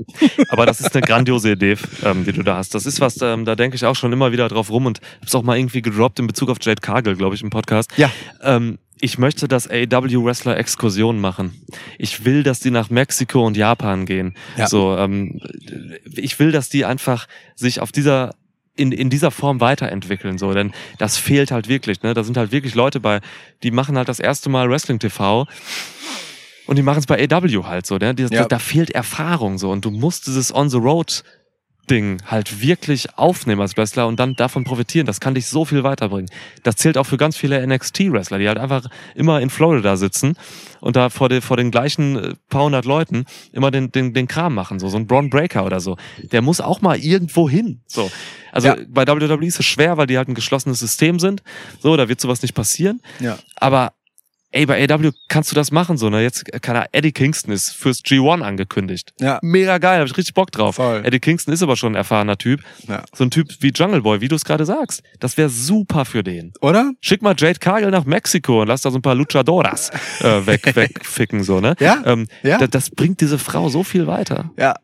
Aber das ist eine grandiose Idee, ähm, die du da hast. Das ist was, ähm, da denke ich auch schon immer wieder drauf rum und hab's auch mal irgendwie gedroppt in Bezug auf Jade Cargill, glaube ich, im Podcast. Ja. Ähm, ich möchte, dass AW-Wrestler Exkursionen machen. Ich will, dass die nach Mexiko und Japan gehen. Ja. So, ähm, ich will, dass die einfach sich auf dieser in, in dieser Form weiterentwickeln, so, denn das fehlt halt wirklich, ne? Da sind halt wirklich Leute bei, die machen halt das erste Mal Wrestling TV und die machen es bei AW halt so, ne? Die, Ja. da, da fehlt Erfahrung so und du musst dieses On the Road Ding halt wirklich aufnehmen als Wrestler und dann davon profitieren. Das kann dich so viel weiterbringen. Das zählt auch für ganz viele NXT-Wrestler, die halt einfach immer in Florida sitzen und da vor, den vor den gleichen äh, paar hundert Leuten immer den, den, den Kram machen. So, so ein Braun Breaker oder so. Der muss auch mal irgendwo hin. So. Also Ja. bei WWE ist es schwer, weil die halt ein geschlossenes System sind. So, da wird sowas nicht passieren. Ja. Aber ey, bei AW kannst du das machen, so, ne? Jetzt, äh, keine Ahnung, Eddie Kingston ist fürs G1 angekündigt. Ja. Mega geil, hab ich richtig Bock drauf. Voll. Eddie Kingston ist aber schon ein erfahrener Typ. Ja. So ein Typ wie Jungle Boy, wie du es gerade sagst. Das wäre super für den. Oder? Schick mal Jade Cargill nach Mexiko und lass da so ein paar Luchadoras äh, weg, wegficken, so, ne? Ja, Ähm, ja. da- Das bringt diese Frau so viel weiter. Ja.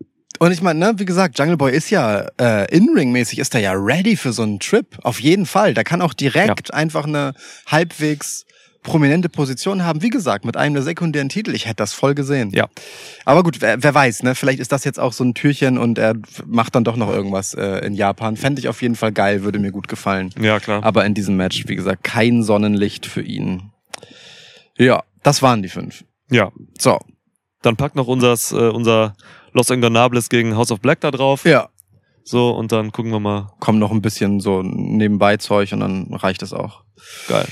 Und ich meine, ne, wie gesagt, Jungle Boy ist ja äh, In-Ring-mäßig, ist er ja ready für so einen Trip. Auf jeden Fall. Der kann auch direkt einfach eine halbwegs prominente Position haben. Wie gesagt, mit einem der sekundären Titel. Ich hätte das voll gesehen. Ja. Aber gut, wer, wer weiß, ne? Vielleicht ist das jetzt auch so ein Türchen und er macht dann doch noch irgendwas äh, in Japan. Fände ich auf jeden Fall geil, würde mir gut gefallen. Ja, klar. Aber in diesem Match, wie gesagt, kein Sonnenlicht für ihn. Ja, das waren die fünf. Ja. So. Dann packt noch unsers, äh, unser Los Ingonables gegen House of Black da drauf. Ja. So, und dann gucken wir mal. Kommt noch ein bisschen so nebenbei Zeug und dann reicht es auch. Geil.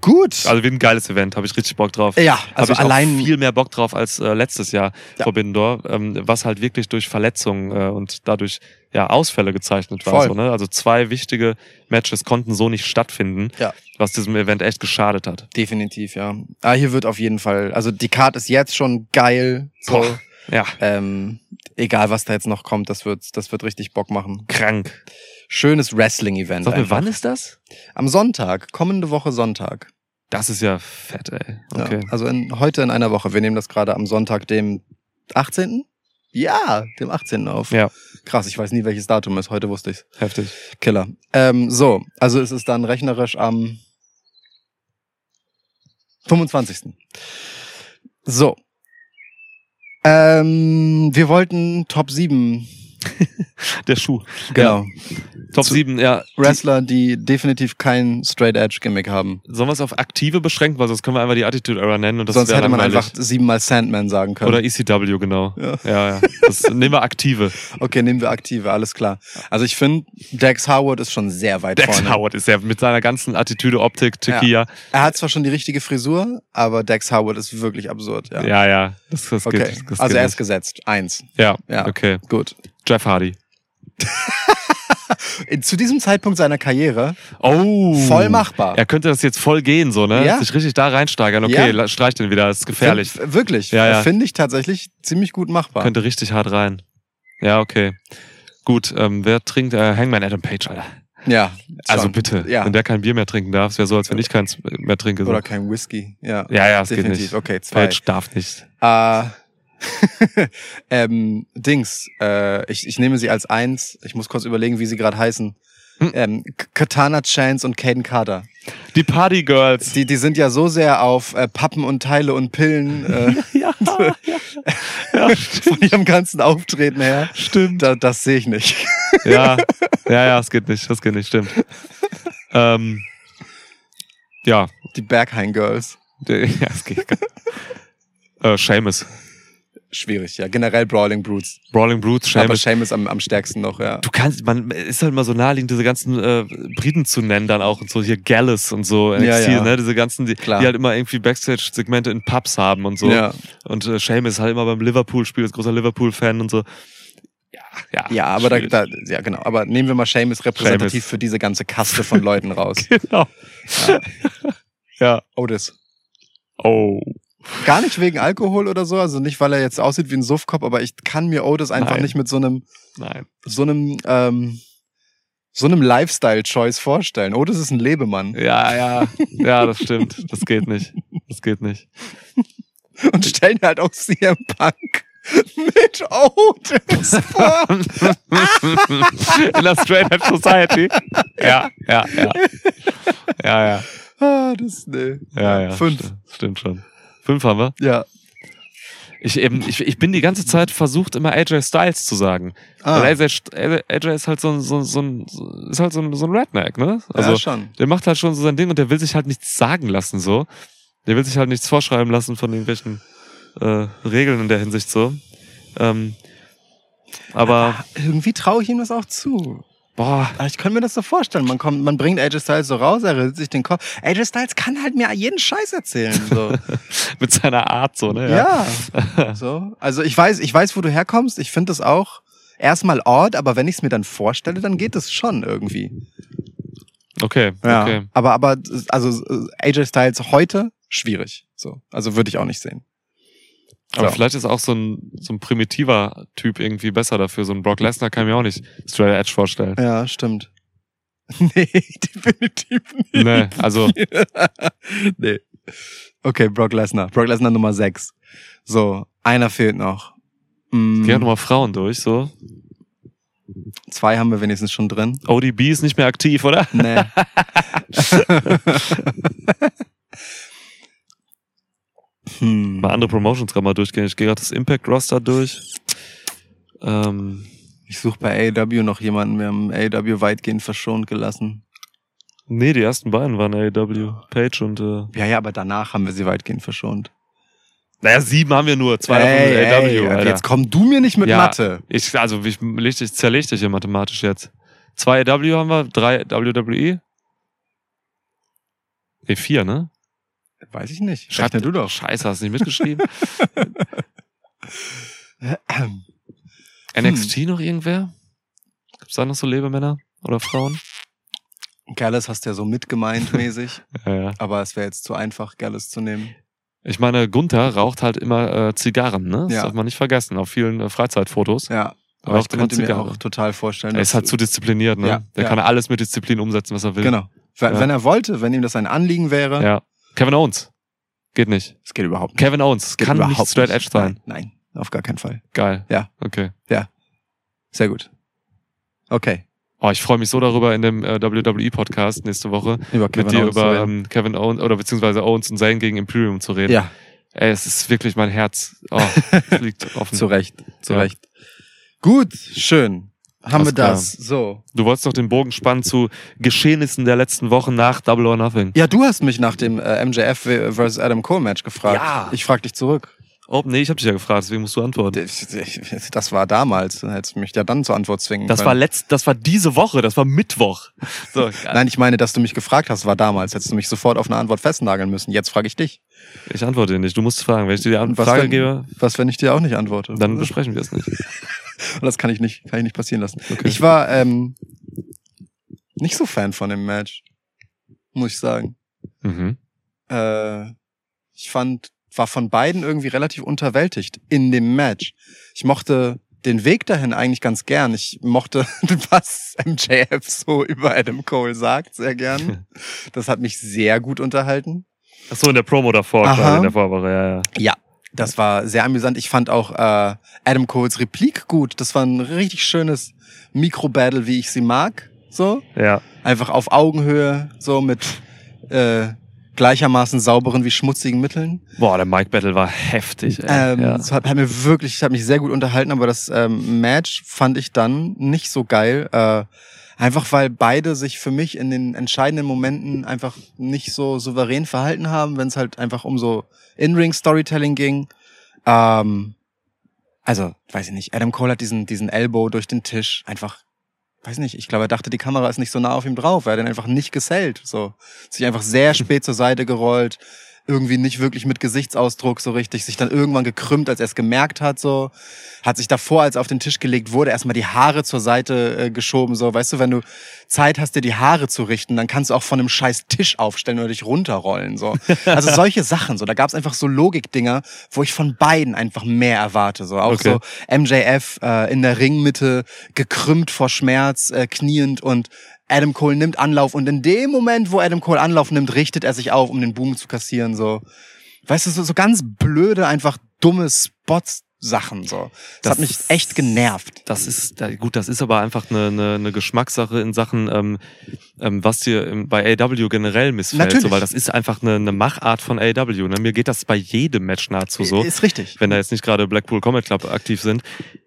Gut. Also wird ein geiles Event, habe ich richtig Bock drauf. ja, Also allein auch viel mehr Bock drauf als äh, letztes Jahr Ja. Forbidden Door, ähm, was halt wirklich durch Verletzungen äh, und dadurch ja Ausfälle gezeichnet war. Voll. So, ne? Also zwei wichtige Matches konnten so nicht stattfinden, Ja. was diesem Event echt geschadet hat. definitiv, ja. Ah, hier wird auf jeden Fall, also die Card ist jetzt schon geil. So. Boah. Ja, Ähm, egal was da jetzt noch kommt, das wird, das wird richtig Bock machen. krank. Schönes Wrestling-Event. Sag mir, wann ist das? Am Sonntag, kommende Woche Sonntag. Das ist ja fett, ey. Ja, Okay. also in, heute in einer Woche. Wir nehmen das gerade am Sonntag, dem 18. Ja, dem 18. auf. Ja. Krass, ich weiß nie, welches Datum ist. Heute wusste ich's. Heftig. Killer. Ähm, so, also es ist dann rechnerisch am 25. So. Ähm, wir wollten Top 7. Der Schuh. Genau. Top 7, ja. Wrestler, die definitiv kein Straight Edge Gimmick haben. Sollen wir es auf aktive beschränken, weil sonst können wir einfach die Attitude Era nennen und das Sonst wäre hätte man langweilig. einfach siebenmal Sandman sagen können. Oder ECW, genau. Ja. Ja, ja. Das nehmen wir aktive. Okay, nehmen wir aktive, alles klar. Also ich finde, Dex Howard ist schon sehr weit Dex vorne. Howard ist ja mit seiner ganzen Attitüde, Optik, Tequila. Er hat zwar schon die richtige Frisur, aber Dex Howard ist wirklich absurd. Ja. Ja, ja. Das, das okay, geht. Das also geht er ist nicht. gesetzt. Eins. Ja, Ja. okay. Gut. Jeff Hardy. Zu diesem Zeitpunkt seiner Karriere Oh. voll machbar. Er könnte das jetzt voll gehen, so, ne? Ja. Sich richtig da reinsteigern. Okay, Ja. streich den wieder, das ist gefährlich. Find, wirklich. Ja, ja. Finde ich tatsächlich ziemlich gut machbar. Könnte richtig hart rein. Ja, okay. Gut, ähm, wer trinkt? Äh, Hangman Adam Page, Alter. ja. Also schon. bitte, Ja. wenn der kein Bier mehr trinken darf, es wäre so, als wenn ich keins mehr trinke. So. Oder kein Whisky. Ja. ja, ja, es geht Definitiv. nicht. Okay, zwei. Page darf nicht. Äh, ähm, Dings, äh, ich, ich nehme sie als eins. Ich muss kurz überlegen, wie sie gerade heißen. Hm. Ähm, Katana Chance und Caden Carter. Die Party Girls. Die, die sind ja so sehr auf äh, Pappen und Teile und Pillen äh, ja, ja, ja. von ihrem ganzen Auftreten her. Stimmt. Da, das sehe ich nicht. Ja, ja, ja, es geht nicht, das geht nicht, stimmt. ähm, ja, Die Berghain Girls. ja, es geht. äh, Seamus. Schwierig, ja. Generell Brawling Brutes. Brawling Brutes, Aber Seamus. Seamus am, am stärksten noch, ja. Du kannst, man ist halt mal so naheliegend, diese ganzen äh, Briten zu nennen dann auch und so hier Gallus und so NXT, Ja, ja. ne, diese ganzen, die, die halt immer irgendwie Backstage-Segmente in Pubs haben und so. Ja. Und äh, Seamus ist halt immer beim Liverpool-Spiel, ist großer Liverpool-Fan und so. Ja, ja. Ja, aber da, da, ja, genau. Aber nehmen wir mal Seamus repräsentativ Seamus. für diese ganze Kaste von Leuten raus. Genau. Ja. Ja. Otis. Oh. Gar nicht wegen Alkohol oder so, also nicht, weil er jetzt aussieht wie ein Suffkopf, aber ich kann mir Otis einfach Nein. nicht mit so einem, Nein. so einem, ähm, so einem Lifestyle-Choice vorstellen. Otis ist ein Lebemann. Ja, ja. Ja, das stimmt. Das geht nicht. Das geht nicht. Und stellen halt auch CM Punk mit Otis vor. In der Straight Edge Society. Ja, ja, ja. Ja, ja. ah, das, nee. Ja, ja. Fünf. Stimmt, stimmt schon. Fünf haben wir. Ja. Ich, eben, ich, ich bin die ganze Zeit versucht, immer AJ Styles zu sagen. Ah, Weil AJ, AJ ist halt so ein, so, so ein, ist halt so ein, so ein Redneck, ne? Also, ja, schon. der macht halt schon so sein Ding und der will sich halt nichts sagen lassen, so. Der will sich halt nichts vorschreiben lassen von irgendwelchen äh, Regeln in der Hinsicht, so. Ähm, aber, Irgendwie traue ich ihm das auch zu. Boah, ich könnte mir das so vorstellen. Man kommt, man bringt AJ Styles so raus, er redet sich den Kopf. AJ Styles kann halt mir jeden Scheiß erzählen. So. mit seiner Art, so, ne? ja. so. Also ich weiß, ich weiß, wo du herkommst. Ich finde das auch erstmal odd, aber wenn ich es mir dann vorstelle, dann geht es schon irgendwie. Okay, Ja. okay. Aber, aber, also AJ Styles heute schwierig. So. Also würde ich auch nicht sehen. Aber So. vielleicht ist auch so ein, so ein primitiver Typ irgendwie besser dafür. So ein Brock Lesnar kann ich mir auch nicht Straight Edge vorstellen. Ja, stimmt. nee, definitiv nicht. Nee, also, nee. Okay, Brock Lesnar. Brock Lesnar Nummer 6. So, einer fehlt noch. Mm, geh halt nochmal Frauen durch, so. zwei haben wir wenigstens schon drin. ODB ist nicht mehr aktiv, oder? Nee. hm. Mal andere Promotions gerade mal durchgehen. Ich gehe gerade das Impact Roster durch. Ähm, Ich suche bei AEW noch jemanden. Wir haben AEW weitgehend verschont gelassen. nee, die ersten beiden waren AEW. Page und, äh, Ja, ja, aber danach haben wir sie weitgehend verschont. Naja, sieben haben wir nur, zwei Ey, davon ey, sind AW, Alter. jetzt komm du mir nicht mit Ja. Mathe. Ich, also, ich, leg dich, zerleg dich hier mathematisch jetzt. Zwei AW haben wir, drei WWE. Nee, vier, ne? Weiß ich nicht. Schreib du doch. Scheiße, hast du nicht mitgeschrieben? Hm. NXT noch irgendwer? Gibt's da noch so Lebemänner oder Frauen? Gallus hast du ja so mitgemeint mäßig, Ja, ja. aber es wäre jetzt zu einfach, Gallus zu nehmen. Ich meine, Gunther raucht halt immer äh, Zigarren, ne? Das Ja. darf man nicht vergessen, auf vielen äh, Freizeitfotos. Ja, aber Raucht ich könnte mir auch total vorstellen. Er ist halt zu diszipliniert, ne? Ja, Der kann alles mit Disziplin umsetzen, was er will. Genau. Wenn er wollte, wenn ihm das ein Anliegen wäre, Ja. Kevin Owens. Geht nicht. es geht überhaupt nicht. Kevin Owens Geht kann überhaupt nicht straight edge sein. Nein, nein, auf gar keinen Fall. Geil. Ja. Okay. Sehr gut. Okay. Oh, ich freue mich so darüber in dem äh, WWE-Podcast nächste Woche Über mit dir Owens über ähm, Kevin Owens oder beziehungsweise Owens und Zayn gegen Imperium zu reden. ja, Ey, es ist wirklich mein Herz. Oh, es liegt offen. zu Recht. Zu Ja. Recht. Gut, schön. Haben Alles wir das. So. Du wolltest doch den Bogen spannen zu Geschehnissen der letzten Wochen nach Double or Nothing. Ja, du hast mich nach dem äh, MJF vs. Adam Cole Match gefragt. Ja. Ich frag dich zurück. Oh, nee, ich habe dich ja gefragt, deswegen musst du antworten. Das war damals. Du hättest mich ja dann zur Antwort zwingen Das können. war letzt, das war diese Woche, das war Mittwoch. So, Nein, ich meine, dass du mich gefragt hast, war damals. Hättest du mich sofort auf eine Antwort festnageln müssen. Jetzt frage ich dich. ich antworte dir nicht. Du musst fragen. Wenn ich dir die Frage wenn, gebe, was, wenn ich dir auch nicht antworte? dann besprechen wir es nicht. Das kann ich nicht, kann ich nicht passieren lassen. Okay. Ich war ähm, nicht so Fan von dem Match, muss ich sagen. Mhm. Äh, ich fand, war von beiden irgendwie relativ unterwältigt in dem Match. Ich mochte den Weg dahin eigentlich ganz gern. Ich mochte, was MJF so über Adam Cole sagt, sehr gern. Das hat mich sehr gut unterhalten. Ach so, in der Promo davor, Aha. quasi in der Vorwoche, ja, ja. Ja, das war sehr amüsant. Ich fand auch äh, Adam Coles Replik gut. Das war ein richtig schönes Mikro-Battle, wie ich sie mag. So. Ja, Einfach auf Augenhöhe, so mit äh, gleichermaßen sauberen wie schmutzigen Mitteln. boah, der Mike Battle war heftig, ey. Ähm, ja. Das hat, hat mir wirklich, hat mich sehr gut unterhalten, aber das ähm, Match fand ich dann nicht so geil. Äh, einfach weil beide sich für mich in den entscheidenden Momenten einfach nicht so souverän verhalten haben, wenn es halt einfach um so In-Ring-Storytelling ging. Ähm, also, weiß ich nicht, Adam Cole hat diesen, diesen Elbow durch den Tisch einfach, weiß nicht, ich glaube, er dachte, die Kamera ist nicht so nah auf ihm drauf. Er hat den einfach nicht gesellt. So. Sich einfach sehr spät zur Seite gerollt, irgendwie nicht wirklich mit Gesichtsausdruck so richtig, sich dann irgendwann gekrümmt, als er es gemerkt hat, so. Hat sich davor, als er auf den Tisch gelegt wurde, erstmal die Haare zur Seite äh, geschoben, so. Weißt du, wenn du Zeit hast, dir die Haare zu richten, dann kannst du auch von einem scheiß Tisch aufstellen oder dich runterrollen, so. Also solche Sachen, so. Da gab's einfach so Logikdinger, wo ich von beiden einfach mehr erwarte, so. Auch Okay. so MJF äh, in der Ringmitte, gekrümmt vor Schmerz, äh, kniend und Adam Cole nimmt Anlauf und in dem Moment, wo Adam Cole Anlauf nimmt, richtet er sich auf, um den Boom zu kassieren, so. Weißt du, so, so ganz blöde, einfach dumme Spots-Sachen, so. Das, Das- hat mich echt genervt. Das ist, gut, das ist aber einfach eine, eine, eine Geschmackssache in Sachen, ähm, ähm, was dir bei AW generell missfällt. Natürlich. So, weil das ist einfach eine, eine Machart von AW. Ne? Mir geht das bei jedem Match nahezu so. Ist richtig. wenn da jetzt nicht gerade Blackpool Combat Club aktiv sind,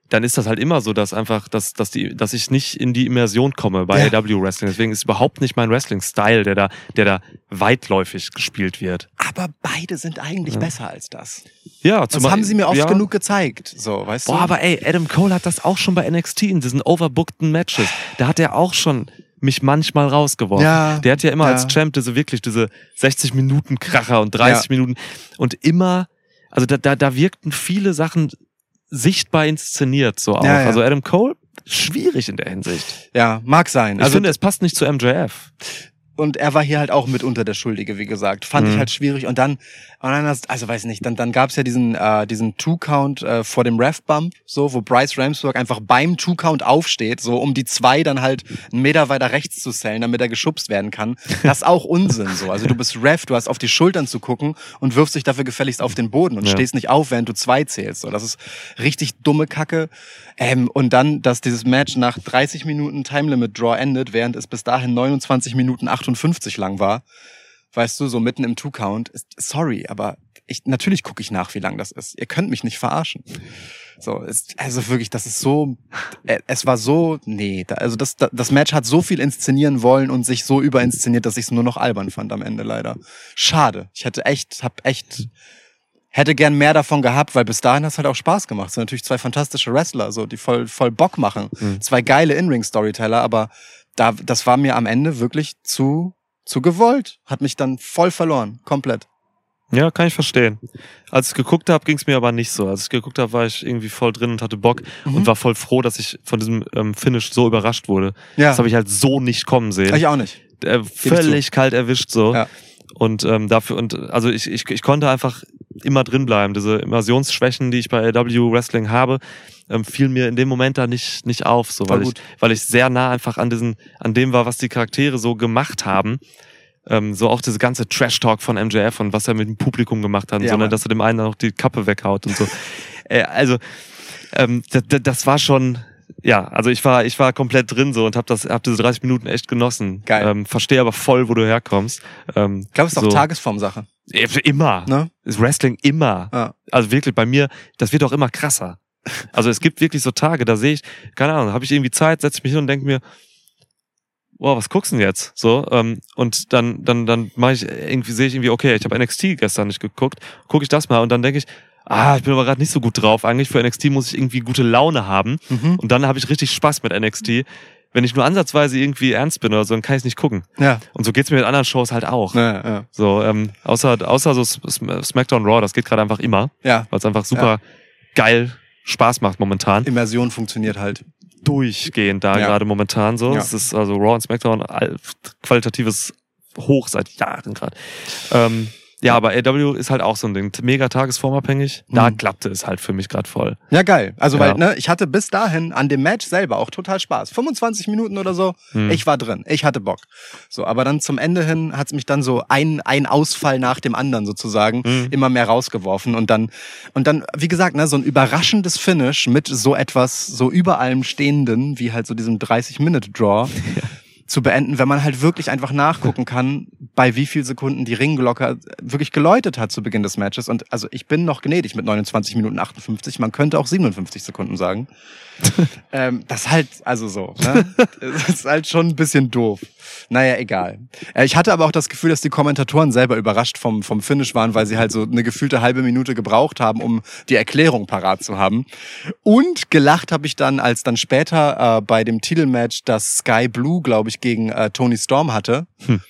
dann ist das halt immer so, dass einfach, dass, dass, die, dass ich nicht in die Immersion komme bei Ja. AW Wrestling. Deswegen ist überhaupt nicht mein Wrestling-Style, der da, der da weitläufig gespielt wird. Aber beide sind eigentlich Ja. besser als das. Ja, Das haben sie mir oft ja. genug gezeigt, so, weißt Boah, du? aber ey, Adam Cole hat das auch schon bei NXT in diesen overbookten Matches. Da hat er auch schon mich manchmal rausgeworfen. Ja, Der hat ja immer als Champ diese wirklich diese 60 Minuten Kracher und 30 Minuten und immer, also da, da, da wirkten viele Sachen sichtbar inszeniert so auch. Ja, ja. Also Adam Cole schwierig in der Hinsicht. ja, mag sein. Ich Also, finde, es passt nicht zu MJF. Und er war hier halt auch mitunter der Schuldige, wie gesagt. Fand ich Mhm. halt schwierig. Und dann, und dann hast- also weiß nicht, dann, dann gab's ja diesen, äh, diesen Two-Count äh, vor dem Ref-Bump, so, wo Bryce Ramsburg einfach beim Two-Count aufsteht, so um die zwei dann halt einen Meter weiter rechts zu zählen, damit er geschubst werden kann. Das ist auch Unsinn, so. Also du bist Ref, du hast auf die Schultern zu gucken und wirfst dich dafür gefälligst auf den Boden und Ja. stehst nicht auf, während du zwei zählst. So, das ist richtig dumme Kacke. Ähm, und dann, dass dieses Match nach 30 Minuten Time Limit Draw endet, während es bis dahin 29 Minuten 58 lang war. Weißt du, so mitten im Two-Count. Ist- Sorry, aber ich, natürlich gucke ich nach, wie lang das ist. Ihr könnt mich nicht verarschen. So, ist, also wirklich, das ist so, äh, es war so, nee, da, also das, da- das Match hat so viel inszenieren wollen und sich so überinszeniert, dass ich es nur noch albern fand am Ende leider. Schade. Ich hätte echt, hab echt, hätte gern mehr davon gehabt, weil bis dahin hat es halt auch Spaß gemacht. Es sind natürlich zwei fantastische Wrestler, so, die voll, voll Bock machen. Mhm. Zwei geile In-Ring-Storyteller, aber da, das war mir am Ende wirklich zu, zu gewollt. Hat mich dann voll verloren. Komplett. Ja, kann ich verstehen. Als ich geguckt habe, ging es mir aber nicht so. Als ich geguckt habe, war ich irgendwie voll drin und hatte Bock Mhm. und war voll froh, dass ich von diesem ähm, Finish so überrascht wurde. Ja. Das habe ich halt so nicht kommen sehen. ich auch nicht. äh, völlig kalt erwischt so. Ja. Und ähm, dafür, und also ich, ich, ich konnte einfach immer drin bleiben. Diese Immersionsschwächen, die ich bei AW Wrestling habe, ähm, fiel mir in dem Moment da nicht, nicht auf, so weil ich, weil ich sehr nah einfach an diesen, an dem war, was die Charaktere so gemacht haben. Ähm, so auch diese ganze Trash-Talk von MJF und was er mit dem Publikum gemacht hat, Ja, sondern Mann. dass er dem einen auch die Kappe weghaut und so. äh, also ähm, das, das war schon, ja, also ich war, ich war komplett drin so und habe das, hab diese 30 Minuten echt genossen. Geil. Ähm, Verstehe aber voll, wo du herkommst. Ähm, Ich glaube, es ist so. auch Tagesformsache. Immer. Ne? Ist Wrestling immer. Ja. Also wirklich bei mir, das wird auch immer krasser. Also es gibt wirklich so Tage, da sehe ich, keine Ahnung, habe ich irgendwie Zeit, setze mich hin und denke mir, boah, was guckst du denn jetzt? So, ähm, und dann, dann, dann mache ich irgendwie, sehe ich irgendwie, okay, ich habe NXT gestern nicht geguckt, gucke ich das mal und dann denke ich, ah, ich bin aber gerade nicht so gut drauf. Eigentlich für NXT muss ich irgendwie gute Laune haben. Mhm. Und dann habe ich richtig Spaß mit NXT. Wenn ich nur ansatzweise irgendwie ernst bin oder so, dann kann ich es nicht gucken. Ja. Und so geht's mir mit anderen Shows halt auch. Ja, ja. So, ähm, außer, außer so Sm- SmackDown Raw, das geht gerade einfach immer, ja. weil es einfach super geil Spaß macht momentan. Immersion funktioniert halt. Durchgehend da Ja. gerade momentan so. Ja. Es ist also Raw und SmackDown qualitatives Hoch seit Jahren gerade. Ähm, ja, aber AW ist halt auch so ein Ding. Mega tagesformabhängig. Da Mhm. klappte es halt für mich gerade voll. Ja, geil. Also, Ja. weil, ne, ich hatte bis dahin an dem Match selber auch total Spaß. 25 Minuten oder so. Hm. Ich war drin. Ich hatte Bock. So, aber dann zum Ende hin hat's mich dann so ein, ein Ausfall nach dem anderen sozusagen Mhm. immer mehr rausgeworfen. Und dann, und dann, wie gesagt, ne, so ein überraschendes Finish mit so etwas, so über allem Stehenden, wie halt so diesem 30-Minute-Draw. zu beenden, wenn man halt wirklich einfach nachgucken kann, bei wie viel Sekunden die Ringglocke wirklich geläutet hat zu Beginn des Matches. Und also ich bin noch gnädig mit 29 Minuten 58. Man könnte auch 57 Sekunden sagen. ähm, das halt, also so, ne? Das ist halt schon ein bisschen doof. Naja, egal. Äh, Ich hatte aber auch das Gefühl, dass die Kommentatoren selber überrascht vom, vom Finish waren, weil sie halt so eine gefühlte halbe Minute gebraucht haben, um die Erklärung parat zu haben. Und gelacht habe ich dann, als dann später äh, bei dem Titelmatch das Sky Blue, glaube ich, gegen äh, Tony Storm hatte. Hm.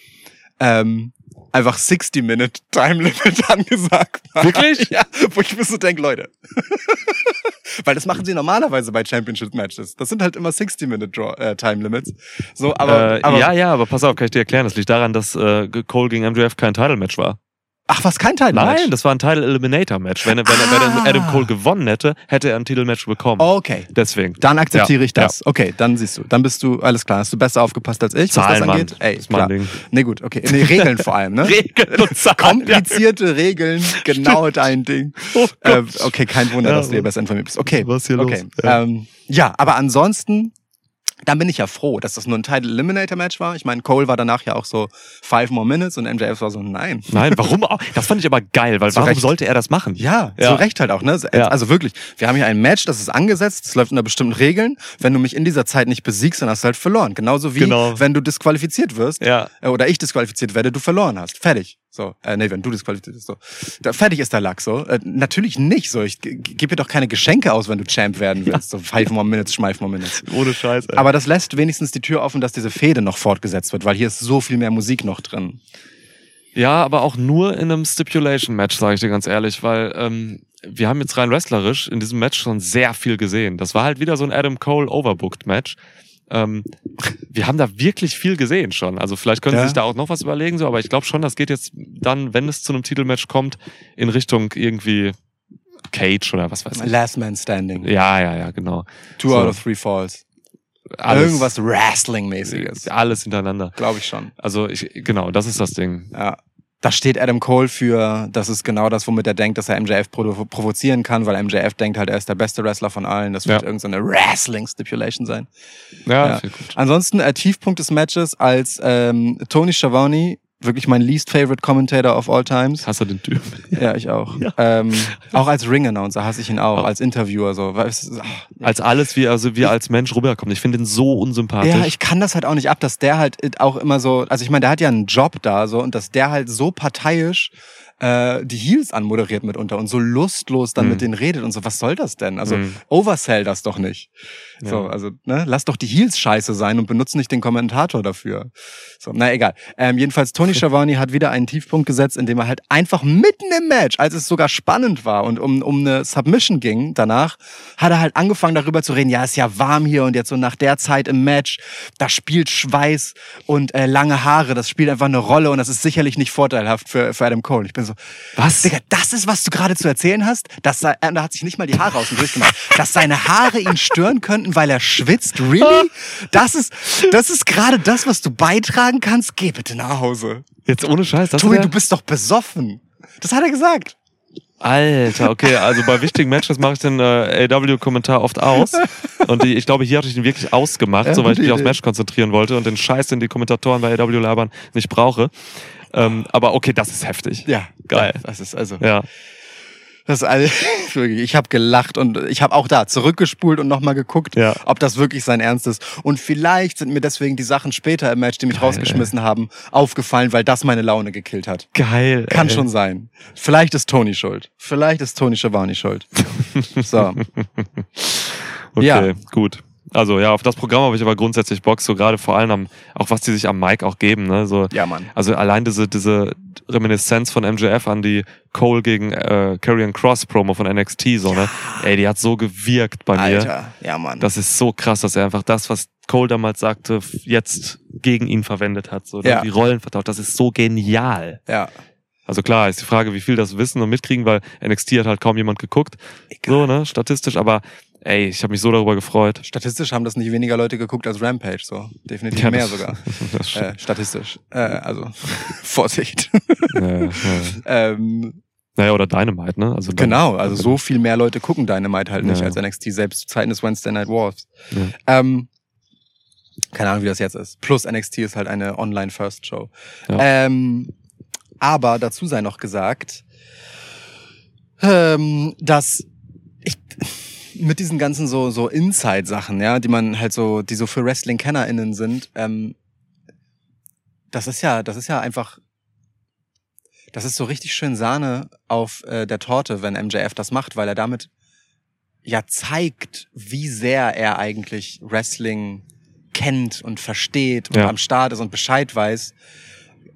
Ähm, einfach 60-Minute Time Limit angesagt war. Wirklich? Ja, wo ich mir so denke, Leute. Weil das machen sie normalerweise bei Championship Matches. Das sind halt immer 60-Minute Draw- äh, Time Limits. So, aber, äh, aber ja, ja, aber pass auf, kann ich dir erklären. Das liegt daran, dass äh, Cole gegen MJF kein Title-Match war. Ach, was kein Time Match? Nein, das war ein Title Eliminator Match. Wenn, er- wenn, er- wenn Ah. er Adam Cole gewonnen hätte, hätte er ein Titelmatch bekommen. Okay. Deswegen. Dann akzeptiere Ja, ich das. Okay, dann siehst du. Dann bist du, alles klar, hast du besser aufgepasst als ich, was Zahlen, das Mann. angeht. Ey, Das ist mein klar. Ding. Nee, gut, okay. Nee, Regeln vor allem, ne? Regeln und Zahlen. Komplizierte Regeln, genau dein Ding. Oh Äh, Gott. okay, kein Wunder, Ja, dass du hier Mann. besser informiert bist. Okay. Was hier okay. los? Ja. Ähm, ja, aber ansonsten, dann bin ich ja froh, dass das nur ein Title Eliminator Match war. Ich meine, Cole war danach ja auch so five more minutes und MJF war so, nein. Nein, warum auch? Das fand ich aber geil, weil Zu warum Recht. sollte er das machen? Ja, Ja. zu Recht halt auch, ne? Ja. Also wirklich, wir haben hier ein Match, das ist angesetzt, es läuft unter bestimmten Regeln. Wenn du mich in dieser Zeit nicht besiegst, dann hast du halt verloren. Genauso wie Genau. wenn du disqualifiziert wirst Ja. äh, oder ich disqualifiziert werde, du verloren hast. Fertig. So, äh, nee, wenn du disqualifiziert bist, so. Da, fertig ist der Lack so. Äh, natürlich nicht so. Ich gebe dir doch keine Geschenke aus, wenn du Champ werden willst. So five more minutes, schmeif more minutes. Ohne Scheiß, ey. Aber das lässt wenigstens die Tür offen, dass diese Fehde noch fortgesetzt wird, weil hier ist so viel mehr Musik noch drin. Ja, aber auch nur in einem Stipulation-Match, sage ich dir ganz ehrlich, weil ähm, wir haben jetzt rein wrestlerisch in diesem Match schon sehr viel gesehen. Das war halt wieder so ein Adam Cole Overbooked-Match. Ähm, wir haben da wirklich viel gesehen schon. Also vielleicht können Ja. sie sich da auch noch was überlegen, so, aber ich glaube schon, das geht jetzt dann, wenn es zu einem Titelmatch kommt, in Richtung irgendwie Cage oder was weiß ich. Last Man Standing. Ja, ja, ja, genau. Two So. out of three falls. Alles, Irgendwas Wrestling-mäßiges. Alles hintereinander. Glaube ich schon. Also ich, genau, das ist das Ding. Ja. Da steht Adam Cole für, das ist genau das, womit er denkt, dass er MJF provo provozieren kann, weil MJF denkt halt, er ist der beste Wrestler von allen. Das wird Ja. irgendeine Wrestling-Stipulation sein. Ja, Ja. Ansonsten, äh, Tiefpunkt des Matches, als ähm, Tony Schiavone, wirklich mein least favorite Commentator of all times. Hast du den Typ? Ja, ich auch. Ja. Ähm, auch als Ring-Announcer hasse ich ihn auch, Auch. als Interviewer so. Es ach, Als alles, wie also wie er als Mensch rüberkommt. Ich finde ihn so unsympathisch. Ja, ich kann das halt auch nicht ab, dass der halt auch immer so, also ich meine, der hat ja einen Job da so und dass der halt so parteiisch äh, die Heels anmoderiert mitunter und so lustlos dann Mhm. mit denen redet und so. Was soll das denn? Also Mhm. oversell das doch nicht. So, Ja. also ne, lass doch die Heels scheiße sein und benutze nicht den Kommentator dafür. So, na egal. Ähm, jedenfalls Tony Schiavone hat wieder einen Tiefpunkt gesetzt, indem er halt einfach mitten im Match, als es sogar spannend war und um um eine Submission ging, danach hat er halt angefangen darüber zu reden. Ja, ist ja warm hier und jetzt so nach der Zeit im Match, da spielt Schweiß und äh, lange Haare, das spielt einfach eine Rolle und das ist sicherlich nicht vorteilhaft für für Adam Cole. Ich bin so, Was? Digga, das ist, was du gerade zu erzählen hast? Dass sei, äh, da hat sich nicht mal die Haare aus dem Gesicht gemacht. Dass seine Haare ihn stören könnten, weil er schwitzt? Really? Das ist, das ist gerade das, was du beitragen kannannst? Geh bitte nach Hause. Jetzt ohne Scheiß. Das Tobi, du bist doch besoffen. Das hat er gesagt. Alter, okay, also bei wichtigen Matches mache ich den äh, AW-Kommentar oft aus. Und die, ich glaube, hier hatte ich ihn wirklich ausgemacht, Ja, so weil ich mich aufs. Match konzentrieren wollte und den Scheiß, den die Kommentatoren bei AW labern, nicht brauche. Ähm, aber okay, das ist heftig. Ja, Geil. Das ist also, Ja. das ist all, wirklich, ich habe gelacht und ich habe auch da zurückgespult und nochmal geguckt, Ja. ob das wirklich sein Ernst ist. Und vielleicht sind mir deswegen die Sachen später im Match, die mich rausgeschmissen haben, aufgefallen, weil das meine Laune gekillt hat. Geil. Kann ey. schon sein. Vielleicht ist Tony schuld. Vielleicht ist Tony Schiavone schuld. So. Okay, Ja. gut. Also ja, auf das Programm habe ich aber grundsätzlich Bock, so gerade vor allem am, auch was die sich am Mic auch geben, ne? So, Ja, Mann. also allein diese, diese Reminiszenz von MJF an die Cole gegen äh, Karrion Cross Promo von NXT, so, ne? Ey, die hat so gewirkt bei mir. Alter. Ja, Mann. Das ist so krass, dass er einfach das, was Cole damals sagte, jetzt gegen ihn verwendet hat. So, Ja. die Rollen vertauscht. Das ist so genial. ja. Also klar, ist die Frage, wie viel das wissen und mitkriegen, weil NXT hat halt kaum jemand geguckt. So, ne, statistisch, aber ey, ich habe mich so darüber gefreut. Statistisch haben das nicht weniger Leute geguckt als Rampage, so. Definitiv Ja, mehr das- sogar. Das. Äh, statistisch. Äh, also, Vorsicht. ja, ja. ähm, Naja, oder Dynamite, ne? Also genau, also so viel mehr Leute gucken Dynamite halt nicht Ja. als NXT, selbst Zeiten des Wednesday Night Wars. Ähm, keine Ahnung, wie das jetzt ist. Plus NXT ist halt eine Online-First-Show. Ähm, aber dazu sei noch gesagt, ähm, dass mit diesen ganzen so so Inside-Sachen, ja, die man halt so, die so für Wrestling-KennerInnen sind, ähm, das ist ja, das ist ja einfach, das ist so richtig schön Sahne auf äh, der Torte, wenn MJF das macht, weil er damit ja zeigt, wie sehr er eigentlich Wrestling kennt und versteht und Ja. am Start ist und Bescheid weiß.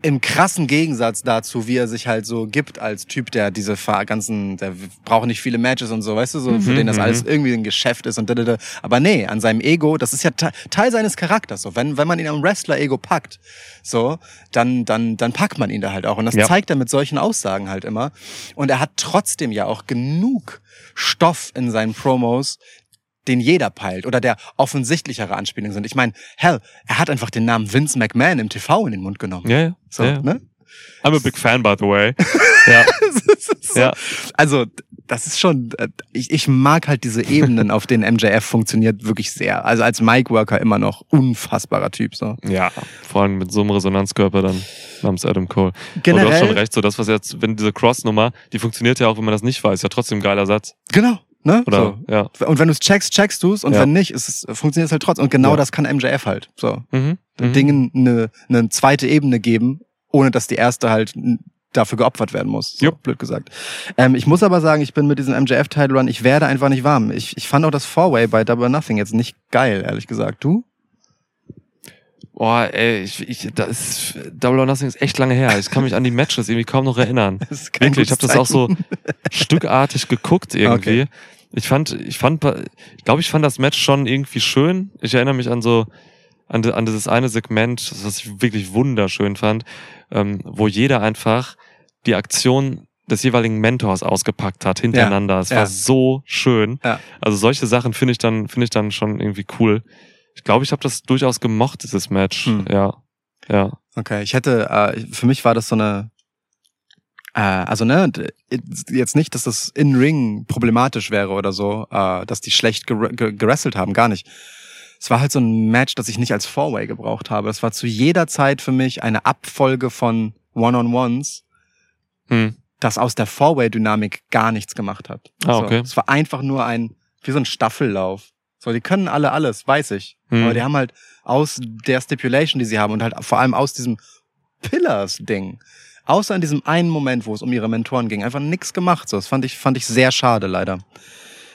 Im krassen Gegensatz dazu, wie er sich halt so gibt als Typ, der diese ganzen, der braucht nicht viele Matches und so, weißt du, so, für Mhm, den das mhm. alles irgendwie ein Geschäft ist und da, da, da. Aber nee, an seinem Ego, das ist ja Te- Teil seines Charakters, so. Wenn, wenn man ihn am Wrestler-Ego packt, so, dann, dann, dann packt man ihn da halt auch. Und das Ja. zeigt er mit solchen Aussagen halt immer. Und er hat trotzdem ja auch genug Stoff in seinen Promos, den jeder peilt oder der offensichtlichere Anspielungen sind. Ich meine, hell, er hat einfach den Namen Vince McMahon im TV in den Mund genommen. Ja, ja. So, ja. ne? I'm a big fan, by the way. ja. so. Ja. Also, das ist schon, äh, ich, ich mag halt diese Ebenen, auf denen MJF funktioniert, wirklich sehr. Also als Mic-Worker immer noch unfassbarer Typ, so. Ja, vor allem mit so einem Resonanzkörper dann namens Adam Cole. Und Generell- du hast schon recht, so das, was jetzt, wenn diese Cross-Nummer, die funktioniert ja auch, wenn man das nicht weiß, ja trotzdem ein geiler Satz. Genau, ne? Oder, ja. So. Und wenn du es checkst, checkst du es und Ja. wenn nicht, ist es, funktioniert es halt trotzdem. Und genau Ja. das kann MJF halt, so. Mhm. Mhm. Dingen eine, eine zweite Ebene geben, ohne dass die erste halt dafür geopfert werden muss. So, Jupp. blöd gesagt. Ähm, ich muss aber sagen, ich bin mit diesem MJF-Title Run, ich werde einfach nicht warm. Ich, ich fand auch das Four-Way bei Double Nothing jetzt nicht geil, ehrlich gesagt. Du? Boah, ey, ich, ich, das ist, Double or Nothing ist echt lange her. Ich kann mich an die Matches irgendwie kaum noch erinnern. Das ist Wirklich, ich habe das auch so stückartig geguckt irgendwie. Okay. Ich fand, ich fand, ich glaube, ich fand das Match schon irgendwie schön. Ich erinnere mich an so, an, an dieses eine Segment, was ich wirklich wunderschön fand, ähm, wo jeder einfach die Aktion des jeweiligen Mentors ausgepackt hat hintereinander. Es ja. war so schön. Ja. Also solche Sachen finde ich dann, finde ich dann schon irgendwie cool. Ich glaube, ich habe das durchaus gemocht, dieses Match. Hm. Ja. Ja. Okay, ich hätte, äh, für mich war das so eine, äh, also ne, jetzt nicht, dass das in-Ring problematisch wäre oder so, äh, dass die schlecht ger ger gerasselt haben, gar nicht. Es war halt so ein Match, das ich nicht als Four-Way gebraucht habe. Es war zu jeder Zeit für mich eine Abfolge von One-on-Ones, Hm. das aus der Four-Way-Dynamik gar nichts gemacht hat. Ah, okay. So, es war einfach nur ein, wie so ein Staffellauf. So, die können alle alles, weiß ich. Hm. Aber die haben halt aus der Stipulation, die sie haben und halt vor allem aus diesem Pillars-Ding außer in diesem einen Moment, wo es um ihre Mentoren ging, einfach nichts gemacht. So, das fand ich, fand ich sehr schade, leider.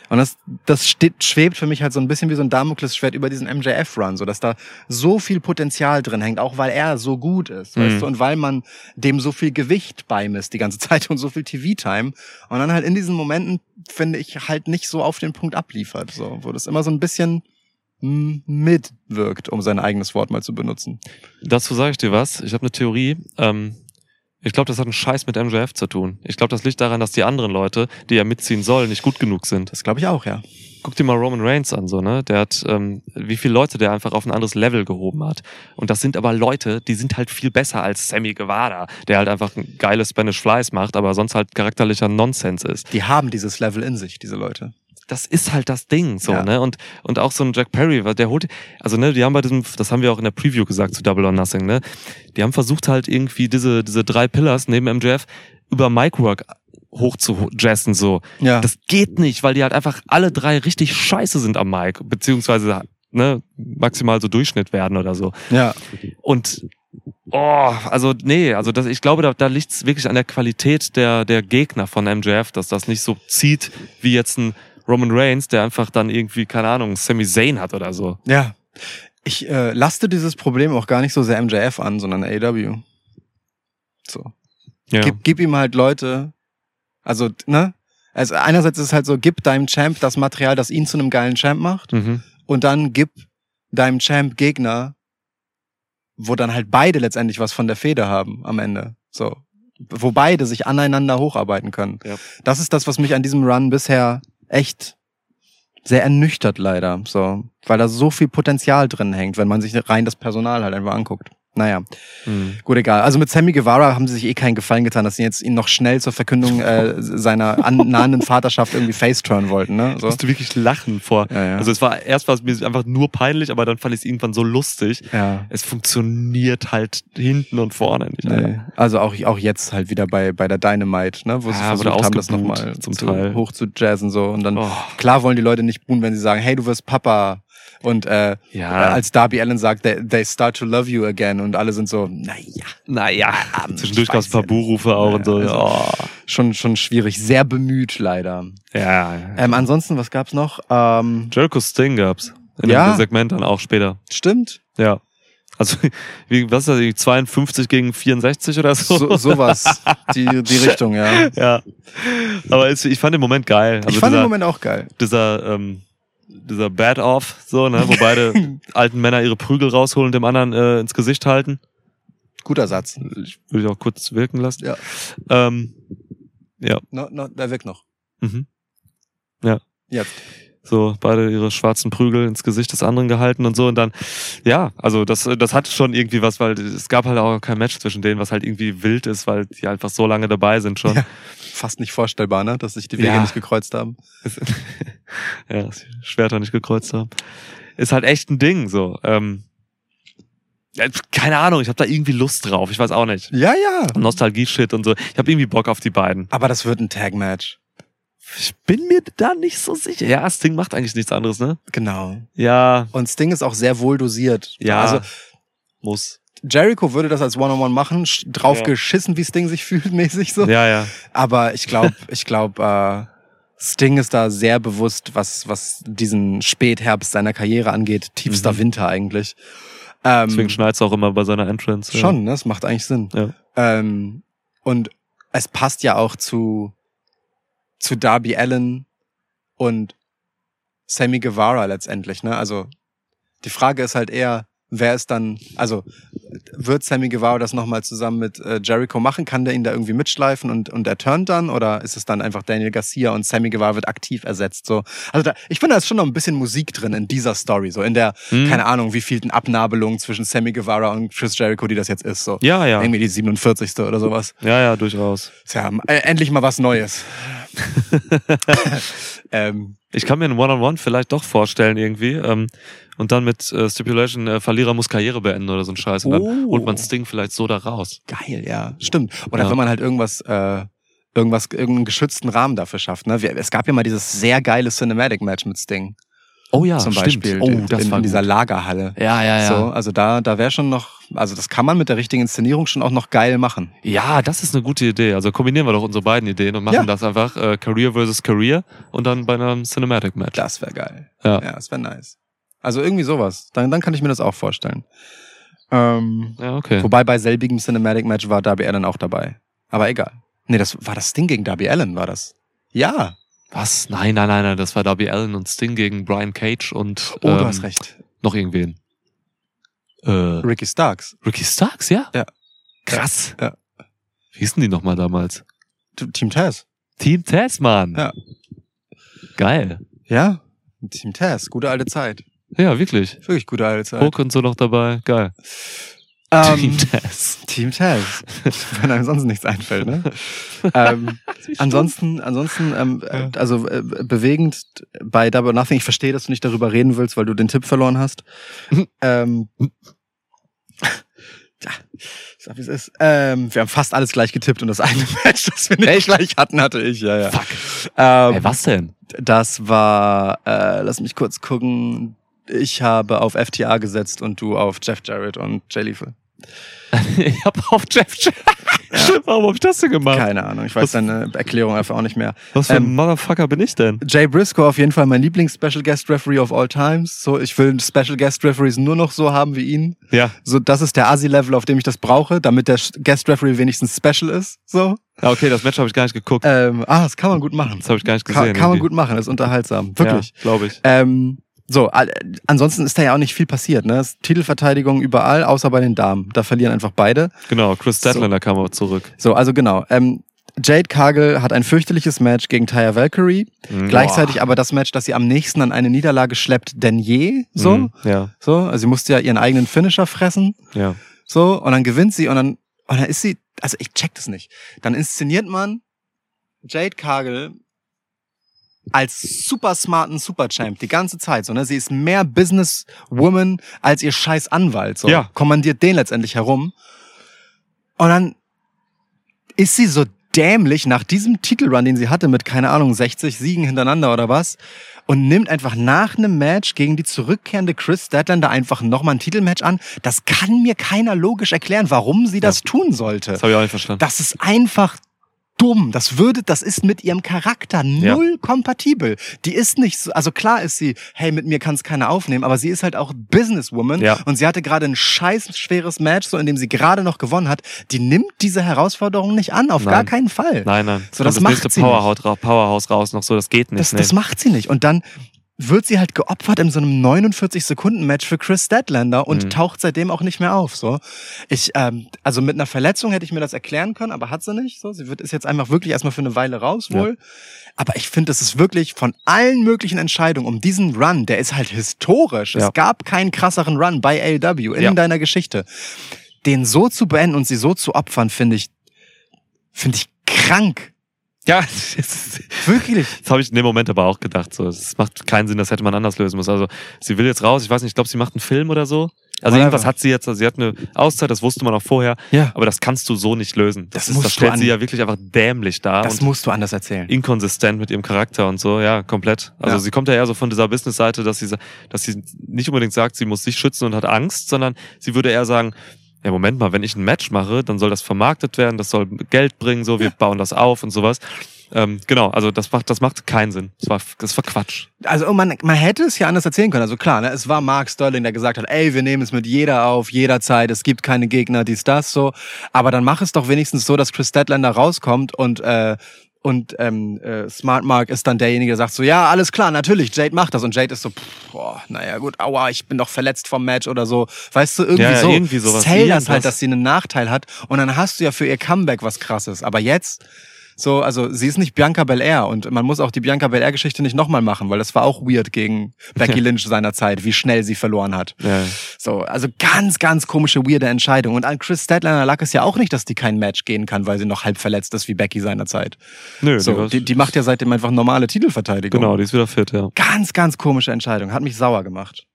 Und das, das steht, schwebt für mich halt so ein bisschen wie so ein Damoklesschwert über diesen MJF-Run, so dass da so viel Potenzial drin hängt, auch weil er so gut ist, Mhm. weißt du, und weil man dem so viel Gewicht beimisst die ganze Zeit und so viel TV-Time. Und dann halt in diesen Momenten, finde ich, halt nicht so auf den Punkt abliefert, so, wo das immer so ein bisschen mitwirkt, um sein eigenes Wort mal zu benutzen. Dazu sage ich dir was. Ich habe eine Theorie. Ähm, ich glaube, das hat einen Scheiß mit MJF zu tun. Ich glaube, das liegt daran, dass die anderen Leute, die ja mitziehen sollen, nicht gut genug sind. Das glaube ich auch, ja. Guck dir mal Roman Reigns an, so, ne? Der hat, ähm, wie viele Leute der einfach auf ein anderes Level gehoben hat. Und das sind aber Leute, die sind halt viel besser als Sammy Guevara, der halt einfach ein geiles Spanish Flies macht, aber sonst halt charakterlicher Nonsens ist. Die haben dieses Level in sich, diese Leute. Das ist halt das Ding, so, Ja. ne? Und, und auch so ein Jack Perry, der holt, also, ne, die haben bei diesem, das haben wir auch in der Preview gesagt zu Double or Nothing, ne? Die haben versucht halt irgendwie diese, diese drei Pillars neben MJF über Micwork hoch zu jazzen, so. Ja. Das geht nicht, weil die halt einfach alle drei richtig scheiße sind am Mic, beziehungsweise, ne, maximal so Durchschnitt werden oder so. ja. Und oh, also nee, also das, ich glaube, da, da liegt es wirklich an der Qualität der, der Gegner von MJF, dass das nicht so zieht wie jetzt ein Roman Reigns, der einfach dann irgendwie, keine Ahnung, Sami Zayn hat oder so. Ja. Ich äh, laste dieses Problem auch gar nicht so sehr MJF an, sondern AEW. So. Ja. Gib, gib ihm halt Leute, also, ne? Also einerseits ist es halt so, gib deinem Champ das Material, das ihn zu einem geilen Champ macht, Mhm. und dann gib deinem Champ Gegner, wo dann halt beide letztendlich was von der Feder haben am Ende. So. Wo beide sich aneinander hocharbeiten können. Ja. Das ist das, was mich an diesem Run bisher echt sehr ernüchtert leider, so. Weil da so viel Potenzial drin hängt, wenn man sich rein das Personal halt einfach anguckt. Naja, Mhm. gut, egal. Also mit Sammy Guevara haben sie sich eh keinen Gefallen getan, dass sie jetzt ihn noch schnell zur Verkündung äh, seiner an, nahenden Vaterschaft irgendwie faceturn wollten, ne? So. musste wirklich lachen vor. Ja, ja. Also es war erst war es mir einfach nur peinlich, aber dann fand ich es irgendwann so lustig. ja. Es funktioniert halt hinten und vorne nicht. Nee. Also auch, auch jetzt halt wieder bei, bei der Dynamite, ne, wo sie Ja, wurde versucht haben, das nochmal zum zu, Teil. hoch zu jazzen so. Und dann, Oh. klar wollen die Leute nicht buhen, wenn sie sagen, hey, du wirst Papa. Und äh, Ja. als Darby Allen sagt, they, they start to love you again. Und alle sind so, naja, Naja, zwischendurch gab es ein paar. Buhrufe auch Ja, und so. also- oh. schon, schon schwierig. Sehr bemüht leider. Ja. Ähm, ansonsten, was gab's noch? Ähm, Jericho Sting gab's. In Ja. dem Segment dann auch später. stimmt. Ja. Also, wie, was ist das, die 52 gegen 64 oder so? So, sowas. die, die Richtung, ja. ja. Aber es, ich fand den Moment geil. Also ich fand dieser, den Moment auch geil. dieser, ähm, dieser Bad-Off, so, ne, wo beide alten Männer ihre Prügel rausholen und dem anderen äh, ins Gesicht halten. Guter Satz. Ich will ich auch kurz wirken lassen. Ja. Ähm, ja. No, no, der weg noch. Mhm. Jetzt. so beide ihre schwarzen Prügel ins Gesicht des anderen gehalten und so und dann ja also das das hat schon irgendwie was weil es gab halt auch kein Match zwischen denen was halt irgendwie wild ist weil die einfach so lange dabei sind schon Ja. Fast nicht vorstellbar, ne, dass sich die Wege Ja. nicht gekreuzt haben. ja dass die Schwerter nicht gekreuzt haben ist halt echt ein Ding so ähm, keine Ahnung ich habe da irgendwie Lust drauf ich weiß auch nicht Ja, ja. Nostalgie Shit und so ich habe irgendwie Bock auf die beiden Aber das wird ein Tag-Match. ich bin mir da nicht so sicher ja Sting macht eigentlich nichts anderes ne Genau. ja Und Sting ist auch sehr wohl dosiert. ja Also muss Jericho würde das als One-on-One machen, sch- drauf Ja. geschissen, wie Sting sich fühlt, mäßig so. ja ja Aber ich glaube, ich glaube, äh, Sting ist da sehr bewusst, was, was diesen Spätherbst seiner Karriere angeht. Tiefster Mhm. Winter eigentlich. Ähm, deswegen schneit's auch immer bei seiner Entrance. Schon, ne? Das macht eigentlich Sinn. Ja. Ähm, und es passt ja auch zu, zu Darby Allen und Sammy Guevara letztendlich, ne? Also, die Frage ist halt eher, wer ist dann, also, wird Sammy Guevara das nochmal zusammen mit äh, Jericho machen? Kann der ihn da irgendwie mitschleifen und, und er turnt dann? Oder ist es dann einfach Daniel Garcia und Sammy Guevara wird aktiv ersetzt? So, also da, ich finde, da ist schon noch ein bisschen Musik drin in dieser Story, so in der, Hm. keine Ahnung, wie vielten Abnabelung zwischen Sammy Guevara und Chris Jericho, die das jetzt ist, so. Ja, ja. Irgendwie die 47. oder sowas. Ja, ja, durchaus. Ist ja äh, endlich mal was Neues. ähm, Ich kann mir ein One-on-One vielleicht doch vorstellen irgendwie. Ähm, und dann mit äh, Stipulation, äh, Verlierer muss Karriere beenden oder so ein Scheiß. Und dann Oh. holt man Sting vielleicht so da raus. geil, ja. Stimmt. Oder Ja. wenn man halt irgendwas, äh, irgendwas, irgendeinen geschützten Rahmen dafür schafft. Ne? Es gab ja mal dieses sehr geile Cinematic-Match mit Sting. Oh ja, zum stimmt. Beispiel. Oh, das in, war in dieser. Lagerhalle. Ja, ja, ja. So, also da, da wäre schon noch, also das kann man mit der richtigen Inszenierung schon auch noch geil machen. Ja, das ist eine gute Idee. Also kombinieren wir doch unsere beiden Ideen und machen Ja. das einfach äh, Career versus Career und dann bei einem Cinematic Match. Das wäre geil. Ja. Ja, das wäre nice. Also irgendwie sowas. Dann, dann kann ich mir das auch vorstellen. Ähm, Ja, okay. Wobei bei selbigem Cinematic Match war Darby Allen auch dabei. Aber egal. Nee, das war das Ding gegen Darby Allen, war das. Ja. Was? Nein, nein, nein, nein, das war Darby Allen und Sting gegen Brian Cage und Oh, ähm, du hast recht. noch irgendwen. Äh, Ricky Starks. Ricky Starks, ja? Ja. Krass. Ja. Wie hießen die nochmal damals? Team Taz. Team Taz, Mann. Ja. Geil. Ja. Team Taz. Gute alte Zeit. Ja, wirklich. Wirklich gute alte Zeit. Hook und so noch dabei. Geil. Ähm, Team Taz. Team Taz. Wenn einem sonst nichts einfällt, ne? ähm, ansonsten, ansonsten, ähm, Ja. äh, also äh, bewegend bei Double Nothing. Ich verstehe, dass du nicht darüber reden willst, weil du den Tipp verloren hast. ähm, ja, sag, wie es ist. Ähm, wir haben fast alles gleich getippt und das eine Match, das wir nicht gleich hatten, hatte ich. Ja, ja. Fuck. Ähm, Ey, was denn? Das war, äh, lass mich kurz gucken. Ich habe auf FTA gesetzt und du auf Jeff Jarrett und Jay Lethal. ich hab auf Jeff Warum hab ich das denn gemacht? Keine Ahnung, ich weiß Was- deine Erklärung einfach auch nicht mehr. Was für ein Ähm, Motherfucker bin ich denn? Jay Briscoe auf jeden Fall mein Lieblings-Special Guest Referee of all times. So, ich will Special Guest Referees nur noch so haben wie ihn. Ja. So, das ist der Asi-Level, auf dem ich das brauche, damit der Guest Referee wenigstens special ist. So. Ja, okay, das Match habe ich gar nicht geguckt. Ähm, ah, das kann man gut machen. Das habe ich gar nicht gesehen. Kann, kann man gut machen, ist unterhaltsam. Wirklich. Ja, glaube ich. Ähm, so, ansonsten ist da ja auch nicht viel passiert. Ne? Titelverteidigung überall, außer bei den Damen. Da verlieren einfach beide. Genau, Chris Statlander kam aber zurück. So, also genau. Ähm, Jade Cargill hat ein fürchterliches Match gegen Taya Valkyrie. Mhm. Gleichzeitig aber das Match, das sie am nächsten an eine Niederlage schleppt, denn je. So, Mhm, Ja, so. Also sie musste ja ihren eigenen Finisher fressen. ja. So, und dann gewinnt sie und dann, und dann ist sie, also ich check das nicht. Dann inszeniert man Jade Cargill als super smarten Superchamp die ganze Zeit. So, ne? Sie ist mehr Businesswoman als ihr scheiß Anwalt. So. Ja. Kommandiert den letztendlich herum. Und dann ist sie so dämlich nach diesem Titelrun, den sie hatte mit, keine Ahnung, 60 Siegen hintereinander oder was, und nimmt einfach nach einem Match gegen die zurückkehrende Chris Statlander einfach nochmal ein Titelmatch an. Das kann mir keiner logisch erklären, warum sie das tun sollte. Das habe ich auch nicht verstanden. Das ist einfach dumm. Das würde, das ist mit ihrem Charakter null kompatibel. Die ist nicht so, also klar ist sie, hey, mit mir kann es keiner aufnehmen, aber sie ist halt auch Businesswoman Ja. und sie hatte gerade ein scheiß schweres Match, so in dem sie gerade noch gewonnen hat. Die nimmt diese Herausforderung nicht an, auf Nein. gar keinen Fall. Nein, nein. So, Kommt das macht sie Powerhouse, ra Powerhouse raus noch so, das geht nicht. Das, nee. das macht sie nicht. Und dann wird sie halt geopfert in so einem 49-Sekunden-Match für Chris Statlander und Mhm. taucht seitdem auch nicht mehr auf. So, ich, ähm, also mit einer Verletzung hätte ich mir das erklären können, aber hat sie nicht. So, sie wird ist jetzt einfach wirklich erstmal für eine Weile raus wohl. Aber ich finde, das ist wirklich von allen möglichen Entscheidungen um diesen Run, der ist halt historisch. Ja. Es gab keinen krasseren Run bei AEW in Ja. deiner Geschichte. Den so zu beenden und sie so zu opfern, finde ich, finde ich krank. ja, das, ist- Wirklich. das habe ich in dem Moment aber auch gedacht. So, es macht keinen Sinn, das hätte man anders lösen müssen. Also sie will jetzt raus, ich weiß nicht, ich glaube, sie macht einen Film oder so. Also irgendwas hat sie jetzt, also sie hat eine Auszeit, das wusste man auch vorher, Ja. aber das kannst du so nicht lösen. Das ist, musst das stellt sie ja wirklich einfach dämlich dar Das musst du anders erzählen. inkonsistent mit ihrem Charakter und so, ja, komplett. Also Ja. sie kommt ja eher so von dieser Business-Seite, dass sie, dass sie nicht unbedingt sagt, sie muss sich schützen und hat Angst, sondern sie würde eher sagen, ja, Moment mal, wenn ich ein Match mache, dann soll das vermarktet werden, das soll Geld bringen, so, wir bauen das auf und sowas. Ähm, genau, also das macht, das macht keinen Sinn. Das war, das war Quatsch. Also man, man hätte es ja anders erzählen können. Also klar, ne, es war Mark Sterling, der gesagt hat, ey, wir nehmen es mit jeder auf, jederzeit, es gibt keine Gegner, dies, das, so. Aber dann mach es doch wenigstens so, dass Chris Statlander rauskommt und äh, und ähm, äh, Smart Mark ist dann derjenige, der sagt so, ja, alles klar, natürlich, Jade macht das. Und Jade ist so, pff, boah, naja, gut, aua, ich bin doch verletzt vom Match oder so. Weißt du, irgendwie Ja, ja, so. irgendwie sowas, Zähl das halt, dass sie einen Nachteil hat. Und dann hast du ja für ihr Comeback was krasses. Aber jetzt, so, also sie ist nicht Bianca Belair und man muss auch die Bianca Belair-Geschichte nicht nochmal machen, weil das war auch weird gegen Becky Lynch seinerzeit, wie schnell sie verloren hat. Ja. So, also ganz, ganz komische, weirde Entscheidung. Und an Chris Statlander lag es ja auch nicht, dass die kein Match gehen kann, weil sie noch halb verletzt ist wie Becky seinerzeit. Nö, So, war- die, die macht ja seitdem einfach normale Titelverteidigung. genau, die ist wieder fit, ja. Ganz, ganz komische Entscheidung. Hat mich sauer gemacht.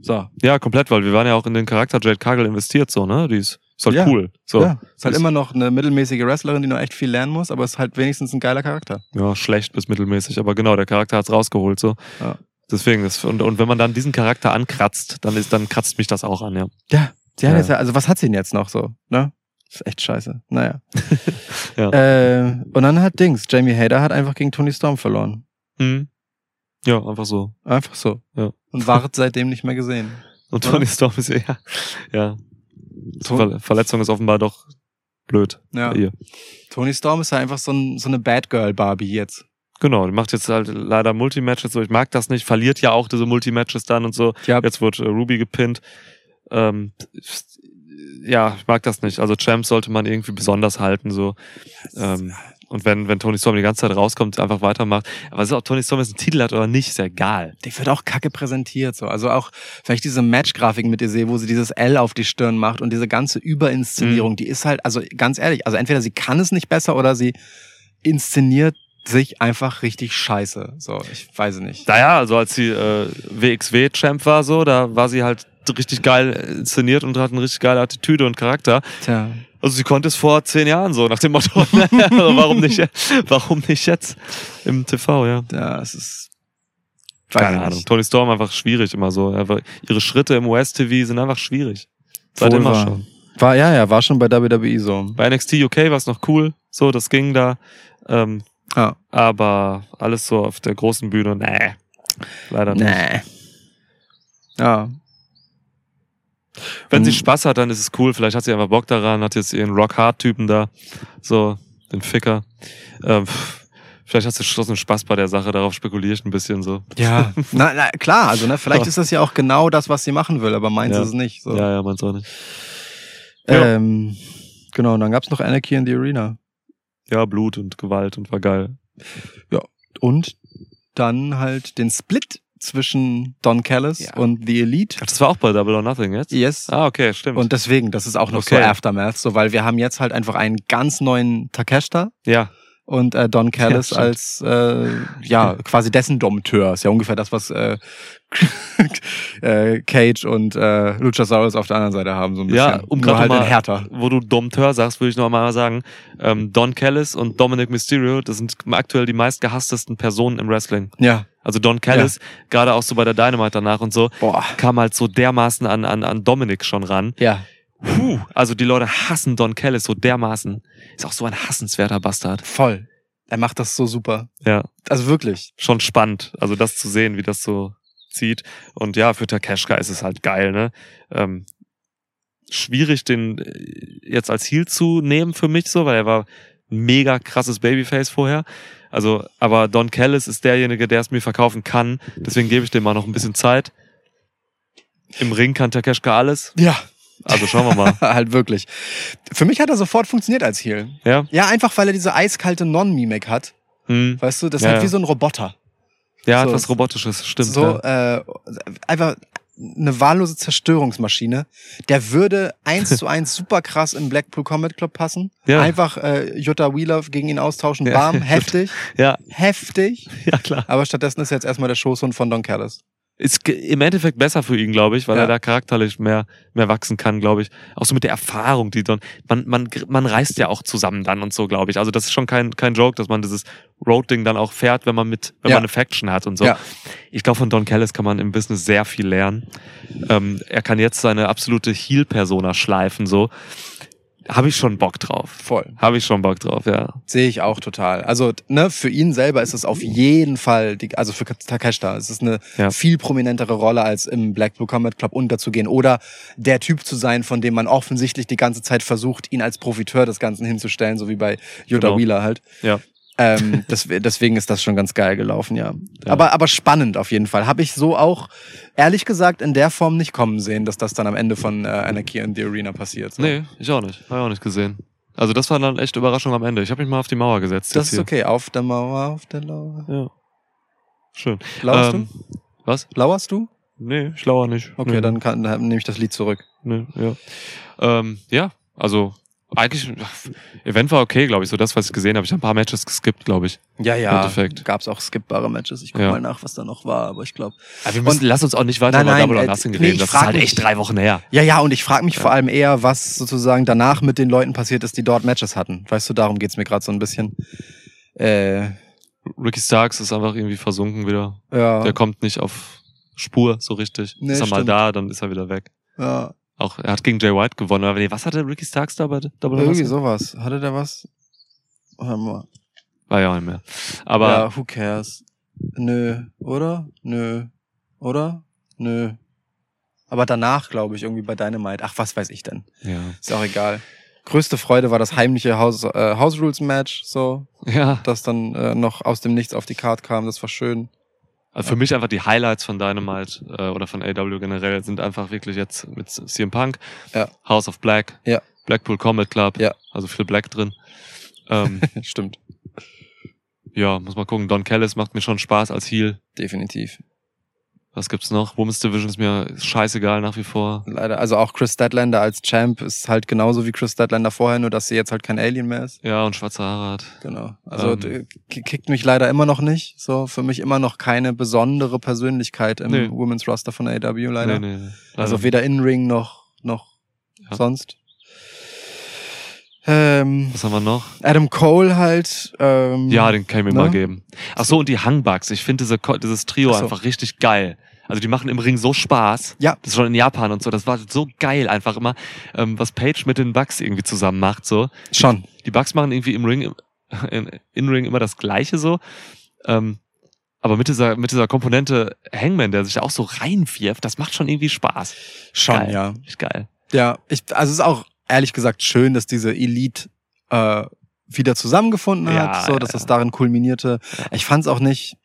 So. Ja, komplett, weil wir waren ja auch in den Charakter Jade Cargill investiert, so, ne? Die ist, ist halt Ja. cool. So. Ja, ist halt Ist- immer noch eine mittelmäßige Wrestlerin, die noch echt viel lernen muss, aber ist halt wenigstens ein geiler Charakter. Ja, schlecht bis mittelmäßig, aber genau, der Charakter hat's rausgeholt, so. Ja. Deswegen, das, und, und wenn man dann diesen Charakter ankratzt, dann ist, dann kratzt mich das auch an, ja. Ja, Sie hat Ja. jetzt, also was hat sie denn jetzt noch so, ne? Ist echt scheiße. Naja. Ja. äh, und dann hat Dings, Jamie Hader hat einfach gegen Tony Storm verloren. Hm. Ja, einfach so. Einfach so. Ja. Und ward seitdem nicht mehr gesehen. Und? Tony Storm ist ja, ja. Ver Verletzung ist offenbar doch blöd. Ja. Tony Storm ist ja einfach so, ein, so eine Bad Girl Barbie jetzt. Genau, die macht jetzt halt leider Multimatches so. Ich mag das nicht, verliert ja auch diese Multimatches dann und so. Ja, Jetzt wird äh, Ruby gepinnt. Ähm, ja, ich mag das nicht. Also Champs sollte man irgendwie besonders halten so. Ähm, und wenn, wenn Tony Storm die ganze Zeit rauskommt, einfach weitermacht. Aber es ist auch Tony Storm jetzt einen Titel hat oder nicht, ist ja egal. die wird auch kacke präsentiert so. Also auch, ich diese Match-Grafiken mit ihr sehe, wo sie dieses L auf die Stirn macht und diese ganze Überinszenierung, die ist halt, also ganz ehrlich, also entweder sie kann es nicht besser oder sie inszeniert sich einfach richtig scheiße. So, ich weiß es nicht. Naja, also als sie äh, WXW-Champ war, so, da war sie halt richtig geil inszeniert und hat eine richtig geile Attitüde und Charakter. Tja. Also sie konnte es vor zehn Jahren so, nach dem Motto, also warum nicht, warum nicht jetzt im TV, ja. Ja, es ist. Keine Ahnung. nicht. Tony Storm einfach schwierig immer so. Ihre Schritte im US-TV sind einfach schwierig. Seit immer wahr. schon. War, ja, ja, war schon bei WWE so. Bei NXT UK war es noch cool, so, das ging da. Ähm, Ja. aber alles so auf der großen Bühne, nee. Leider nicht. Nee. Ja. Wenn sie Mhm. Spaß hat, dann ist es cool. Vielleicht hat sie einfach Bock daran, hat jetzt ihren Rock-Hard-Typen da, so, den Ficker. Ähm, vielleicht hat sie trotzdem Spaß bei der Sache, darauf spekuliere ich ein bisschen so. Ja. na, na, klar, also ne, vielleicht Ja. ist das ja auch genau das, was sie machen will, aber meins Ja. ist es nicht. So. Ja, ja, man auch nicht. Ja. Ähm, genau, und dann gab's noch Anarchy in the Arena. Ja, Blut und Gewalt und war geil. Und dann halt den Split zwischen Don Callis Ja. und The Elite. Ach, das war auch bei Double or Nothing jetzt? Yes. Ah, okay, stimmt. Und deswegen, das ist auch noch Okay. so Aftermath, so weil wir haben jetzt halt einfach einen ganz neuen Takeshita ja, und äh, Don Callis stimmt. als äh, ja quasi dessen Dompteur. Ist ja ungefähr das, was äh, äh, Cage und äh, Luchasaurus auf der anderen Seite haben, so ein bisschen. Ja, um grad halt mal- härter. wo du Dompteur sagst, würde ich noch mal sagen, ähm, Don Callis und Dominic Mysterio, das sind aktuell die meistgehasstesten Personen im Wrestling. Ja. Also Don Callis, gerade auch so bei der Dynamite danach und so, Boah. kam halt so dermaßen an, an, an Dominic schon ran. Ja. Puh, also die Leute hassen Don Callis so dermaßen. Ist auch so ein hassenswerter Bastard. Voll. Er macht das so super. Ja, Also wirklich. schon spannend. Also das zu sehen, wie das so zieht. Und ja, für Takeshka ist es halt geil, ne? Ähm, schwierig, den äh, jetzt als Heel zu nehmen für mich so, weil er war mega krasses Babyface vorher. Also, aber Don Callis ist derjenige, der es mir verkaufen kann. Deswegen gebe ich dem mal noch ein bisschen Zeit. Im Ring kann Takeshka alles. Ja. Also schauen wir mal. halt wirklich. Für mich hat er sofort funktioniert als Heel. Ja? Ja, einfach weil er diese eiskalte Non-Mimik hat. Hm. Weißt du, das ist Ja, halt wie so ein Roboter. Ja, So. etwas Robotisches, stimmt. so, ja. äh, einfach eine wahllose Zerstörungsmaschine. Der würde eins zu eins super krass im Blackpool Combat Club passen. Ja. Einfach äh, Jutta Wheeler gegen ihn austauschen. Ja. Bam, heftig, ja, heftig. ja, klar. Aber stattdessen ist jetzt erstmal der Schoßhund von Don Callis. Ist im Endeffekt besser für ihn, glaube ich, weil Ja. er da charakterlich mehr, mehr wachsen kann, glaube ich. Auch so mit der Erfahrung, die dann, man, man, man reist ja auch zusammen dann und so, glaube ich. Also das ist schon kein, kein Joke, dass man dieses Road-Ding dann auch fährt, wenn man mit, wenn Ja. man eine Faction hat und so. Ja. Ich glaube, von Don Callis kann man im Business sehr viel lernen. Ähm, er kann jetzt seine absolute Heel-Persona schleifen, so. Habe ich schon Bock drauf. Voll. Habe ich schon Bock drauf, ja. Sehe ich auch total. Also, ne, für ihn selber ist es auf jeden Fall, die, also für Takeshita, es ist eine Ja. viel prominentere Rolle, als im Blackpool Combat Club unterzugehen oder der Typ zu sein, von dem man offensichtlich die ganze Zeit versucht, ihn als Profiteur des Ganzen hinzustellen, so wie bei Yoda Genau. Wheeler halt. Ja. Ähm, das, deswegen ist das schon ganz geil gelaufen, ja. Ja. Aber, aber spannend auf jeden Fall. Habe ich so auch, ehrlich gesagt, in der Form nicht kommen sehen, dass das dann am Ende von äh, Anarchy in the Arena passiert. So. Nee, ich auch nicht. Habe ich auch nicht gesehen. Also das war dann echt Überraschung am Ende. Ich habe mich mal auf die Mauer gesetzt. Das ist okay. Auf der Mauer, auf der Lauer. Ja. Schön. Lauerst Ähm, Was? du? Lauerst du? Nee, ich lauer nicht. Okay, nee, dann, kann, dann nehme ich das Lied zurück. Nee, ja. Ähm, ja, also eigentlich, Event war okay, glaube ich, so das, was ich gesehen habe. Ich habe ein paar Matches geskippt, glaube ich. Ja, ja. Endeffekt. Gab's auch skippbare Matches. Ich guck Ja. mal nach, was da noch war, aber ich glaube. Aber wir müssen, lass uns auch nicht weiter Nein, über nein, Double or äh, Nothing nee, reden. ich Das ist halt mich- echt drei Wochen her. Ja, ja, und ich frage mich Ja. vor allem eher, was sozusagen danach mit den Leuten passiert ist, die dort Matches hatten. Weißt du, darum geht's mir gerade so ein bisschen. Äh, Ricky Starks ist einfach irgendwie versunken wieder. ja. Der kommt nicht auf Spur so richtig. Nee, ist er mal stimmt. da, dann ist er wieder weg. ja. Auch, er hat gegen Jay White gewonnen. Aber nee, was hatte Ricky Starks da bei Double Irgendwie sowas. Hatte der was? Hör mal. War ja auch nicht mehr. Aber ja, who cares? Nö, oder? Nö. Oder? Nö. Aber danach, glaube ich, irgendwie bei Dynamite. Ach, was weiß ich denn? ja. Ist auch egal. Größte Freude war das heimliche House, äh, House Rules Match, so, Ja. das dann äh, noch aus dem Nichts auf die Card kam. Das war schön. Also für mich einfach die Highlights von Dynamite äh, oder von AW generell sind einfach wirklich jetzt mit CM Punk, Ja. House of Black, Ja. Blackpool Combat Club, Ja. also viel Black drin. Ähm, Stimmt. ja, muss mal gucken. Don Callis macht mir schon Spaß als Heel. Definitiv. Was gibt's noch? Women's Division ist mir scheißegal nach wie vor. Leider. Also auch Chris Statlander als Champ ist halt genauso wie Chris Statlander vorher, nur dass sie jetzt halt kein Alien mehr ist. Ja, und schwarze Haare hat. Genau. Also Ähm. kickt mich leider immer noch nicht. So für mich immer noch keine besondere Persönlichkeit im Nee. Women's Roster von AW leider. Nee, nee. Also Leider weder in Ring noch noch Ja. sonst. Ähm. Was haben wir noch? Adam Cole halt. Ähm, Ja, den kann ich mir ne? mal geben. Ach so, und die Hangbugs. Ich finde diese, dieses Trio so. einfach richtig geil. Also die machen im Ring so Spaß. Ja. Das ist schon in Japan und so. Das war so geil einfach immer, ähm, was Page mit den Bugs irgendwie zusammen macht. So. schon. Die Bugs machen irgendwie im Ring, in, in Ring immer das Gleiche so. Ähm, aber mit dieser, mit dieser Komponente Hangman, der sich da auch so reinwirft, das macht schon irgendwie Spaß. Schon, Geil. ja. Richtig geil. Ja, ich, also es ist auch ehrlich gesagt schön, dass diese Elite äh, wieder zusammengefunden Ja, hat, so, dass ja. das darin kulminierte. Ja. Ich fand es auch nicht.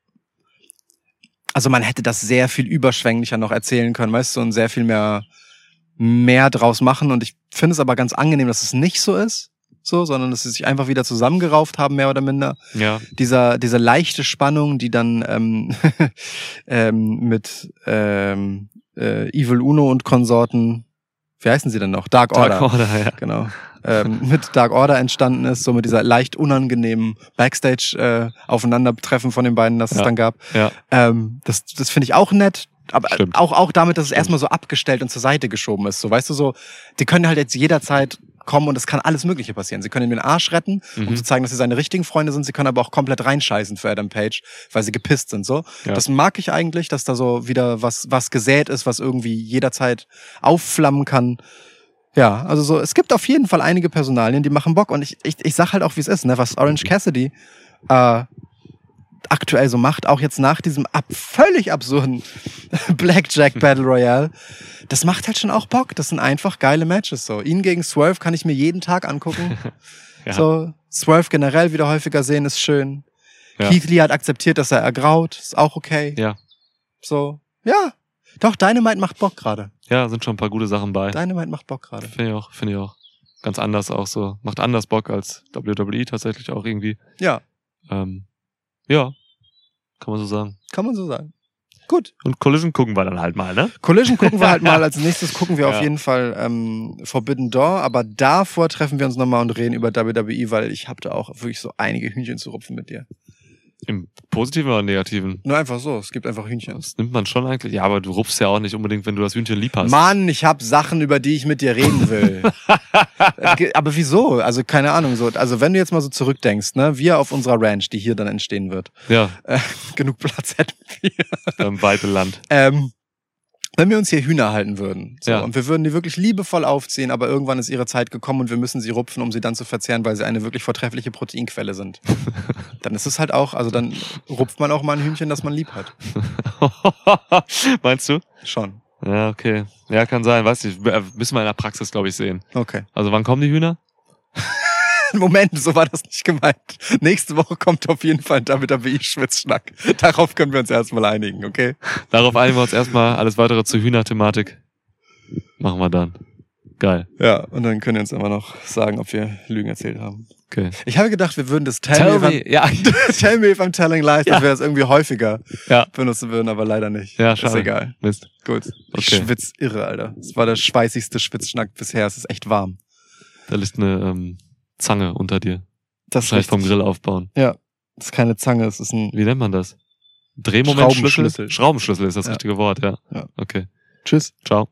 Also man hätte das sehr viel überschwänglicher noch erzählen können, weißt du, und sehr viel mehr mehr draus machen. Und ich finde es aber ganz angenehm, dass es nicht so ist, so, sondern dass sie sich einfach wieder zusammengerauft haben, mehr oder minder Ja. dieser, diese leichte Spannung, die dann ähm, ähm, mit ähm, äh, Evil Uno und Konsorten, wie heißen sie denn noch? Dark Order. Dark Order, ja. Genau. Ähm, mit Dark Order entstanden ist, so mit dieser leicht unangenehmen Backstage-Aufeinandertreffen von den beiden, das es Ja. dann gab. Ja. Ähm, das das finde ich auch nett. Aber Stimmt. auch, auch damit, dass es Stimmt. erstmal so abgestellt und zur Seite geschoben ist. So, weißt du, so, die können halt jetzt jederzeit kommen und es kann alles Mögliche passieren. Sie können ihm den Arsch retten, um Mhm. zu zeigen, dass sie seine richtigen Freunde sind. Sie können aber auch komplett reinscheißen für Adam Page, weil sie gepisst sind. So, Ja. das mag ich eigentlich, dass da so wieder was was gesät ist, was irgendwie jederzeit aufflammen kann. Ja, also so, es gibt auf jeden Fall einige Personalien, die machen Bock und ich ich, ich sag halt auch, wie es ist, ne, was Orange Cassidy äh, aktuell so macht, auch jetzt nach diesem ab völlig absurden Blackjack Battle Royale, das macht halt schon auch Bock. Das sind einfach geile Matches so. Ihn gegen Swerve kann ich mir jeden Tag angucken. Ja. So Swerve generell wieder häufiger sehen ist schön. Ja. Keith Lee hat akzeptiert, dass er ergraut, ist auch okay. Ja. So, ja. Doch Dynamite macht Bock gerade. Ja, sind schon ein paar gute Sachen bei. Dynamite macht Bock gerade. Finde ich auch, finde ich auch. Ganz anders auch so. Macht anders Bock als WWE tatsächlich auch irgendwie. Ja, Ähm, ja, kann man so sagen. kann man so sagen. Gut. Und Collision gucken wir dann halt mal, ne? Collision gucken wir halt mal. Als nächstes gucken wir Ja. auf jeden Fall ähm, Forbidden Door. Aber davor treffen wir uns nochmal und reden über WWE, weil ich habe da auch wirklich so einige Hühnchen zu rupfen mit dir. Im Positiven oder Negativen? Nur einfach so. Es gibt einfach Hühnchen. Das nimmt man schon eigentlich. Ja, aber du rupfst ja auch nicht unbedingt, wenn du das Hühnchen lieb hast. Mann, ich habe Sachen, über die ich mit dir reden will. Äh, aber wieso? Also keine Ahnung. So, also wenn du jetzt mal so zurückdenkst, ne, wir auf unserer Ranch, die hier dann entstehen wird, Ja, äh, genug Platz hätten wir. im weite Land. Ähm, wenn wir uns hier Hühner halten würden so, Ja. und wir würden die wirklich liebevoll aufziehen, aber irgendwann ist ihre Zeit gekommen und wir müssen sie rupfen, um sie dann zu verzehren, weil sie eine wirklich vortreffliche Proteinquelle sind. dann ist es halt auch, also dann rupft man auch mal ein Hühnchen, das man lieb hat. Meinst du? Schon. Ja, okay. Ja, kann sein. Weiß nicht. Äh, Müssen wir in der Praxis, glaube ich, sehen. Okay. Also wann kommen die Hühner? Moment, so war das nicht gemeint. Nächste Woche kommt auf jeden Fall ein WWE-Schwitzschnack. Darauf können wir uns erstmal einigen, okay? Darauf einigen wir uns erstmal. Alles weitere zur Hühnerthematik machen wir dann. Geil. Ja, und dann können wir uns immer noch sagen, ob wir Lügen erzählt haben. Okay. Ich habe gedacht, wir würden das Tell, me, if I'm, Ja. Tell me if I'm telling lies, Ja. dass wir das irgendwie häufiger Ja. benutzen würden, aber leider nicht. Ja, Ist schade. egal. Mist. Gut. Ich Okay. schwitz irre, Alter. Es war der schweißigste Schwitzschnack bisher. Es ist echt warm. Da liegt eine ähm, Zange unter dir. Das ist, Wahrscheinlich vom. Grill aufbauen. Das ist keine Zange, es ist ein Wie nennt man das? Drehmomentschlüssel? Schraubenschlüssel. Schraubenschlüssel ist das Ja. richtige Wort, ja. Ja. Okay. Tschüss. Ciao.